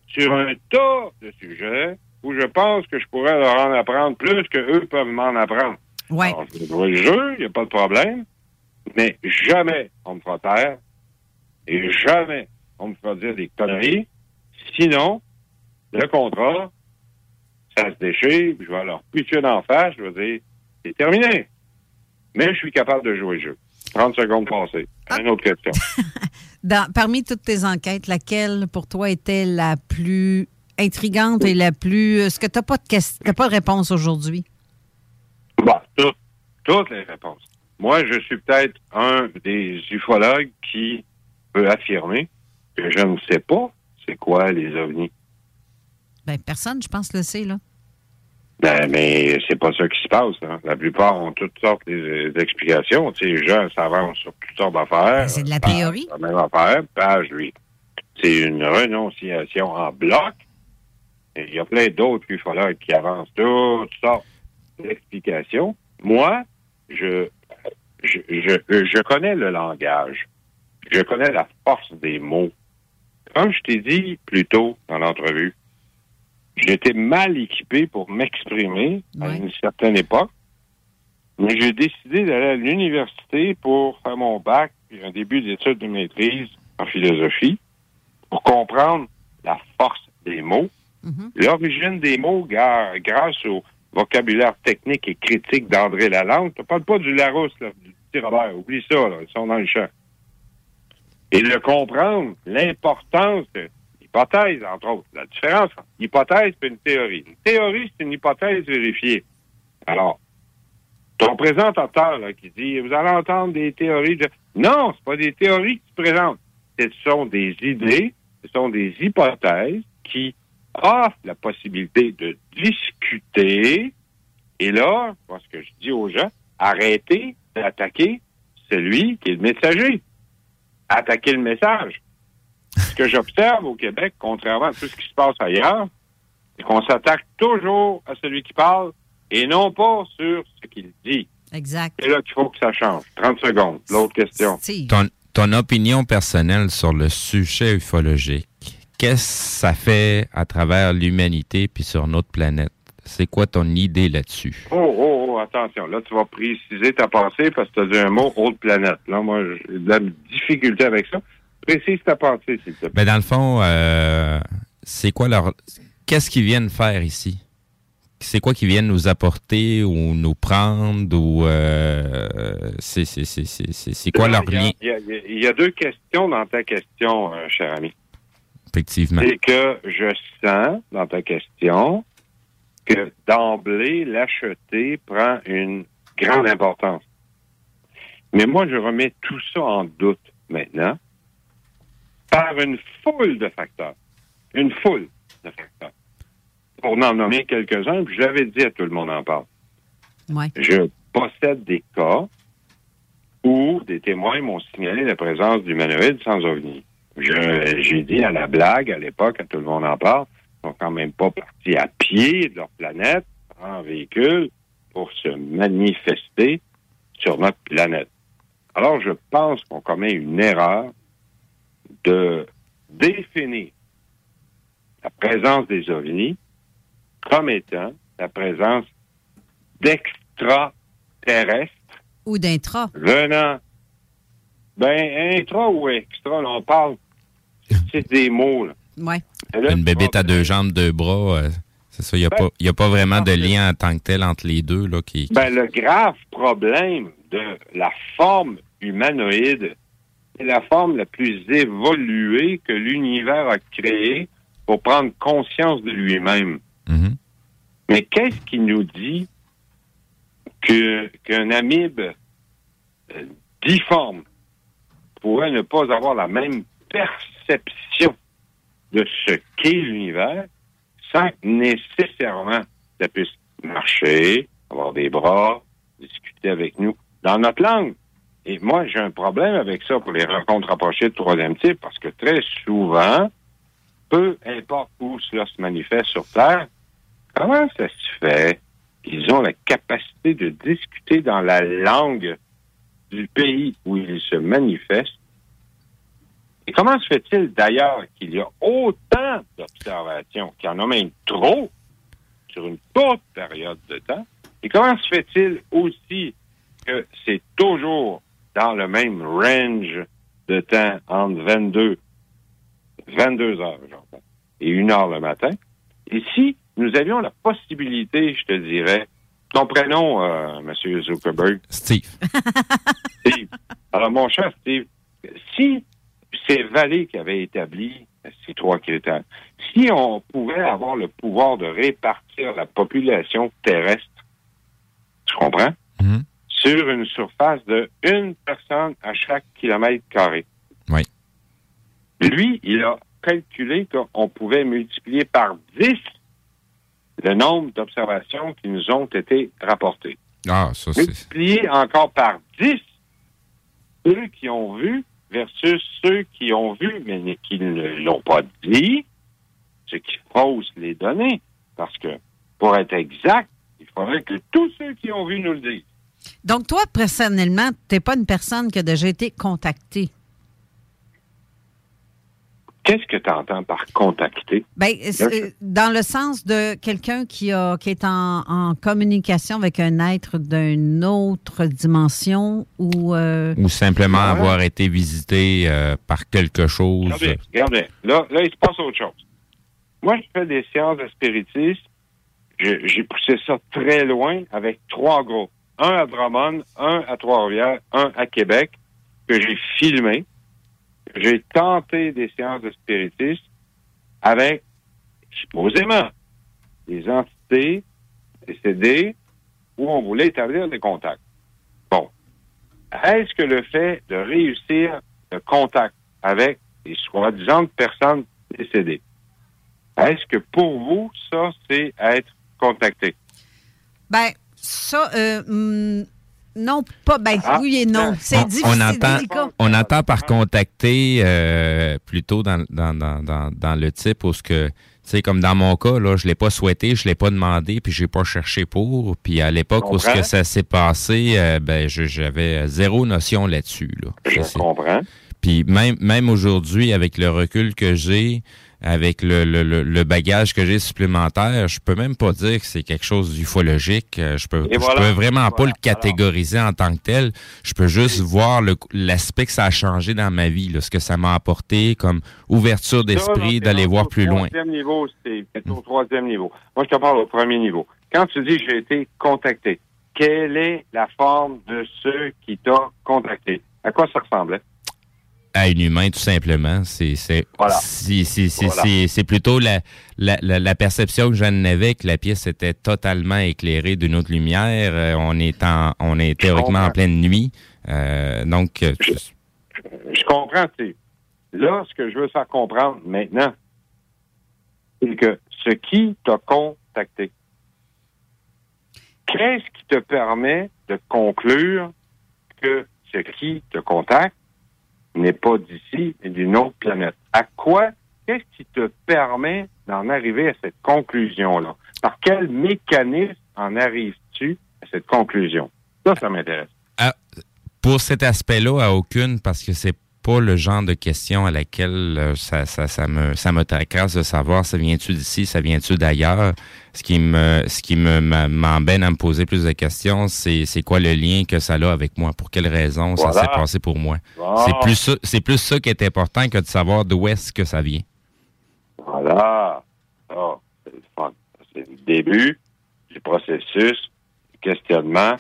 sur un tas de sujets où je pense que je pourrais leur en apprendre plus que eux peuvent m'en apprendre. Ouais. Alors, je jouer le jeu, il n'y a pas de problème, mais jamais on me fera taire et jamais on me fera dire des conneries. Sinon, le contrat, ça se déchire, puis je vais leur pitcher d'en face, je vais dire, c'est terminé. Mais je suis capable de jouer le jeu. 30 secondes passées. Une autre question. *laughs* Dans- parmi toutes tes enquêtes, laquelle pour toi était la plus intrigante et la plus. Est-ce que tu n'as pas, de ques- t'as pas de réponse aujourd'hui? Bon, tout- toutes les réponses. moi, je suis peut-être un des ufologues qui peut affirmer que je ne sais pas c'est quoi les ovnis. Ben, personne, je pense, le sait, là. Ben, mais c'est pas ça qui se passe. hein. La plupart ont toutes sortes d'explications. Les gens s'avancent sur toutes sortes d'affaires. Ben, c'est de la théorie. La même affaire, page, lui. C'est une renonciation en bloc. Il y a plein d'autres ufologues qui avancent toutes sortes d'explications. Moi, je, je, je, je connais le langage. Je connais la force des mots. Comme je t'ai dit plus tôt dans l'entrevue, j'étais mal équipé pour m'exprimer à une certaine époque. Mais j'ai décidé d'aller à l'université pour faire mon bac puis un début d'études de maîtrise en philosophie pour comprendre la force des mots, l'origine des mots grâce au vocabulaire technique et critique d'André Lalande. Je ne parle pas du Larousse, là, du petit Robert. Oublie ça, là, ils sont dans le champ. Et de comprendre l'importance de l'hypothèse, entre autres. La différence entre hypothèse et une théorie. Une théorie, c'est une hypothèse vérifiée. Alors, ton présentateur là, qui dit Vous allez entendre des théories de. Non, ce pas des théories qui se présentent. Ce sont des idées, ce sont des hypothèses qui offrent la possibilité de discuter. Et là, moi, ce que je dis aux gens, arrêtez d'attaquer celui qui est le messager. Attaquez le message. Ce que j'observe au Québec, contrairement à tout ce qui se passe ailleurs, c'est qu'on s'attaque toujours à celui qui parle et non pas sur ce qu'il dit. Exact. C'est là qu'il faut que ça change. 30 secondes. L'autre question. Ton, ton opinion personnelle sur le sujet ufologique, qu'est-ce que ça fait à travers l'humanité puis sur notre planète? C'est quoi ton idée là-dessus? Oh, oh, oh, attention. Là, tu vas préciser ta pensée parce que tu as dit un mot autre planète. Là, moi, j'ai de la difficulté avec ça. Précise ta pensée, s'il te plaît. Ben dans le fond, euh, c'est quoi leur... Qu'est-ce qu'ils viennent faire ici? C'est quoi qu'ils viennent nous apporter ou nous prendre ou... euh, c'est quoi leur lien? Y, y il y a deux questions dans ta question, euh, cher ami. Effectivement. C'est que je sens dans ta question que d'emblée, l'acheter prend une grande importance. Mais moi, je remets tout ça en doute maintenant par une foule de facteurs. Une foule de facteurs. Pour en nommer quelques-uns, puis je l'avais dit à tout le monde en parle. Ouais. Je possède des cas où des témoins m'ont signalé la présence d'humanoïdes sans ovni. Je- J'ai dit à la blague, à l'époque, à tout le monde en parle, ils sont quand même pas partis à pied de leur planète, en véhicule, pour se manifester sur notre planète. Alors, je pense qu'on commet une erreur de définir la présence des ovnis comme étant la présence d'extraterrestres Ou d'intra. venant. Ben, intra ou extra, on parle, c'est des mots, là. Ouais. Et là, Une bébête à deux jambes, deux bras, euh, c'est ça. Il n'y a, Ben, pas- il y a pas vraiment de lien en tant que tel entre les deux. Là, qui, Ben, le grave problème de la forme humanoïde, c'est la forme la plus évoluée que l'univers a créée pour prendre conscience de lui-même. Mais qu'est-ce qui nous dit que qu'un amibe euh, difforme pourrait ne pas avoir la même de ce qu'est l'univers sans nécessairement ça puisse marcher, avoir des bras, discuter avec nous dans notre langue. Et moi, j'ai un problème avec ça pour les rencontres rapprochées de troisième type parce que très souvent, peu importe où cela se manifeste sur Terre, comment ça se fait qu'ils ont la capacité de discuter dans la langue du pays où ils se manifestent? Et comment se fait-il d'ailleurs qu'il y a autant d'observations, qu'il y en a même trop sur une courte période de temps? Et comment se fait-il aussi que c'est toujours dans le même range de temps entre 22, 22 heures, j'entends, et 1 heure le matin? Et si nous avions la possibilité, je te dirais, ton prénom, euh, M. Zuckerberg? Steve. Steve. Alors, mon cher Steve, si c'est Vallée qui avait établi ces trois critères, si on pouvait avoir le pouvoir de répartir la population terrestre, tu comprends? sur une surface de une personne à chaque kilomètre carré. Oui. Lui, il a calculé qu'on pouvait multiplier par 10 le nombre d'observations qui nous ont été rapportées. Ah, ça, c'est. Multiplier encore par 10 ceux qui ont vu versus ceux qui ont vu, mais qui ne l'ont pas dit, ce qui fausse les données. Parce que, pour être exact, il faudrait que tous ceux qui ont vu nous le disent. Donc, toi, personnellement, tu n'es pas une personne qui a déjà été contactée. Qu'est-ce que tu entends par contacter? Ben, c'est dans le sens de quelqu'un qui, a, qui est en, en communication avec un être d'une autre dimension ou. euh, Ou simplement avoir été visité euh, par quelque chose. Regardez, regardez. Là, là, il se passe autre chose. Moi, je fais des séances de spiritisme. J'ai poussé ça très loin avec trois groupes. Un à Drummond, un à Trois-Rivières, un à Québec, que j'ai filmé. J'ai tenté des séances de spiritisme avec, supposément, des entités décédées où on voulait établir des contacts. Bon. Est-ce que le fait de réussir le contact avec les soi-disant personnes décédées, est-ce que pour vous, ça, c'est être contacté? ben, ça, euh, hum, non, pas. Ben, Ah. oui et non. C'est on, difficile. on entend, délicat. on entend par contacter euh, plutôt dans, dans, dans, dans, dans le type où ce que, tu sais, comme dans mon cas, là, je l'ai pas souhaité, je l'ai pas demandé, puis j'ai pas cherché pour. Puis à l'époque où ce que ça s'est passé, euh, ben je- j'avais zéro notion là-dessus. Là. Je Ça, comprends. Puis même, même aujourd'hui, avec le recul que j'ai, avec le, le, le- le bagage que j'ai supplémentaire, je peux même pas dire que c'est quelque chose d'ufologique. Euh, Je peux, je voilà. peux vraiment pas le catégoriser en tant que tel. Je peux juste voir l'aspect que ça a changé dans ma vie, là, ce que ça m'a apporté comme ouverture d'esprit d'aller voir plus loin. troisième niveau, c'est c'est au troisième niveau. Moi, je te parle au premier niveau. Quand tu dis j'ai été contacté, quelle est la forme de ceux qui t'ont contacté? À quoi ça ressemblait? À un humain, tout simplement. C'est c'est Voilà. c'est- c'est- c'est- Voilà. plutôt la, la, la, la perception que j'en avais que la pièce était totalement éclairée d'une autre lumière. Euh, on est en, on est théoriquement en pleine nuit. Euh, donc, euh, Je comprends, Steve. Là, ce que je veux faire comprendre maintenant, c'est que ce qui t'a contacté, qu'est-ce qui te permet de conclure que ce qui te contacte n'est pas d'ici, mais d'une autre planète? À quoi, qu'est-ce qui te permet d'en arriver à cette conclusion-là? Par quel mécanisme en arrives-tu à cette conclusion? Ça, ça m'intéresse. à- pour cet aspect-là, à aucune, parce que c'est pas le genre de question à laquelle euh, ça, ça, ça me ça me tracasse de savoir ça vient-tu d'ici, ça vient-tu d'ailleurs? Ce qui me ce qui me m'embête à me poser plus de questions, c'est c'est quoi le lien que ça a avec moi, pour quelle raison ça Voilà. s'est passé pour moi? Bon. C'est plus ça, c'est plus ça qui est important que de savoir d'où est-ce que ça vient. Voilà. C'est le fun. C'est le début du processus du questionnement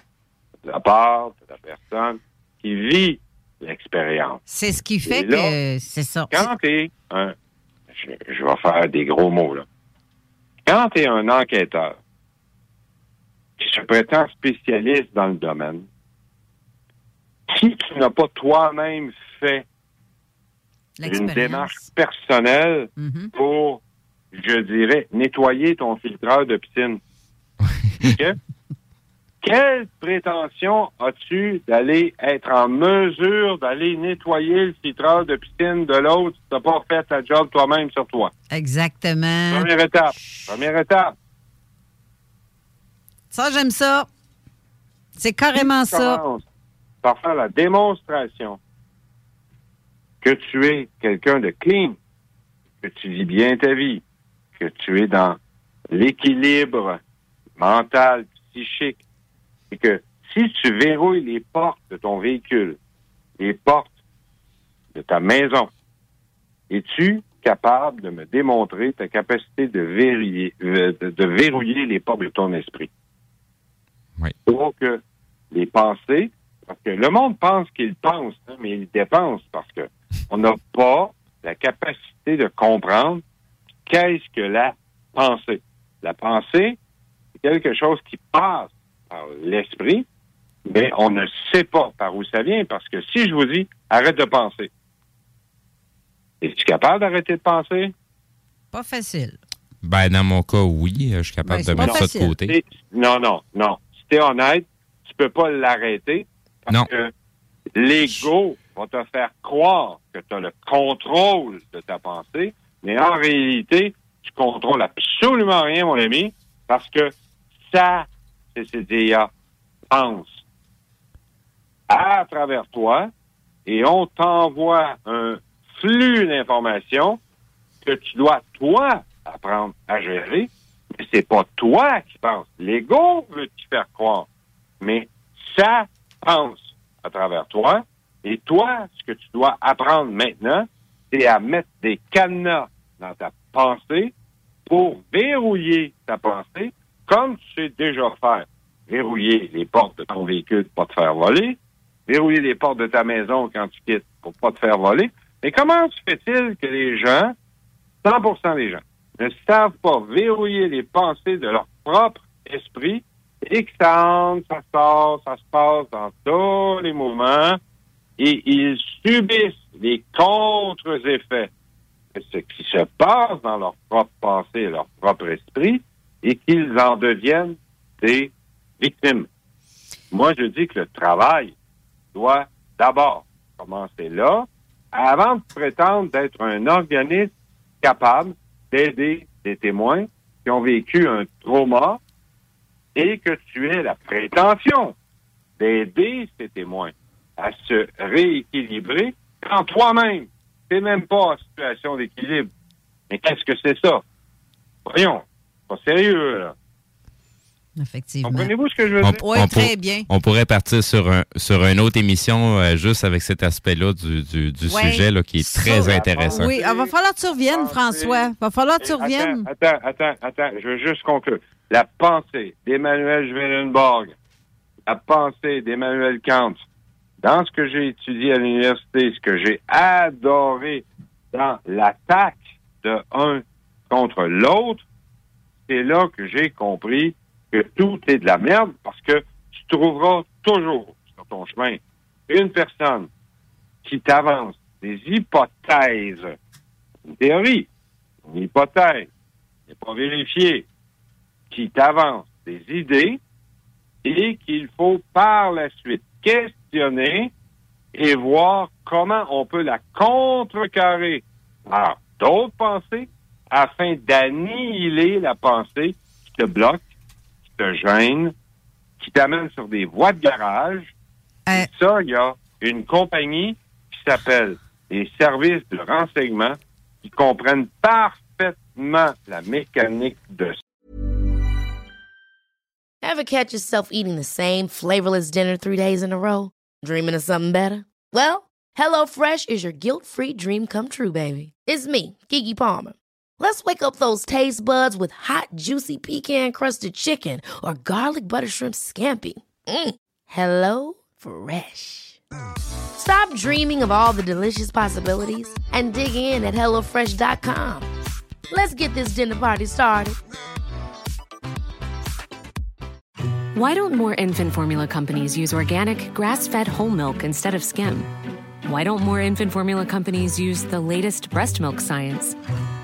de la part de la personne qui vit l'expérience. C'est ce qui fait là, que c'est ça. Quand tu es un... Je, je vais faire des gros mots, là. Quand tu es un enquêteur qui se prétend spécialiste dans le domaine, si tu n'as pas toi-même fait une démarche personnelle Mhm. pour, je dirais, nettoyer ton filtreur de piscine. *laughs* Quelle prétention as-tu d'aller être en mesure d'aller nettoyer le filtreur de piscine de l'autre si tu n'as pas fait ta job toi-même sur toi? Exactement. Première étape. Première étape. Ça, j'aime ça. C'est carrément ça. Par faire la démonstration que tu es quelqu'un de clean, que tu vis bien ta vie, que tu es dans l'équilibre mental, psychique, et que si tu verrouilles les portes de ton véhicule, les portes de ta maison, es-tu capable de me démontrer ta capacité de verrouiller, euh, de, de verrouiller les portes de ton esprit? Oui. Que les pensées, parce que le monde pense qu'il pense, hein, mais il dépense parce que on n'a pas la capacité de comprendre qu'est-ce que la pensée. La pensée, c'est quelque chose qui passe par l'esprit Mais on ne sait pas par où ça vient parce que si je vous dis arrête de penser, es-tu capable d'arrêter de penser? Pas facile. Ben, dans mon cas, oui, je suis capable Ben, de mettre ça de côté. Non, non, non. Si t'es honnête, tu peux pas l'arrêter parce Non. que l'ego va te faire croire que tu as le contrôle de ta pensée, mais en réalité, tu contrôles absolument rien, mon ami, parce que ça, CCDA, pense à travers toi et on t'envoie un flux d'informations que tu dois, toi, apprendre à gérer. Mais c'est pas toi qui pense. L'ego veut te faire croire? Mais ça pense à travers toi. Et toi, ce que tu dois apprendre maintenant, c'est à mettre des cadenas dans ta pensée pour verrouiller ta pensée, comme tu sais déjà faire. Verrouiller les portes de ton véhicule pour pas te faire voler, verrouiller les portes de ta maison quand tu quittes pour pas te faire voler. Mais comment se fait-il que les gens, 100% des gens, ne savent pas verrouiller les pensées de leur propre esprit et que ça entre, ça sort, ça se passe dans tous les moments et ils subissent les contre-effets de ce qui se passe dans leur propre pensée et leur propre esprit et qu'ils en deviennent des victimes. Moi, je dis que le travail doit d'abord commencer là, avant de prétendre d'être un organisme capable d'aider des témoins qui ont vécu un trauma et que tu aies la prétention d'aider ces témoins à se rééquilibrer quand toi-même, tu n'es même pas en situation d'équilibre. Mais qu'est-ce que c'est ça? Voyons, pas sérieux, là. Effectivement. Comprenez-vous ce que je veux On- dire? Oui, on très pour- bien. On pourrait partir sur, un, sur une autre émission euh, juste avec cet aspect-là du, du, du Ouais. sujet là, qui est très intéressant. Oui, il va falloir que tu reviennes, François. Il va falloir que tu reviennes. Attends, attends, attends, je veux juste conclure. La pensée d'Emmanuel Schwellenborg, la pensée d'Emmanuel Kant, dans ce que j'ai étudié à l'université, ce que j'ai adoré dans l'attaque de un contre l'autre, c'est là que j'ai compris que tout est de la merde parce que tu trouveras toujours sur ton chemin une personne qui t'avance des hypothèses, une théorie, une hypothèse, n'est pas vérifiée, qui t'avance des idées et qu'il faut par la suite questionner et voir comment on peut la contrecarrer par d'autres pensées afin d'annihiler la pensée qui te bloque, qui te gêne, qui t'amène sur des voies de garage. Et ça, il y a une compagnie qui s'appelle les services de renseignement qui comprennent parfaitement la mécanique de Ever catch yourself eating the same flavorless dinner three days in a row? Dreaming of something better? Well, HelloFresh is your guilt-free dream come true, baby. It's me, Kiki Palmer. Let's wake up those taste buds with hot, juicy pecan-crusted chicken or garlic butter shrimp scampi. Mm. Hello Fresh. Stop dreaming of all the delicious possibilities and dig in at HelloFresh.com. Let's get this dinner party started. Why don't more infant formula companies use organic, grass fed whole milk instead of skim? Why don't more infant formula companies use the latest breast milk science?